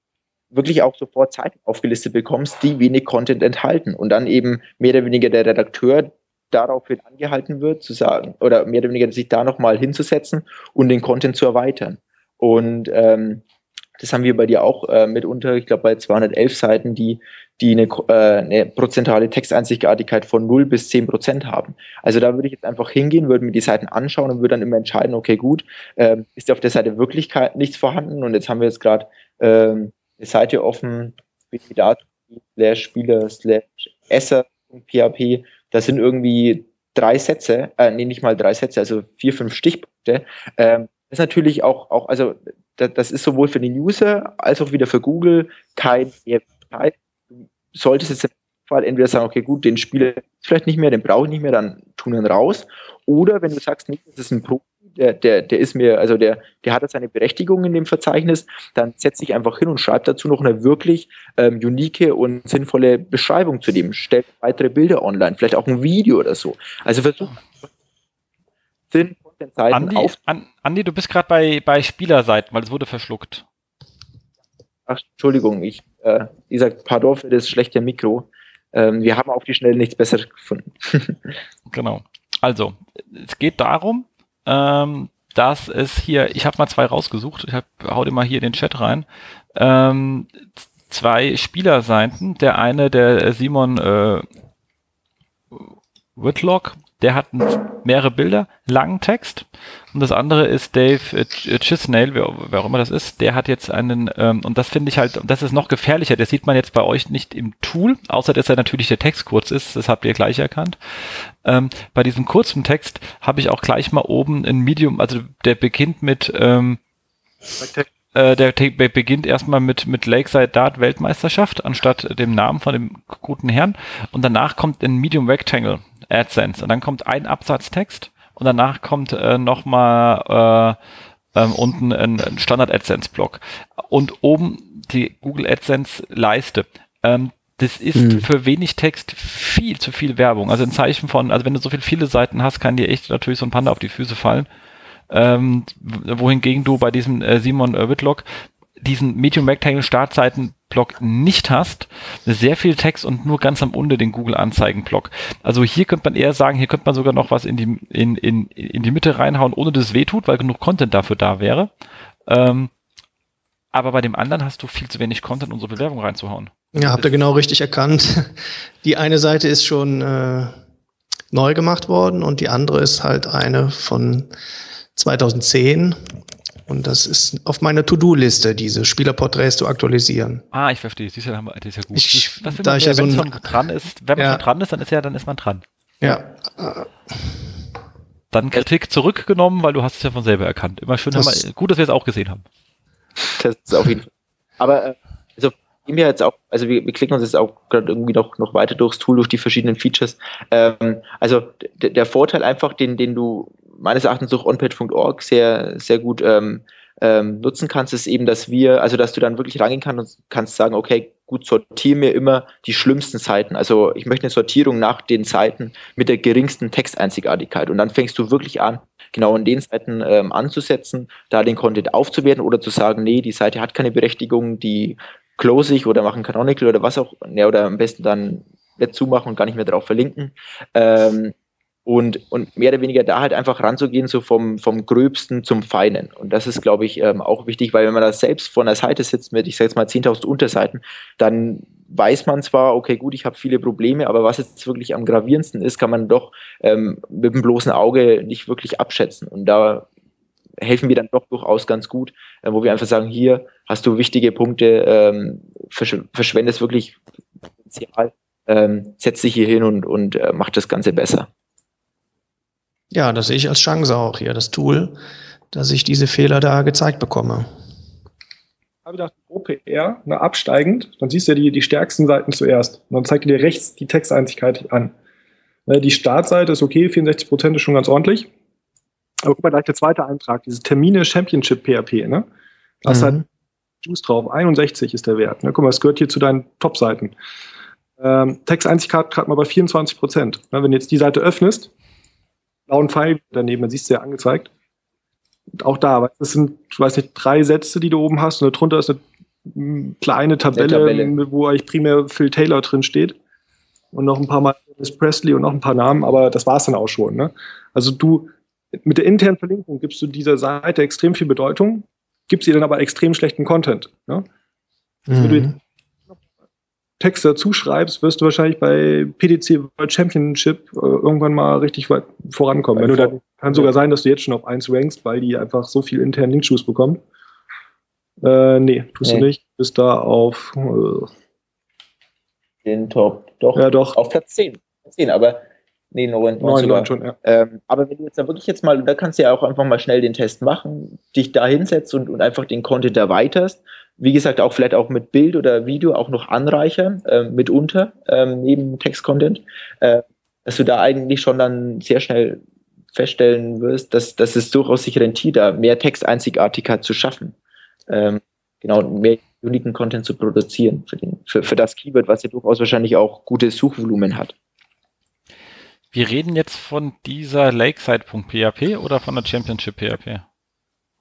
wirklich auch sofort Zeiten aufgelistet bekommst, die wenig Content enthalten und dann eben mehr oder weniger der Redakteur daraufhin angehalten wird, zu sagen, oder mehr oder weniger sich da nochmal hinzusetzen und den Content zu erweitern. Und ähm, das haben wir bei dir auch äh, mitunter, ich glaube bei 211 Seiten, die, die eine, äh, eine prozentale Texteinzigartigkeit von 0 bis 10 Prozent haben. Also da würde ich jetzt einfach hingehen, würde mir die Seiten anschauen und würde dann immer entscheiden, okay, gut, äh, ist auf der Seite wirklich nichts vorhanden? Und jetzt haben wir jetzt gerade ähm, eine Seite offen, slash Spieler slash Esser.php. Da sind irgendwie drei Sätze, äh, nee, nicht mal drei Sätze, also vier, fünf Stichpunkte. Ähm, das ist natürlich auch, auch also das, ist sowohl für den User als auch wieder für Google kein Mehrwert. Du solltest jetzt im Fall entweder sagen, okay, gut, den Spieler vielleicht nicht mehr, den brauche ich nicht mehr, dann tun ihn raus. Oder wenn du sagst, nee, das ist ein Profi, der, der, der ist mir, also der, der hat seine Berechtigung in dem Verzeichnis, dann setz dich einfach hin und schreib dazu noch eine wirklich ähm, unique und sinnvolle Beschreibung zu dem. Stell weitere Bilder online, vielleicht auch ein Video oder so. Also versuch Sinn Andi, auf. An, Andi, du bist gerade bei, bei Spielerseiten, weil es wurde verschluckt. Ach, Entschuldigung, ich, äh, wie gesagt, pardon für das schlechte Mikro. Ähm, wir haben auf die Schnelle nichts Besseres gefunden. [laughs] genau. Also, es geht darum, ähm, dass es hier, ich habe mal zwei rausgesucht, ich hab, hau dir mal hier in den Chat rein, ähm, zwei Spielerseiten, der eine, der Simon äh, Whitlock, der hat mehrere Bilder, langen Text. Und das andere ist Dave äh, Chisnell, wer, wer, auch immer das ist, der hat jetzt einen, ähm, und das finde ich halt, und das ist noch gefährlicher, das sieht man jetzt bei euch nicht im Tool, außer dass er natürlich der Text kurz ist, das habt ihr gleich erkannt. Ähm, bei diesem kurzen Text habe ich auch gleich mal oben ein Medium, also der beginnt mit ähm, äh, der beginnt erstmal mit, mit Lakeside Dart Weltmeisterschaft anstatt dem Namen von dem guten Herrn. Und danach kommt ein Medium Rectangle AdSense und dann kommt ein Absatztext und danach kommt äh, nochmal äh, ähm, unten ein, ein Standard AdSense Block und oben die Google AdSense Leiste. Ähm, das ist hm. für wenig Text viel zu viel Werbung. Also ein Zeichen von, also wenn du so viel viele Seiten hast, kann dir echt natürlich so ein Panda auf die Füße fallen. Ähm, wohingegen du bei diesem äh, Simon äh, Whitlock diesen Medium Rectangle Startseiten Block nicht hast, sehr viel Text und nur ganz am Unten den Google Anzeigen Block. Also hier könnte man eher sagen, hier könnte man sogar noch was in die, in, in, in die Mitte reinhauen, ohne dass es wehtut, weil genug Content dafür da wäre. Ähm, aber bei dem anderen hast du viel zu wenig Content, um so viel reinzuhauen. Ja, habt ihr genau richtig erkannt. Die eine Seite ist schon äh, neu gemacht worden und die andere ist halt eine von 2010. Und das ist auf meiner To-Do-Liste, diese Spielerporträts zu aktualisieren. Ah, ich verstehe. Siehst du, das ist ja gut. Ich, das, da man, ich ja so ein, dran ist, wenn man ja. schon dran ist, dann ist ja, dann ist man dran. Ja. Dann Kritik zurückgenommen, weil du hast es ja von selber erkannt. Immer schön, das, wir, gut, dass wir es auch gesehen haben. Das ist auf jeden Fall. Aber äh, also wir jetzt auch, also wir, wir klicken uns jetzt auch gerade irgendwie noch, noch weiter durchs Tool, durch die verschiedenen Features. Ähm, also der Vorteil einfach, den, den du meines Erachtens durch onpage.org sehr, sehr gut ähm, ähm, nutzen kannst, ist eben, dass wir, also dass du dann wirklich rangehen kannst und kannst sagen, okay, gut, sortiere mir immer die schlimmsten Seiten. Also ich möchte eine Sortierung nach den Seiten mit der geringsten Texteinzigartigkeit. Und dann fängst du wirklich an, genau an den Seiten ähm, anzusetzen, da den Content aufzuwerten oder zu sagen, nee, die Seite hat keine Berechtigung, die close ich oder machen Canonical oder was auch, ja, oder am besten dann zumachen und gar nicht mehr drauf verlinken. Ähm, und, und mehr oder weniger da halt einfach ranzugehen, so vom, vom Gröbsten zum Feinen. Und das ist, glaube ich, ähm, auch wichtig, weil wenn man da selbst vor einer Seite sitzt mit, ich sage jetzt mal, 10.000 Unterseiten, dann weiß man zwar, okay, gut, ich habe viele Probleme, aber was jetzt wirklich am gravierendsten ist, kann man doch ähm, mit dem bloßen Auge nicht wirklich abschätzen. Und da helfen wir dann doch durchaus ganz gut, äh, wo wir einfach sagen, hier hast du wichtige Punkte, ähm, versch verschwendest wirklich Potenzial, ähm, setz dich hier hin und, und äh, mach das Ganze besser. Ja, das sehe ich als Chance auch hier, das Tool, dass ich diese Fehler da gezeigt bekomme. Ich habe gedacht, OPR, ne, absteigend, dann siehst du ja die, die stärksten Seiten zuerst. Und dann zeigt dir rechts die Texteinzigkeit an. Ne, die Startseite ist okay, 64 Prozent ist schon ganz ordentlich. Aber guck mal gleich der zweite Eintrag, dieses Termine Championship PHP, ne? Da hast mhm. halt Juice drauf, 61 ist der Wert. Ne? Guck mal, es gehört hier zu deinen Top-Seiten. Ähm, Texteinzigkeit gerade mal bei 24 Prozent. Ne, wenn du jetzt die Seite öffnest, blauen Pfeil daneben, man siehst es ja angezeigt. Und auch da, das sind, ich weiß nicht, drei Sätze, die du oben hast und darunter ist eine kleine Tabelle, Tabelle. wo eigentlich primär Phil Taylor drin steht. Und noch ein paar Mal Miss Presley und noch ein paar Namen, aber das war es dann auch schon. Ne? Also du, mit der internen Verlinkung gibst du dieser Seite extrem viel Bedeutung, gibst ihr dann aber extrem schlechten Content. Ne? Also mhm. Wenn du Text dazu schreibst, wirst du wahrscheinlich bei PDC World Championship äh, irgendwann mal richtig weit vorankommen. Wenn du dann, kann sogar sein, dass du jetzt schon auf 1 rankst, weil die einfach so viel internen Linkschuss bekommen. Äh, nee, tust nee. du nicht. Bist da auf äh, den Top. Doch. Ja, doch. Auf Platz 10. 10 aber nee, 9, 9, 9 schon, ja. Ähm, aber wenn du jetzt da wirklich jetzt mal, da kannst du ja auch einfach mal schnell den Test machen, dich da hinsetzt und, und einfach den Content erweiterst wie gesagt, auch vielleicht auch mit Bild oder Video auch noch anreichern, äh, mitunter, ähm, neben Textcontent, äh, dass du da eigentlich schon dann sehr schnell feststellen wirst, dass, dass es durchaus sich rentiert, da mehr Texteinzigartigkeit zu schaffen. Ähm, genau, mehr uniken Content zu produzieren für, den, für, für das Keyword, was ja durchaus wahrscheinlich auch gutes Suchvolumen hat. Wir reden jetzt von dieser Lakeside.php oder von der Championship PHP?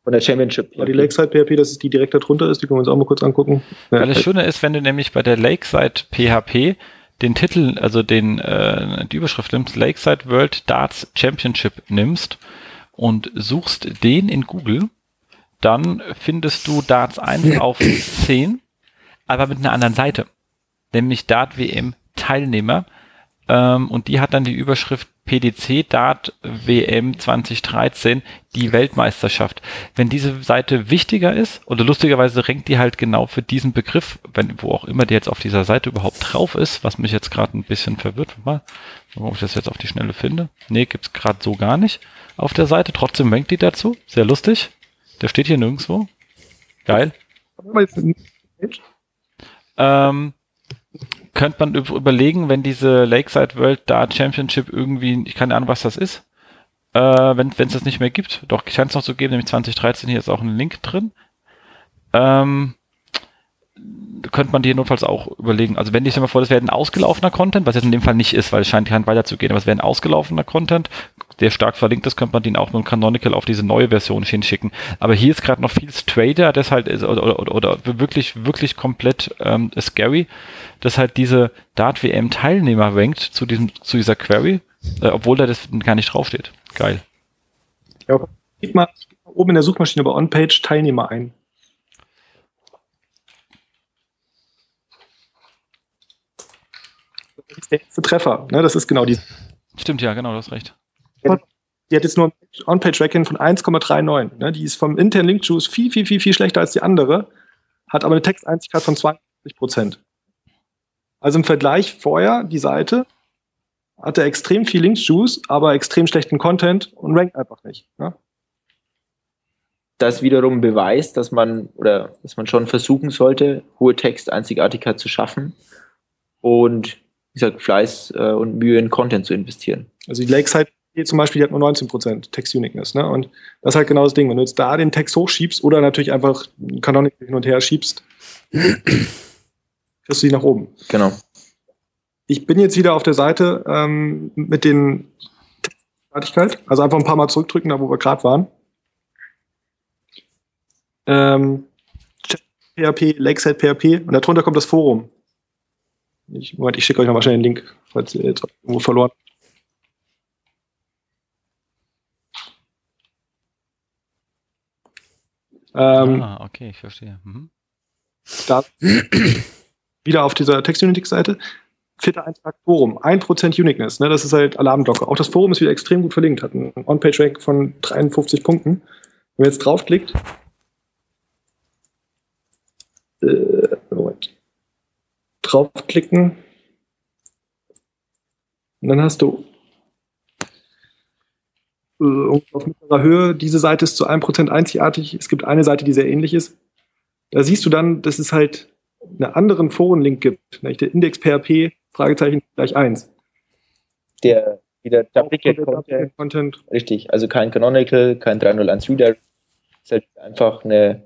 Von der Championship. Ja, die Lakeside PHP, das ist die direkt darunter ist, die können wir uns auch mal kurz angucken. Ja. Weil das Schöne ist, wenn du nämlich bei der Lakeside PHP den Titel, also den, äh, die Überschrift nimmst, Lakeside World Darts Championship nimmst und suchst den in Google, dann findest du Darts 1 [clears throat] auf 10, aber mit einer anderen Seite. Nämlich Dart WM Teilnehmer Ähm, und die hat dann die Überschrift PDC Dart WM 2013, die Weltmeisterschaft. Wenn diese Seite wichtiger ist, oder lustigerweise rankt die halt genau für diesen Begriff, wenn, wo auch immer die jetzt auf dieser Seite überhaupt drauf ist, was mich jetzt gerade ein bisschen verwirrt war, ob ich das jetzt auf die Schnelle finde. Nee, gibt's gerade so gar nicht auf der Seite. Trotzdem rankt die dazu. Sehr lustig. Der steht hier nirgendwo. Geil. Ähm, könnte man überlegen, wenn diese Lakeside World Dart Championship irgendwie, ich keine Ahnung, was das ist, äh, wenn es das nicht mehr gibt. Doch, scheint es noch zu geben, nämlich 2013, hier ist auch ein Link drin. Ähm, könnte man dir notfalls auch überlegen. Also wenn ich mir vor, das wäre ein ausgelaufener Content, was jetzt in dem Fall nicht ist, weil es scheint kein weiterzugehen, aber es wäre ein ausgelaufener Content, der stark verlinkt ist, könnte man den auch mit dem Canonical auf diese neue Version hinschicken. Aber hier ist gerade noch viel Trader, das halt ist, oder, oder, oder wirklich, wirklich komplett ähm, scary, dass halt diese Dart WM Teilnehmer rankt zu diesem, zu dieser Query, äh, obwohl da das gar nicht draufsteht. Geil. Ja, gib mal oben in der Suchmaschine bei OnPage Teilnehmer ein. Das ist der erste Treffer. Ne? Das ist genau die. Stimmt, ja, genau, du hast recht. Die hat jetzt nur ein On-Page-Ranking von 1,39. Ne? Die ist vom internen Link-Juice viel, viel, viel, viel schlechter als die andere, hat aber eine Texteinzigkeit von 22 Prozent. Also im Vergleich vorher, die Seite hatte extrem viel Link-Juice, aber extrem schlechten Content und rankt einfach nicht. Ne? Das wiederum beweist, dass man oder dass man schon versuchen sollte, hohe Texteinzigartigkeit zu schaffen und wie gesagt, Fleiß äh, und Mühe in Content zu investieren. Also die Lakeside zum Beispiel, die hat nur 19% Text-Uniqueness. Ne? Und das ist halt genau das Ding. Wenn du jetzt da den Text hochschiebst oder natürlich einfach Canonical hin und her schiebst, kriegst du die nach oben. Genau. Ich bin jetzt wieder auf der Seite ähm, mit den Fertigkeit. Also einfach ein paar Mal zurückdrücken, da wo wir gerade waren. Ähm, PHP, Lakeside PHP und darunter kommt das Forum. Ich, Moment, ich schicke euch nochmal schnell den Link, falls ihr jetzt irgendwo verloren Ähm, ah, okay, ich verstehe. Mhm. Da [clears throat] wieder auf dieser Text-Unitics-Seite. Vierter Eintrag Forum, 1% Uniqueness, ne, das ist halt Alarmglocke. Auch das Forum ist wieder extrem gut verlinkt, hat einen On-Page-Rank von 53 Punkten. Wenn man jetzt draufklickt, äh, draufklicken, und dann hast du äh, auf mittlerer Höhe. Diese Seite ist zu einem Prozent einzigartig. Es gibt eine Seite, die sehr ähnlich ist. Da siehst du dann, dass es halt einen anderen Forenlink gibt. Nicht? Der Index PHP, Fragezeichen gleich 1. Der wieder Duplicate Content. Content. Richtig, also kein Canonical, kein 301 Reader. Es ist halt einfach eine,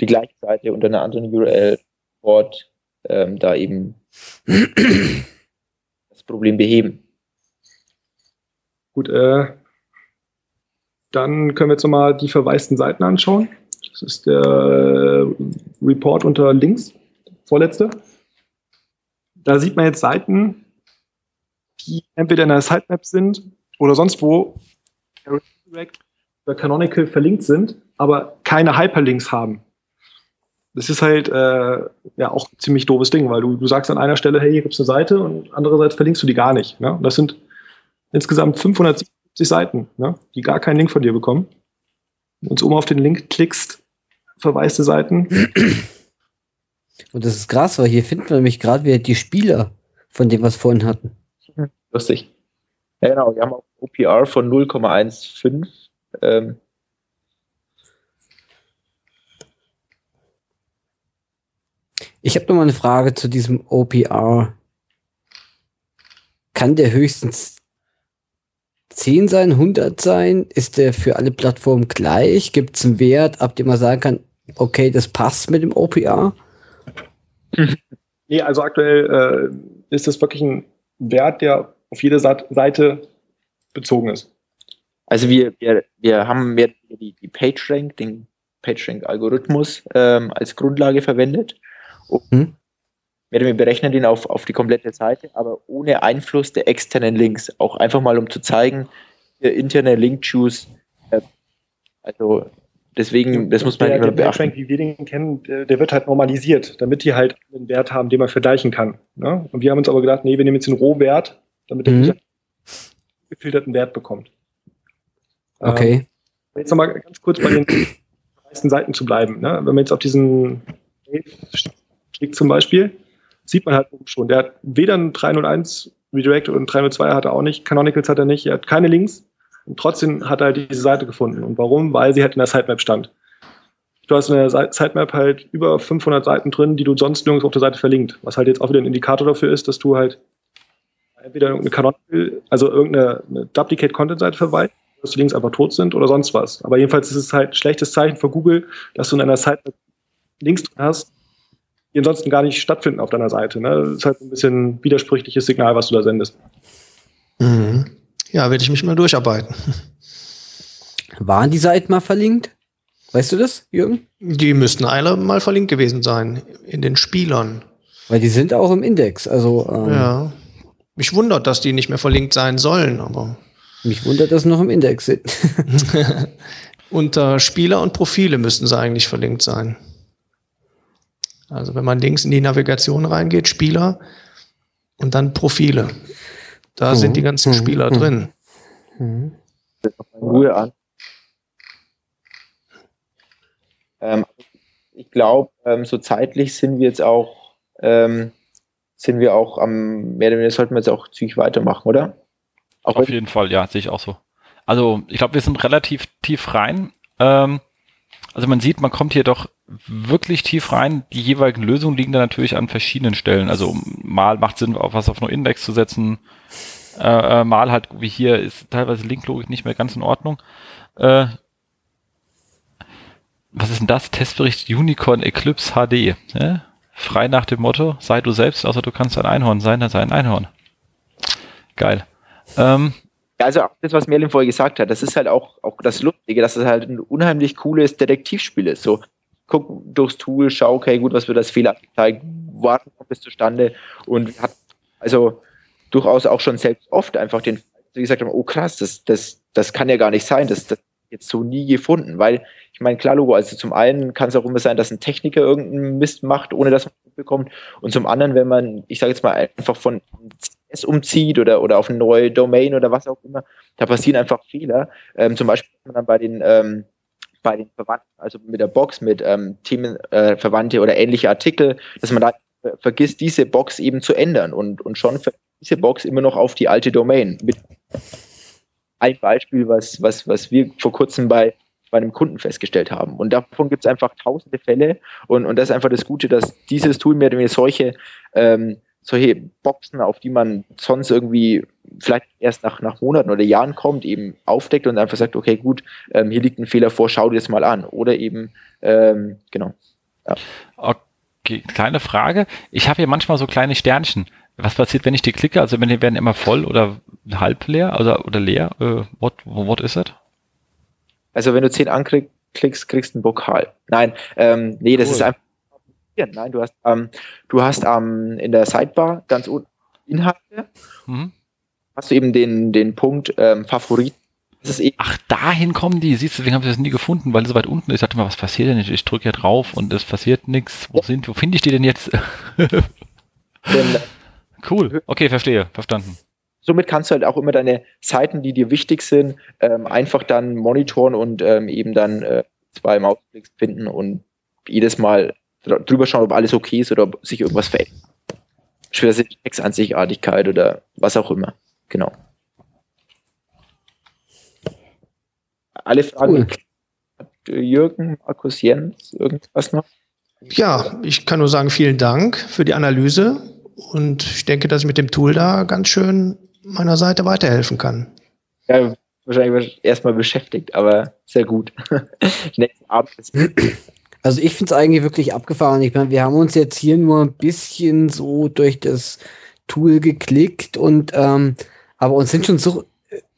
die gleiche Seite unter einer anderen URL dort ähm, da eben [clears throat] das Problem beheben. Gut, äh, dann können wir jetzt nochmal die verwaisten Seiten anschauen. Das ist der äh, Report unter links, vorletzte. Da sieht man jetzt Seiten, die entweder in der Sitemap sind oder sonst wo oder Canonical verlinkt sind, aber keine Hyperlinks haben. Das ist halt äh, ja auch ein ziemlich doofes Ding, weil du, du sagst an einer Stelle, hey, hier gibt es eine Seite und andererseits verlinkst du die gar nicht. Ne? Und das sind insgesamt 570 50 Seiten, ne, die gar keinen Link von dir bekommen. Wenn du oben auf den Link klickst, verwaiste Seiten. Und das ist krass, weil hier finden wir nämlich gerade wieder die Spieler, von dem wir es vorhin hatten. Lustig. Ja, genau, wir haben auch OPR von 0,15. Ähm. Ich habe noch mal eine Frage zu diesem OPR. Kann der höchstens 10 sein, 100 sein? Ist der für alle Plattformen gleich? Gibt es einen Wert, ab dem man sagen kann, okay, das passt mit dem OPR? Nee, also aktuell äh, ist das wirklich ein Wert, der auf jede Seite bezogen ist. Also wir, wir, wir haben mehr die, die PageRank, den PageRank-Algorithmus ähm, als Grundlage verwendet. Hm? wir berechnen den auf, auf die komplette Seite, aber ohne Einfluss der externen Links. Auch einfach mal, um zu zeigen, der interne Link-Choose, äh, also deswegen, das muss man der, immer der beachten. wie wir den kennen, der, der, wird halt normalisiert, damit die halt einen Wert haben, den man vergleichen kann. Ne? Und wir haben uns aber gedacht, nee, wir nehmen jetzt den Rohwert, damit der mhm. User gefilterten Wert bekommt. Okay. Ähm, jetzt nochmal ganz kurz bei den meisten Seiten zu bleiben. Ne? Wenn man jetzt auf diesen klickt zum Beispiel, sieht man halt schon, der hat weder ein 301 Redirect und 302 hat er auch nicht, Canonicals hat er nicht, er hat keine Links und trotzdem hat er halt diese Seite gefunden. Und warum? Weil sie halt in der Sitemap stand. Du hast in der Sitemap halt über 500 Seiten drin, die du sonst nirgends auf der Seite verlinkt, was halt jetzt auch wieder ein Indikator dafür ist, dass du halt entweder irgendeine Canonical, also irgendeine Duplicate-Content-Seite verwaltest, dass die Links einfach tot sind oder sonst was. Aber jedenfalls ist es halt ein schlechtes Zeichen für Google, dass du in einer Sitemap Links drin hast, die ansonsten gar nicht stattfinden auf deiner Seite. Ne? Das ist halt ein bisschen widersprüchliches Signal, was du da sendest. Mhm. Ja, werde ich mich mal durcharbeiten. [laughs] Waren die Seiten mal verlinkt? Weißt du das, Jürgen? Die müssten alle mal verlinkt gewesen sein in den Spielern. Weil die sind auch im Index. Also ähm, ja. Mich wundert, dass die nicht mehr verlinkt sein sollen, aber mich wundert, dass sie noch im Index sind. [laughs] Unter Spieler und Profile müssten sie eigentlich verlinkt sein. Also wenn man links in die Navigation reingeht, Spieler und dann Profile. Da mhm. sind die ganzen mhm. Spieler mhm. drin. Mhm. Ruhe an. Ähm, ich glaube, ähm, so zeitlich sind wir jetzt auch, ähm, sind wir auch am, mehr oder weniger sollten wir jetzt auch zügig weitermachen, oder? Auch Auf jeden Fall, ja, sehe ich auch so. Also ich glaube, wir sind relativ tief rein. Ähm, also man sieht, man kommt hier doch wirklich tief rein. Die jeweiligen Lösungen liegen da natürlich an verschiedenen Stellen. Also mal macht Sinn, auf was auf nur Index zu setzen. Äh, äh, mal halt, wie hier, ist teilweise Linklogik nicht mehr ganz in Ordnung. Äh, was ist denn das? Testbericht Unicorn Eclipse HD. Ja? Frei nach dem Motto, sei du selbst, außer du kannst ein Einhorn sein, dann sei ein Einhorn. Geil. Ähm, also auch das, was Merlin vorher gesagt hat, das ist halt auch, auch das Lustige, dass es halt ein unheimlich cooles Detektivspiel ist. So, guck durchs Tool, schau, okay, gut, was wird das Fehler angezeigt, warten kommt es zustande. Und hat also durchaus auch schon selbst oft einfach den wie gesagt oh krass, das, das, das kann ja gar nicht sein, das, das jetzt so nie gefunden, weil ich meine, klar, Logo, also zum einen kann es auch immer sein, dass ein Techniker irgendeinen Mist macht, ohne dass man bekommt und zum anderen, wenn man, ich sage jetzt mal, einfach von es umzieht oder, oder auf eine neue Domain oder was auch immer, da passieren einfach Fehler. Ähm, zum Beispiel dann bei den, ähm, bei den Verwandten, also mit der Box, mit ähm, Themenverwandte äh, oder ähnliche Artikel, dass man da vergisst, diese Box eben zu ändern und, und schon diese Box immer noch auf die alte Domain. Mit ein Beispiel, was, was, was wir vor kurzem bei, bei einem Kunden festgestellt haben. Und davon gibt es einfach tausende Fälle. Und, und das ist einfach das Gute, dass dieses Tool weniger solche ähm, solche Boxen, auf die man sonst irgendwie vielleicht erst nach, nach Monaten oder Jahren kommt, eben aufdeckt und einfach sagt, okay, gut, ähm, hier liegt ein Fehler vor, schau dir das mal an. Oder eben, ähm, genau. Ja. Okay, kleine Frage. Ich habe hier manchmal so kleine Sternchen. Was passiert, wenn ich die klicke? Also wenn die werden immer voll oder halb leer oder, oder leer? Äh, what, what is it? Also wenn du 10 anklickst, kriegst du ein Pokal. Nein, ähm, nee, das cool. ist einfach markieren. Nein, du hast, ähm, du hast ähm, in der Sidebar ganz unten Inhalte. Mhm. Hast du eben den, den Punkt ähm, Favorit. Ach, dahin kommen die. Siehst du, deswegen habe ich das nie gefunden, weil es so weit unten ist. Ich dachte mal, was passiert denn? Ich, ich drücke ja drauf und es passiert nichts. Wo sind, wo finde ich die denn jetzt? [laughs] cool. Okay, verstehe. Verstanden. Somit kannst du halt auch immer deine Seiten, die dir wichtig sind, ähm, einfach dann monitoren und ähm, eben dann äh, zwei Mausklicks finden und jedes Mal drüber schauen, ob alles okay ist oder ob sich irgendwas verändert. Schwer Textansichtartigkeit oder was auch immer. Genau. Alle Fragen. Cool. Jürgen, Markus, Jens, irgendwas noch? Ja, ich kann nur sagen, vielen Dank für die Analyse und ich denke, dass ich mit dem Tool da ganz schön meiner Seite weiterhelfen kann. Ja, wahrscheinlich erstmal beschäftigt, aber sehr gut. [laughs] Nächsten Abend also ich finde es eigentlich wirklich abgefahren. Ich meine, wir haben uns jetzt hier nur ein bisschen so durch das Tool geklickt und ähm, aber uns sind schon so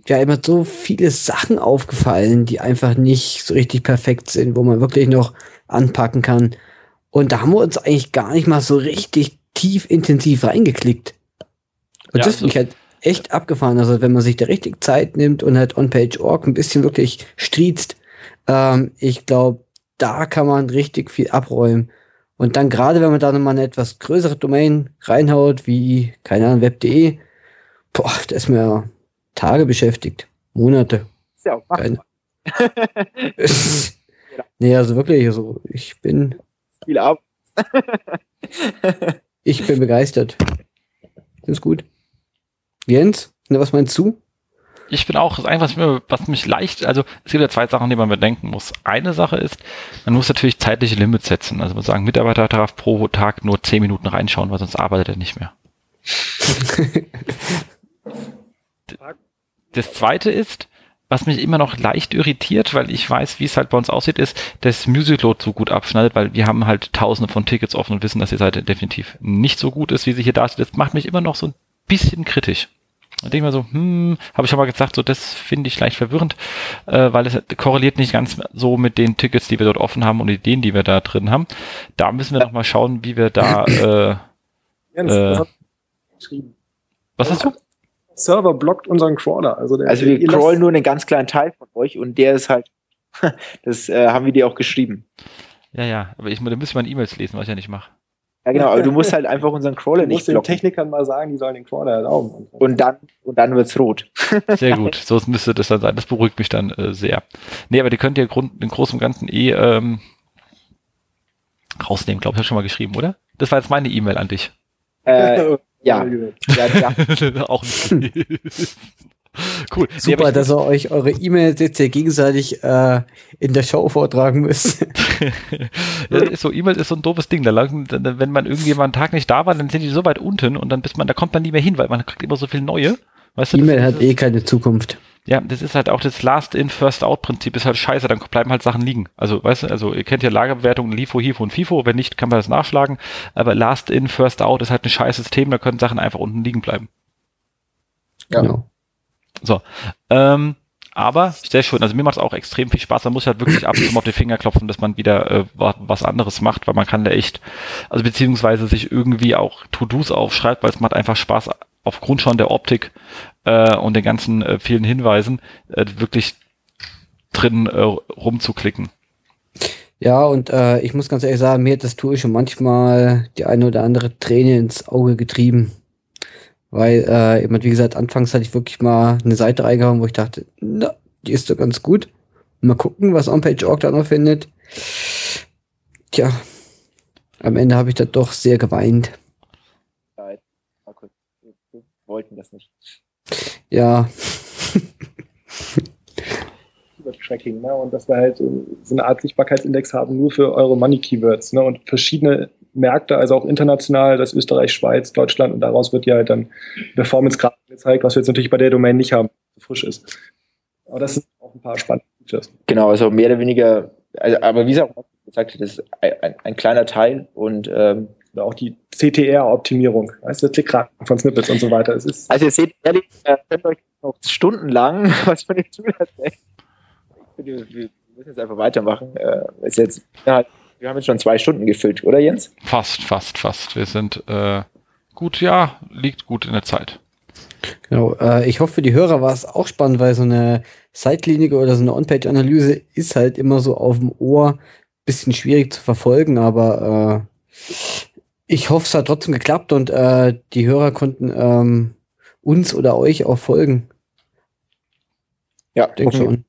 ja immer so viele Sachen aufgefallen, die einfach nicht so richtig perfekt sind, wo man wirklich noch anpacken kann. Und da haben wir uns eigentlich gar nicht mal so richtig tief intensiv reingeklickt. Und ja, das finde ich halt echt abgefahren. Also wenn man sich da richtig Zeit nimmt und halt on-page.org ein bisschen wirklich striezt, ähm, ich glaube, da kann man richtig viel abräumen. Und dann gerade, wenn man da nochmal eine etwas größere Domain reinhaut, wie, keine Ahnung, web.de, Boah, der ist mir Tage beschäftigt. Monate. Ja auch machbar. [laughs] [laughs] nee, also wirklich, also ich bin. Viel ab. [laughs] ich bin begeistert. Ist gut. Jens, was meinst du? Ich bin auch, das Einzige, was, was mich leicht, also es gibt ja zwei Sachen, die man bedenken muss. Eine Sache ist, man muss natürlich zeitliche Limits setzen. Also man sagen, Mitarbeiter darf pro Tag nur zehn Minuten reinschauen, weil sonst arbeitet er nicht mehr. [laughs] das zweite ist, was mich immer noch leicht irritiert, weil ich weiß, wie es halt bei uns aussieht, ist, dass Music Load so gut abschneidet, weil wir haben halt tausende von Tickets offen und wissen, dass die Seite definitiv nicht so gut ist, wie sie hier dasteht. Das macht mich immer noch so ein bisschen kritisch. Da denke ich mir so, hm, habe ich schon mal gesagt, so das finde ich leicht verwirrend, äh, weil es korreliert nicht ganz so mit den Tickets, die wir dort offen haben und Ideen, die wir da drin haben. Da müssen wir noch mal schauen, wie wir da [clears throat] äh, Jens, äh, was hast du? Server blockt unseren Crawler. Also, der, also wir crawlen nur einen ganz kleinen Teil von euch und der ist halt, [laughs] das äh, haben wir dir auch geschrieben. Ja, ja, aber ich, da müssen wir E-Mails lesen, was ich ja nicht mache. Ja, genau, aber du musst halt [laughs] einfach unseren Crawler nicht blocken. Du musst den Technikern mal sagen, die sollen den Crawler erlauben. Und dann, und dann wird's rot. [laughs] Sehr gut, [laughs] so müsste das dann sein. Das beruhigt mich dann äh, sehr. Nee, aber die könnt ihr Grund, den Großen und Ganzen eh ähm, rausnehmen, glaube ich, habe schon mal geschrieben, oder? Das war jetzt meine E-Mail an dich. Äh, ja. ja, ja. Auch nicht. [laughs] Cool. Super, nee, dass ihr euch eure E-Mails jetzt hier gegenseitig äh, in der Show vortragen müsst. [laughs] [laughs] so, E-Mail ist so ein doofes Ding. Da lang, wenn man irgendwie einen Tag nicht da war, dann sind die so weit unten und dann bis man, da kommt man nie mehr hin, weil man kriegt immer so viel neue. Weißt du, E-Mail hat eh keine Zukunft. Ja, das ist halt auch das Last-in, First-out-Prinzip ist halt scheiße, dann bleiben halt Sachen liegen. Also, weißt du, also ihr kennt ja Lagerbewertungen, LIFO, HIFO und FIFO, wenn nicht, kann man das nachschlagen, aber Last-in, First-out ist halt ein scheiß System, da können Sachen einfach unten liegen bleiben. Ja. Genau. So, ähm, aber sehr schön. Also mir macht es auch extrem viel Spaß. Man muss halt wirklich ab und zu auf die Finger klopfen, dass man wieder äh, was anderes macht, weil man kann da echt, also beziehungsweise sich irgendwie auch To-Dos aufschreibt, weil es macht einfach Spaß aufgrund schon der Optik äh, und den ganzen äh, vielen Hinweisen äh, wirklich drin äh, rumzuklicken. Ja, und äh, ich muss ganz ehrlich sagen, mir hat das Tool schon manchmal die eine oder andere Träne ins Auge getrieben. Weil, äh, wie gesagt, anfangs hatte ich wirklich mal eine Seite reingehauen, wo ich dachte, na, die ist doch ganz gut. Mal gucken, was OnPage.org da noch findet. Tja, am Ende habe ich da doch sehr geweint. Wir wollten das nicht. Ja. [laughs] Tracking, ne? Und dass wir halt so eine Art Sichtbarkeitsindex haben, nur für eure Money Keywords, ne? Und verschiedene Märkte, also auch international, das Österreich, Schweiz, Deutschland und daraus wird ja halt dann Performance Graph gezeigt, was wir jetzt natürlich bei der Domain nicht haben, so frisch ist. Aber das sind auch ein paar spannende Features. Genau, also mehr oder weniger, also, aber wie gesagt, gesagt, das ist ein, ein kleiner Teil und ähm, auch die CTR-Optimierung, du, Klickraten von Snippets und so weiter. Es ist also ihr seht ehrlich, äh, könnt euch noch stundenlang [laughs] was von dem Tool erzählen. Wir müssen jetzt einfach weitermachen. Äh, ist jetzt ja, wir haben jetzt schon zwei Stunden gefüllt, oder Jens? Fast, fast, fast. Wir sind äh, gut, ja, liegt gut in der Zeit. Genau, äh, ich hoffe, für die Hörer war es auch spannend, weil so eine Site-Klinik oder so eine On-Page-Analyse ist halt immer so auf dem Ohr bisschen schwierig zu verfolgen, aber äh, ich hoffe, es hat trotzdem geklappt und äh, die Hörer konnten ähm, uns oder euch auch folgen. Ja, denke schon.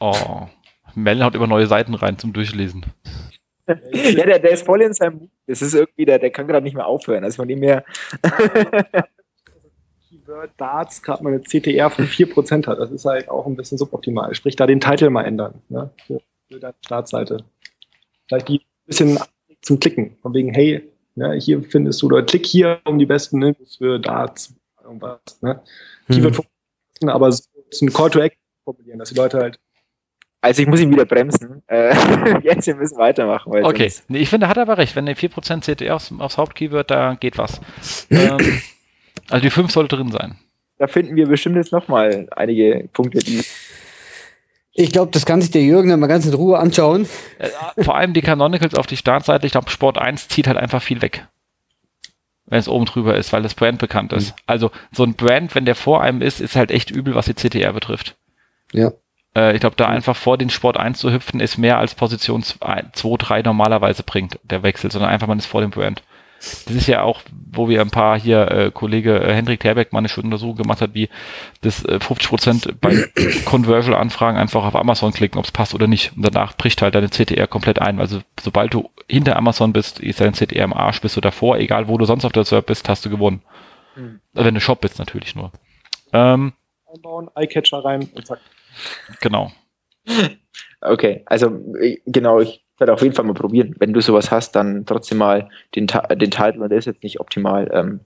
Oh, Mel haut immer neue Seiten rein zum Durchlesen. ja, der, der ist voll in seinem Mut. Das ist irgendwie, der, der kann gerade nicht mehr aufhören. Also von dem her. [laughs] Keyword Darts gerade mal eine CTR von 4% hat. Das ist halt auch ein bisschen suboptimal. Sprich, da den Titel mal ändern ne? für, für deine Startseite. Vielleicht die ein bisschen zum Klicken. Von wegen, hey, ne, hier findest du, oder klick hier um die besten Infos für Darts. Irgendwas. Ne? Hm. Keyword aber so ein Call to Action formulieren, dass die Leute halt also ich muss ihn wieder bremsen. Äh, [laughs] jetzt, wir müssen weitermachen. okay, nee, ich finde, er hat aber recht. Wenn der 4% CTR aufs, aufs Hauptkeyword, da geht was. [clears throat] ähm, also die 5 sollte drin sein. Da finden wir bestimmt jetzt nochmal einige Punkte, die... Ich glaube, das kann sich der Jürgen dann mal ganz in Ruhe anschauen. Äh, vor allem die Canonicals auf die Startseite. Ich glaube, Sport 1 zieht halt einfach viel weg. Wenn es oben drüber ist, weil das Brand bekannt ist. Mhm. Also so ein Brand, wenn der vor einem ist, ist halt echt übel, was die CTR betrifft. Ja. Äh, ich glaube, da einfach vor den Sport 1 zu hüpfen, ist mehr als Position 2, 3 normalerweise bringt, der Wechsel, sondern einfach man ist vor dem Brand. Das ist ja auch, wo wir ein paar hier, äh, Kollege äh, Hendrik Terbeck mal eine schöne Untersuchung gemacht hat, wie das äh, 50 Prozent bei Conversion-Anfragen einfach auf Amazon klicken, ob es passt oder nicht. Und danach bricht halt deine CTR komplett ein. Also sobald du hinter Amazon bist, ist dein CTR im Arsch, bist du davor, egal wo du sonst auf der Server bist, hast du gewonnen. Mhm. Wenn du Shop bist natürlich nur. Ähm, Einbauen, Eyecatcher rein und zack. Genau. Okay, also genau, ich werde auf jeden Fall mal probieren. Wenn du sowas hast, dann trotzdem mal den, den Titel, und der ist jetzt nicht optimal. Ähm,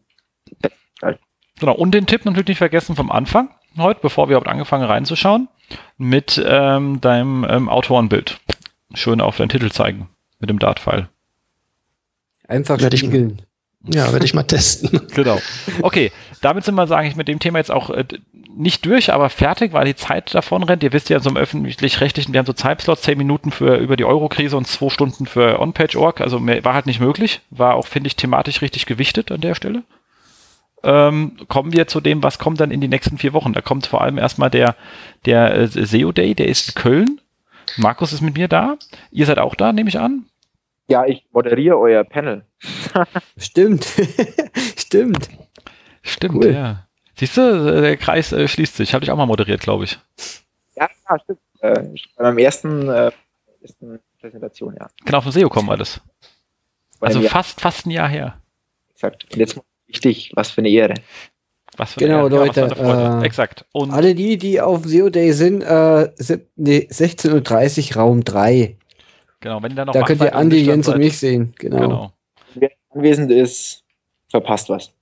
genau, und den Tipp natürlich nicht vergessen vom Anfang heute, bevor wir überhaupt angefangen reinzuschauen, mit ähm, deinem ähm, Autorenbild. Schön auf deinen Titel zeigen mit dem Dart-File. Einfach werde spiegeln. [laughs] Ja, werde ich mal testen. genau. Okay, damit sind wir, sage ich, mit dem Thema jetzt auch äh, nicht durch, aber fertig, weil die Zeit davon rennt. Ihr wisst ja, in so einem öffentlich-rechtlichen, wir haben so Zeitslots, zehn Minuten für über die Euro-Krise und zwei Stunden für On-Page-Org. Also mehr, war halt nicht möglich. War auch, finde ich, thematisch richtig gewichtet an der Stelle. Ähm, kommen wir zu dem, was kommt dann in die nächsten vier Wochen. Da kommt vor allem erstmal der, der äh, SEO Day, der ist in Köln. Markus ist mit mir da. Ihr seid auch da, nehme ich an. Ja, ich moderiere euer Panel. [laughs] Stimmt. [laughs] Stimmt. Stimmt, cool. ja. Siehst du, der Kreis äh, schließt sich. Habe ich auch mal moderiert, glaube ich. Ja, ja stimmt. Äh, bei meinem ersten, äh, ersten Präsentation, ja. Genau, von SEOCom war das. Also fast, fast ein Jahr her. Exakt. Und jetzt wichtig, was für eine Ehre. Was für genau, eine Ehre. Leute. Ja, äh, Exakt. Und alle die, die auf SEO Day sind, äh, nee, 16.30 Uhr, Raum 3. Genau, wenn ihr dann noch Da könnt ihr Andi, Jens und mich sehen. Genau. genau. Wer anwesend ist, verpasst was.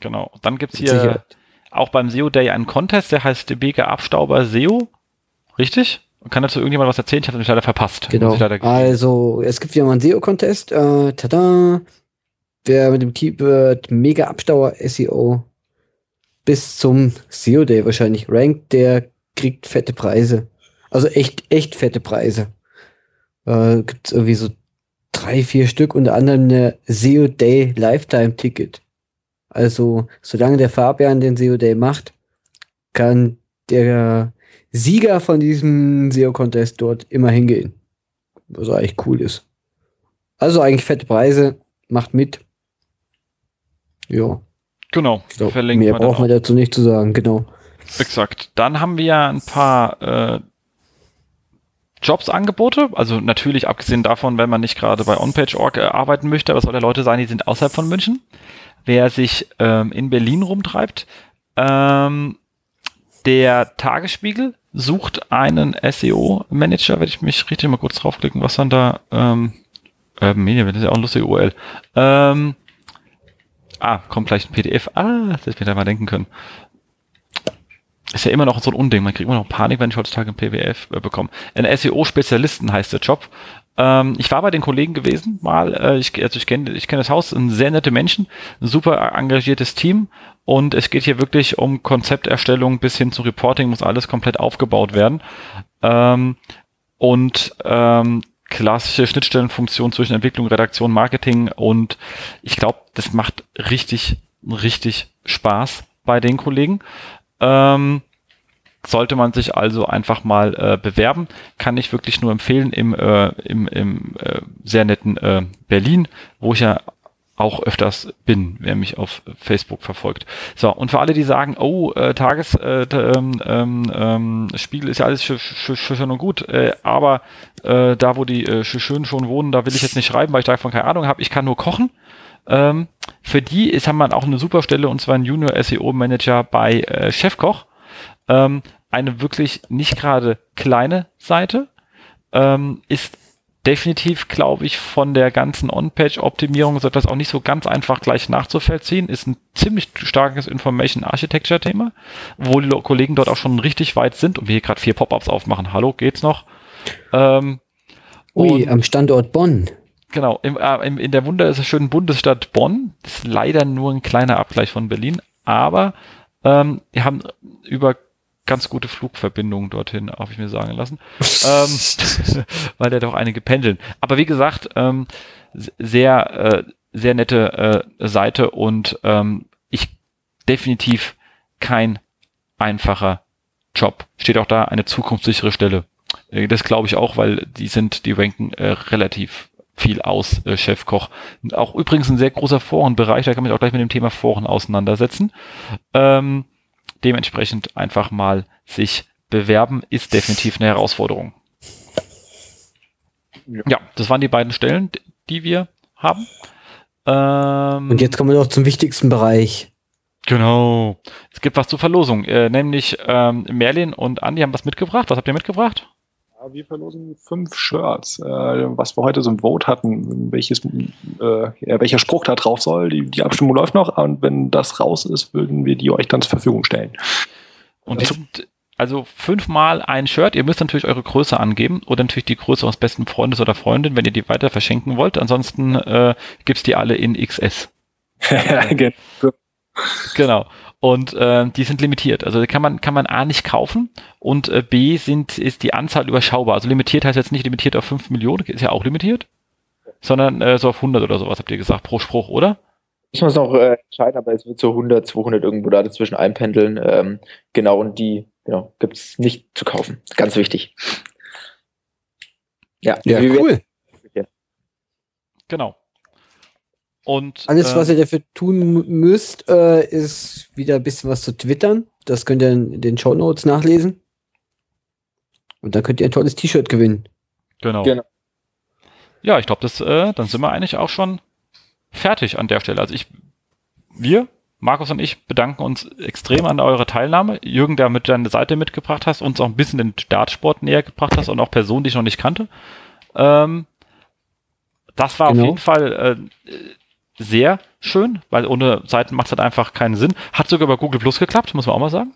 Genau. Dann gibt es hier Sicher. Auch beim SEO Day einen Contest, der heißt Beke Abstauber SEO. Richtig? Kann dazu irgendjemand was erzählen? Ich habe mich leider verpasst. Genau. Leider also, es gibt wieder mal einen SEO-Contest. Äh, tada! Wer mit dem Keyword Mega Abstauer SEO bis zum SEO Day wahrscheinlich rankt, der kriegt fette Preise. Also echt, echt fette Preise äh, gibt es irgendwie so drei, vier Stück, unter anderem eine SEO Day Lifetime Ticket. Also, solange der Fabian den SEO Day macht, kann der Sieger von diesem SEO-Contest dort immer hingehen. Was eigentlich cool ist. Also eigentlich fette Preise, macht mit. Ja. Genau. Glaub, mehr braucht man dazu nicht zu sagen, genau. Exakt. Dann haben wir ein paar äh, Jobsangebote. Also natürlich abgesehen davon, wenn man nicht gerade bei OnPage.org äh, arbeiten möchte, aber es soll ja Leute sein, die sind außerhalb von München. Wer sich ähm, in Berlin rumtreibt, ähm, der Tagesspiegel sucht einen SEO-Manager, werde ich mich richtig mal kurz draufklicken, was dann da, ähm, äh, Medien, das ist ja auch ein lustiger URL. Ähm, ah, kommt gleich ein PDF. Ah, das hätte ich mir da mal denken können ist ja immer noch so ein Unding. Man kriegt immer noch Panik, wenn ich heutzutage ein PWF äh, bekomme. Ein SEO-Spezialisten heißt der Job. Ähm, ich war bei den Kollegen gewesen, mal. Äh, ich, also ich kenne ich kenn das Haus, ein sehr nette Menschen, ein super engagiertes Team. Und es geht hier wirklich um Konzepterstellung bis hin zu Reporting, muss alles komplett aufgebaut werden. Ähm, und ähm, klassische Schnittstellenfunktion zwischen Entwicklung, Redaktion, Marketing. Und ich glaube, das macht richtig, richtig Spaß bei den Kollegen. Ähm, sollte man sich also einfach mal äh, bewerben. Kann ich wirklich nur empfehlen im, äh, im, im äh, sehr netten äh, Berlin, wo ich ja auch öfters bin, wer mich auf Facebook verfolgt. So, und für alle, die sagen, oh, äh, Tagesspiegel äh, ähm, ähm, ähm, Spiegel ist ja alles schön und gut, äh, aber äh, da, wo die äh, schön schon wohnen, da will ich jetzt nicht schreiben, weil ich davon keine Ahnung habe. Ich kann nur kochen. Ähm, für die ist, haben wir auch eine super Stelle und zwar ein Junior SEO Manager bei äh, Chefkoch. Ähm, eine wirklich nicht gerade kleine Seite. Ähm, ist definitiv, glaube ich, von der ganzen On-Page-Optimierung so etwas auch nicht so ganz einfach gleich nachzuvollziehen. Ist ein ziemlich starkes Information Architecture-Thema, wo die Kollegen dort auch schon richtig weit sind und wir hier gerade vier Pop-ups aufmachen. Hallo, geht's noch? Ähm, Ui, am Standort Bonn. Genau, im, äh, im, in der wunderschönen Bundesstadt Bonn. Das ist leider nur ein kleiner Abgleich von Berlin, aber ähm, wir haben über ganz gute Flugverbindungen dorthin, habe ich mir sagen lassen, [laughs] ähm, [laughs] weil da doch einige pendeln. Aber wie gesagt, ähm, sehr, äh, sehr nette äh, Seite und ähm, ich definitiv kein einfacher Job. Steht auch da eine zukunftssichere Stelle. Äh, das glaube ich auch, weil die sind, die ranken äh, relativ viel aus, äh, Chefkoch. Auch übrigens ein sehr großer Forenbereich, da kann man sich auch gleich mit dem Thema Foren auseinandersetzen. Ähm, dementsprechend einfach mal sich bewerben, ist definitiv eine Herausforderung. Ja, ja das waren die beiden Stellen, die wir haben. Ähm, Und jetzt kommen wir noch zum wichtigsten Bereich. Genau. Es gibt was zur Verlosung, äh, nämlich ähm, Merlin und Andi haben was mitgebracht. Was habt ihr mitgebracht? Wir verlosen fünf Shirts, äh, was wir heute so ein Vote hatten, welches, äh, welcher Spruch da drauf soll. Die, die Abstimmung läuft noch und wenn das raus ist, würden wir die euch dann zur Verfügung stellen. Und es gibt also fünfmal ein Shirt. Ihr müsst natürlich eure Größe angeben oder natürlich die Größe eures besten Freundes oder Freundin, wenn ihr die weiter verschenken wollt. Ansonsten äh, gibt's die alle in XS. [laughs] Genau. Und äh, die sind limitiert. Also kann man kann man A nicht kaufen und äh, B sind ist die Anzahl überschaubar. Also limitiert heißt jetzt nicht limitiert auf 5 Millionen, ist ja auch limitiert, sondern äh, so auf 100 oder sowas habt ihr gesagt pro Spruch, oder? Ich muss noch äh, entscheiden, aber es wird so 100, 200 irgendwo da dazwischen einpendeln. Ähm, genau, und die genau, gibt es nicht zu kaufen. Ganz wichtig. Ja, ja cool. Genau. Und, Alles, äh, was ihr dafür tun müsst, äh, ist wieder ein bisschen was zu twittern. Das könnt ihr in den Show Notes nachlesen. Und dann könnt ihr ein tolles T-Shirt gewinnen. Genau. genau. Ja, ich glaube, das, äh, dann sind wir eigentlich auch schon fertig an der Stelle. Also ich, wir Markus und ich bedanken uns extrem an eurer Teilnahme. Jürgen, der mit deiner Seite mitgebracht hast, uns auch ein bisschen den Dartsport näher gebracht hast und auch Personen, die ich noch nicht kannte. Ähm, das war genau. auf jeden Fall äh, sehr schön, weil ohne Seiten macht es halt einfach keinen Sinn. Hat sogar bei Google Plus geklappt, muss man auch mal sagen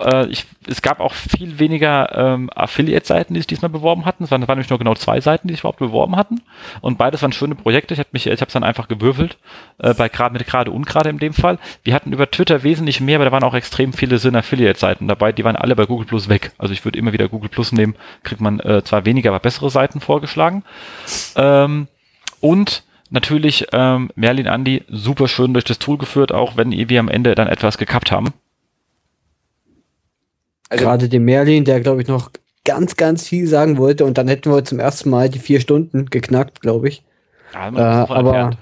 äh, ich, es gab auch viel weniger ähm, Affiliate-Seiten, die sich diesmal beworben hatten. Es waren, waren nämlich nur genau zwei Seiten, die sich überhaupt beworben hatten. Und beides waren schöne Projekte. Ich habe mich, ich habe es dann einfach gewürfelt, äh, bei gerade mit gerade und gerade in dem Fall. Wir hatten über Twitter wesentlich mehr, aber da waren auch extrem viele Sinn Affiliate-Seiten dabei. Die waren alle bei Google Plus weg. Also ich würde immer wieder Google Plus nehmen, kriegt man äh, zwar weniger, aber bessere Seiten vorgeschlagen. Ähm, und natürlich ähm, Merlin Andy super schön durch das Tool geführt, auch wenn wir am Ende dann etwas gekappt haben. Also, Gerade dem Merlin, der, glaube ich, noch ganz, ganz viel sagen wollte und dann hätten wir zum ersten Mal die vier Stunden geknackt, glaube ich. Ja, äh, aber,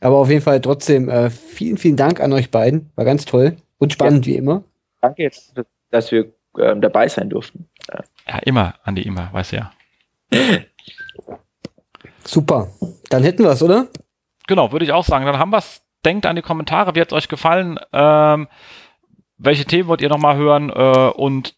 aber auf jeden Fall trotzdem äh, vielen, vielen Dank an euch beiden. War ganz toll und spannend ja. wie immer. Danke jetzt, dass wir ähm, dabei sein durften. Ja. ja, immer, Andi, immer, weiß ja. Super. Dann hätten wir es, oder? Genau, würde ich auch sagen. Dann haben wir es. Denkt an die Kommentare, wie hat es euch gefallen? Ähm, welche Themen wollt ihr nochmal hören äh, und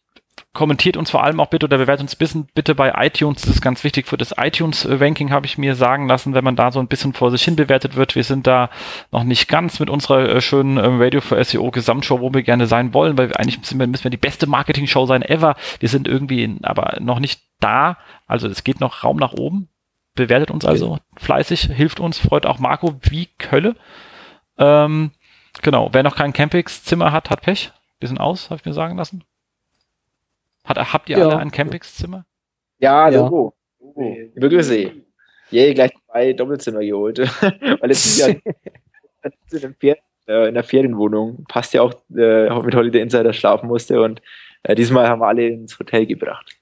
kommentiert uns vor allem auch bitte oder bewertet uns bisschen bitte bei iTunes. Das ist ganz wichtig für das iTunes-Ranking, habe ich mir sagen lassen, wenn man da so ein bisschen vor sich hin bewertet wird. Wir sind da noch nicht ganz mit unserer äh, schönen äh, Radio for SEO Gesamtshow, wo wir gerne sein wollen, weil wir eigentlich müssen wir, müssen wir die beste Marketing-Show sein ever. Wir sind irgendwie in, aber noch nicht da. Also es geht noch Raum nach oben. Bewertet uns also fleißig, hilft uns, freut auch Marco wie Kölle. Ähm, Genau, wer noch kein Campingzimmer hat, hat Pech. Wir sind aus, habe ich mir sagen lassen. Hat, habt ihr ja. alle ein Campingzimmer? Ja, Logo. Logo. Begrüße. Je, gleich zwei Doppelzimmer geholt. [laughs] Weil es ist ja [laughs] in, äh, in einer Ferienwohnung. Passt ja auch äh, mit Holiday Insider schlafen musste. Und äh, diesmal haben wir alle ins Hotel gebracht.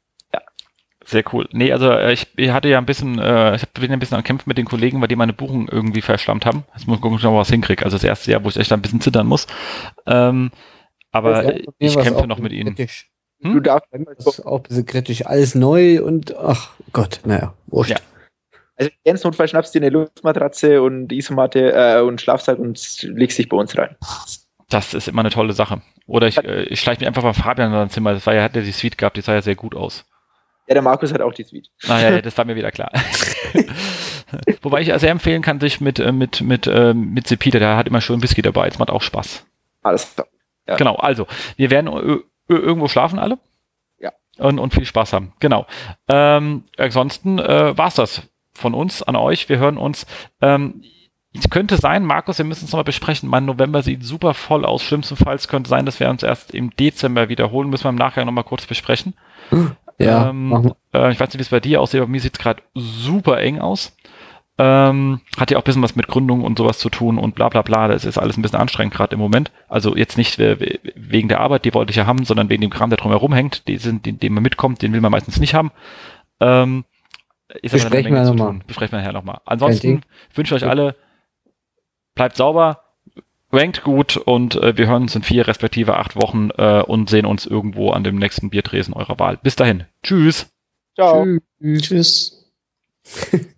Sehr cool. Nee, also äh, ich, ich hatte ja ein bisschen, äh, ich bin ein bisschen am Kämpfen mit den Kollegen, weil die meine Buchung irgendwie verschlammt haben. Jetzt muss ich gucken, ob ich noch was hinkriege. Also das erste Jahr, wo ich echt ein bisschen zittern muss. Ähm, aber ich kämpfe noch mit ihnen. Hm? Du darfst das ist auch ein bisschen kritisch. Alles neu und ach Gott, naja, wurscht. Ja. Also ganz Notfall schnappst du dir eine Luftmatratze und Isomatte äh, und Schlafsack und legst dich bei uns rein. Das ist immer eine tolle Sache. Oder ich, äh, ich schleiche mich einfach bei Fabian in sein Zimmer. Das war ja, hat ja die Suite gehabt, die sah ja sehr gut aus. Ja, der Markus hat auch die Suite. Ah, ja, [laughs] das war mir wieder klar. [laughs] Wobei ich sehr empfehlen kann, sich mit, äh, mit, mit, äh, mit Sepita, der hat immer schön Whisky dabei, das macht auch Spaß. Alles klar. Ja. Genau, also, wir werden irgendwo schlafen alle. Ja. Und, und viel Spaß haben. Genau. Ähm, ansonsten äh, war's das von uns an euch. Wir hören uns. Ähm, es könnte sein, Markus, wir müssen es nochmal besprechen. Mein November sieht super voll aus. Schlimmstenfalls könnte sein, dass wir uns erst im Dezember wiederholen. Müssen wir im Nachgang nochmal kurz besprechen. [laughs] Ja. Ähm, äh, ich weiß nicht, wie es bei dir aussieht, aber mir sieht es gerade super eng aus. Ähm, hat ja auch ein bisschen was mit Gründung und sowas zu tun und bla bla bla. Das ist alles ein bisschen anstrengend gerade im Moment. Also jetzt nicht, wegen der Arbeit, die wollte ich ja haben, sondern wegen dem Kram, der drumherum hängt, die sind, den, den man mitkommt, den will man meistens nicht haben. Ähm, ist Besprechen wir nochmal. Besprechen wir nachher nochmal. Ansonsten wünsche ich euch alle, bleibt sauber, rankt gut und äh, wir hören uns in vier respektive acht Wochen äh, und sehen uns irgendwo an dem nächsten Biertresen eurer Wahl. Bis dahin. Tschüss. Ciao. Tschüss. Tschüss. [laughs]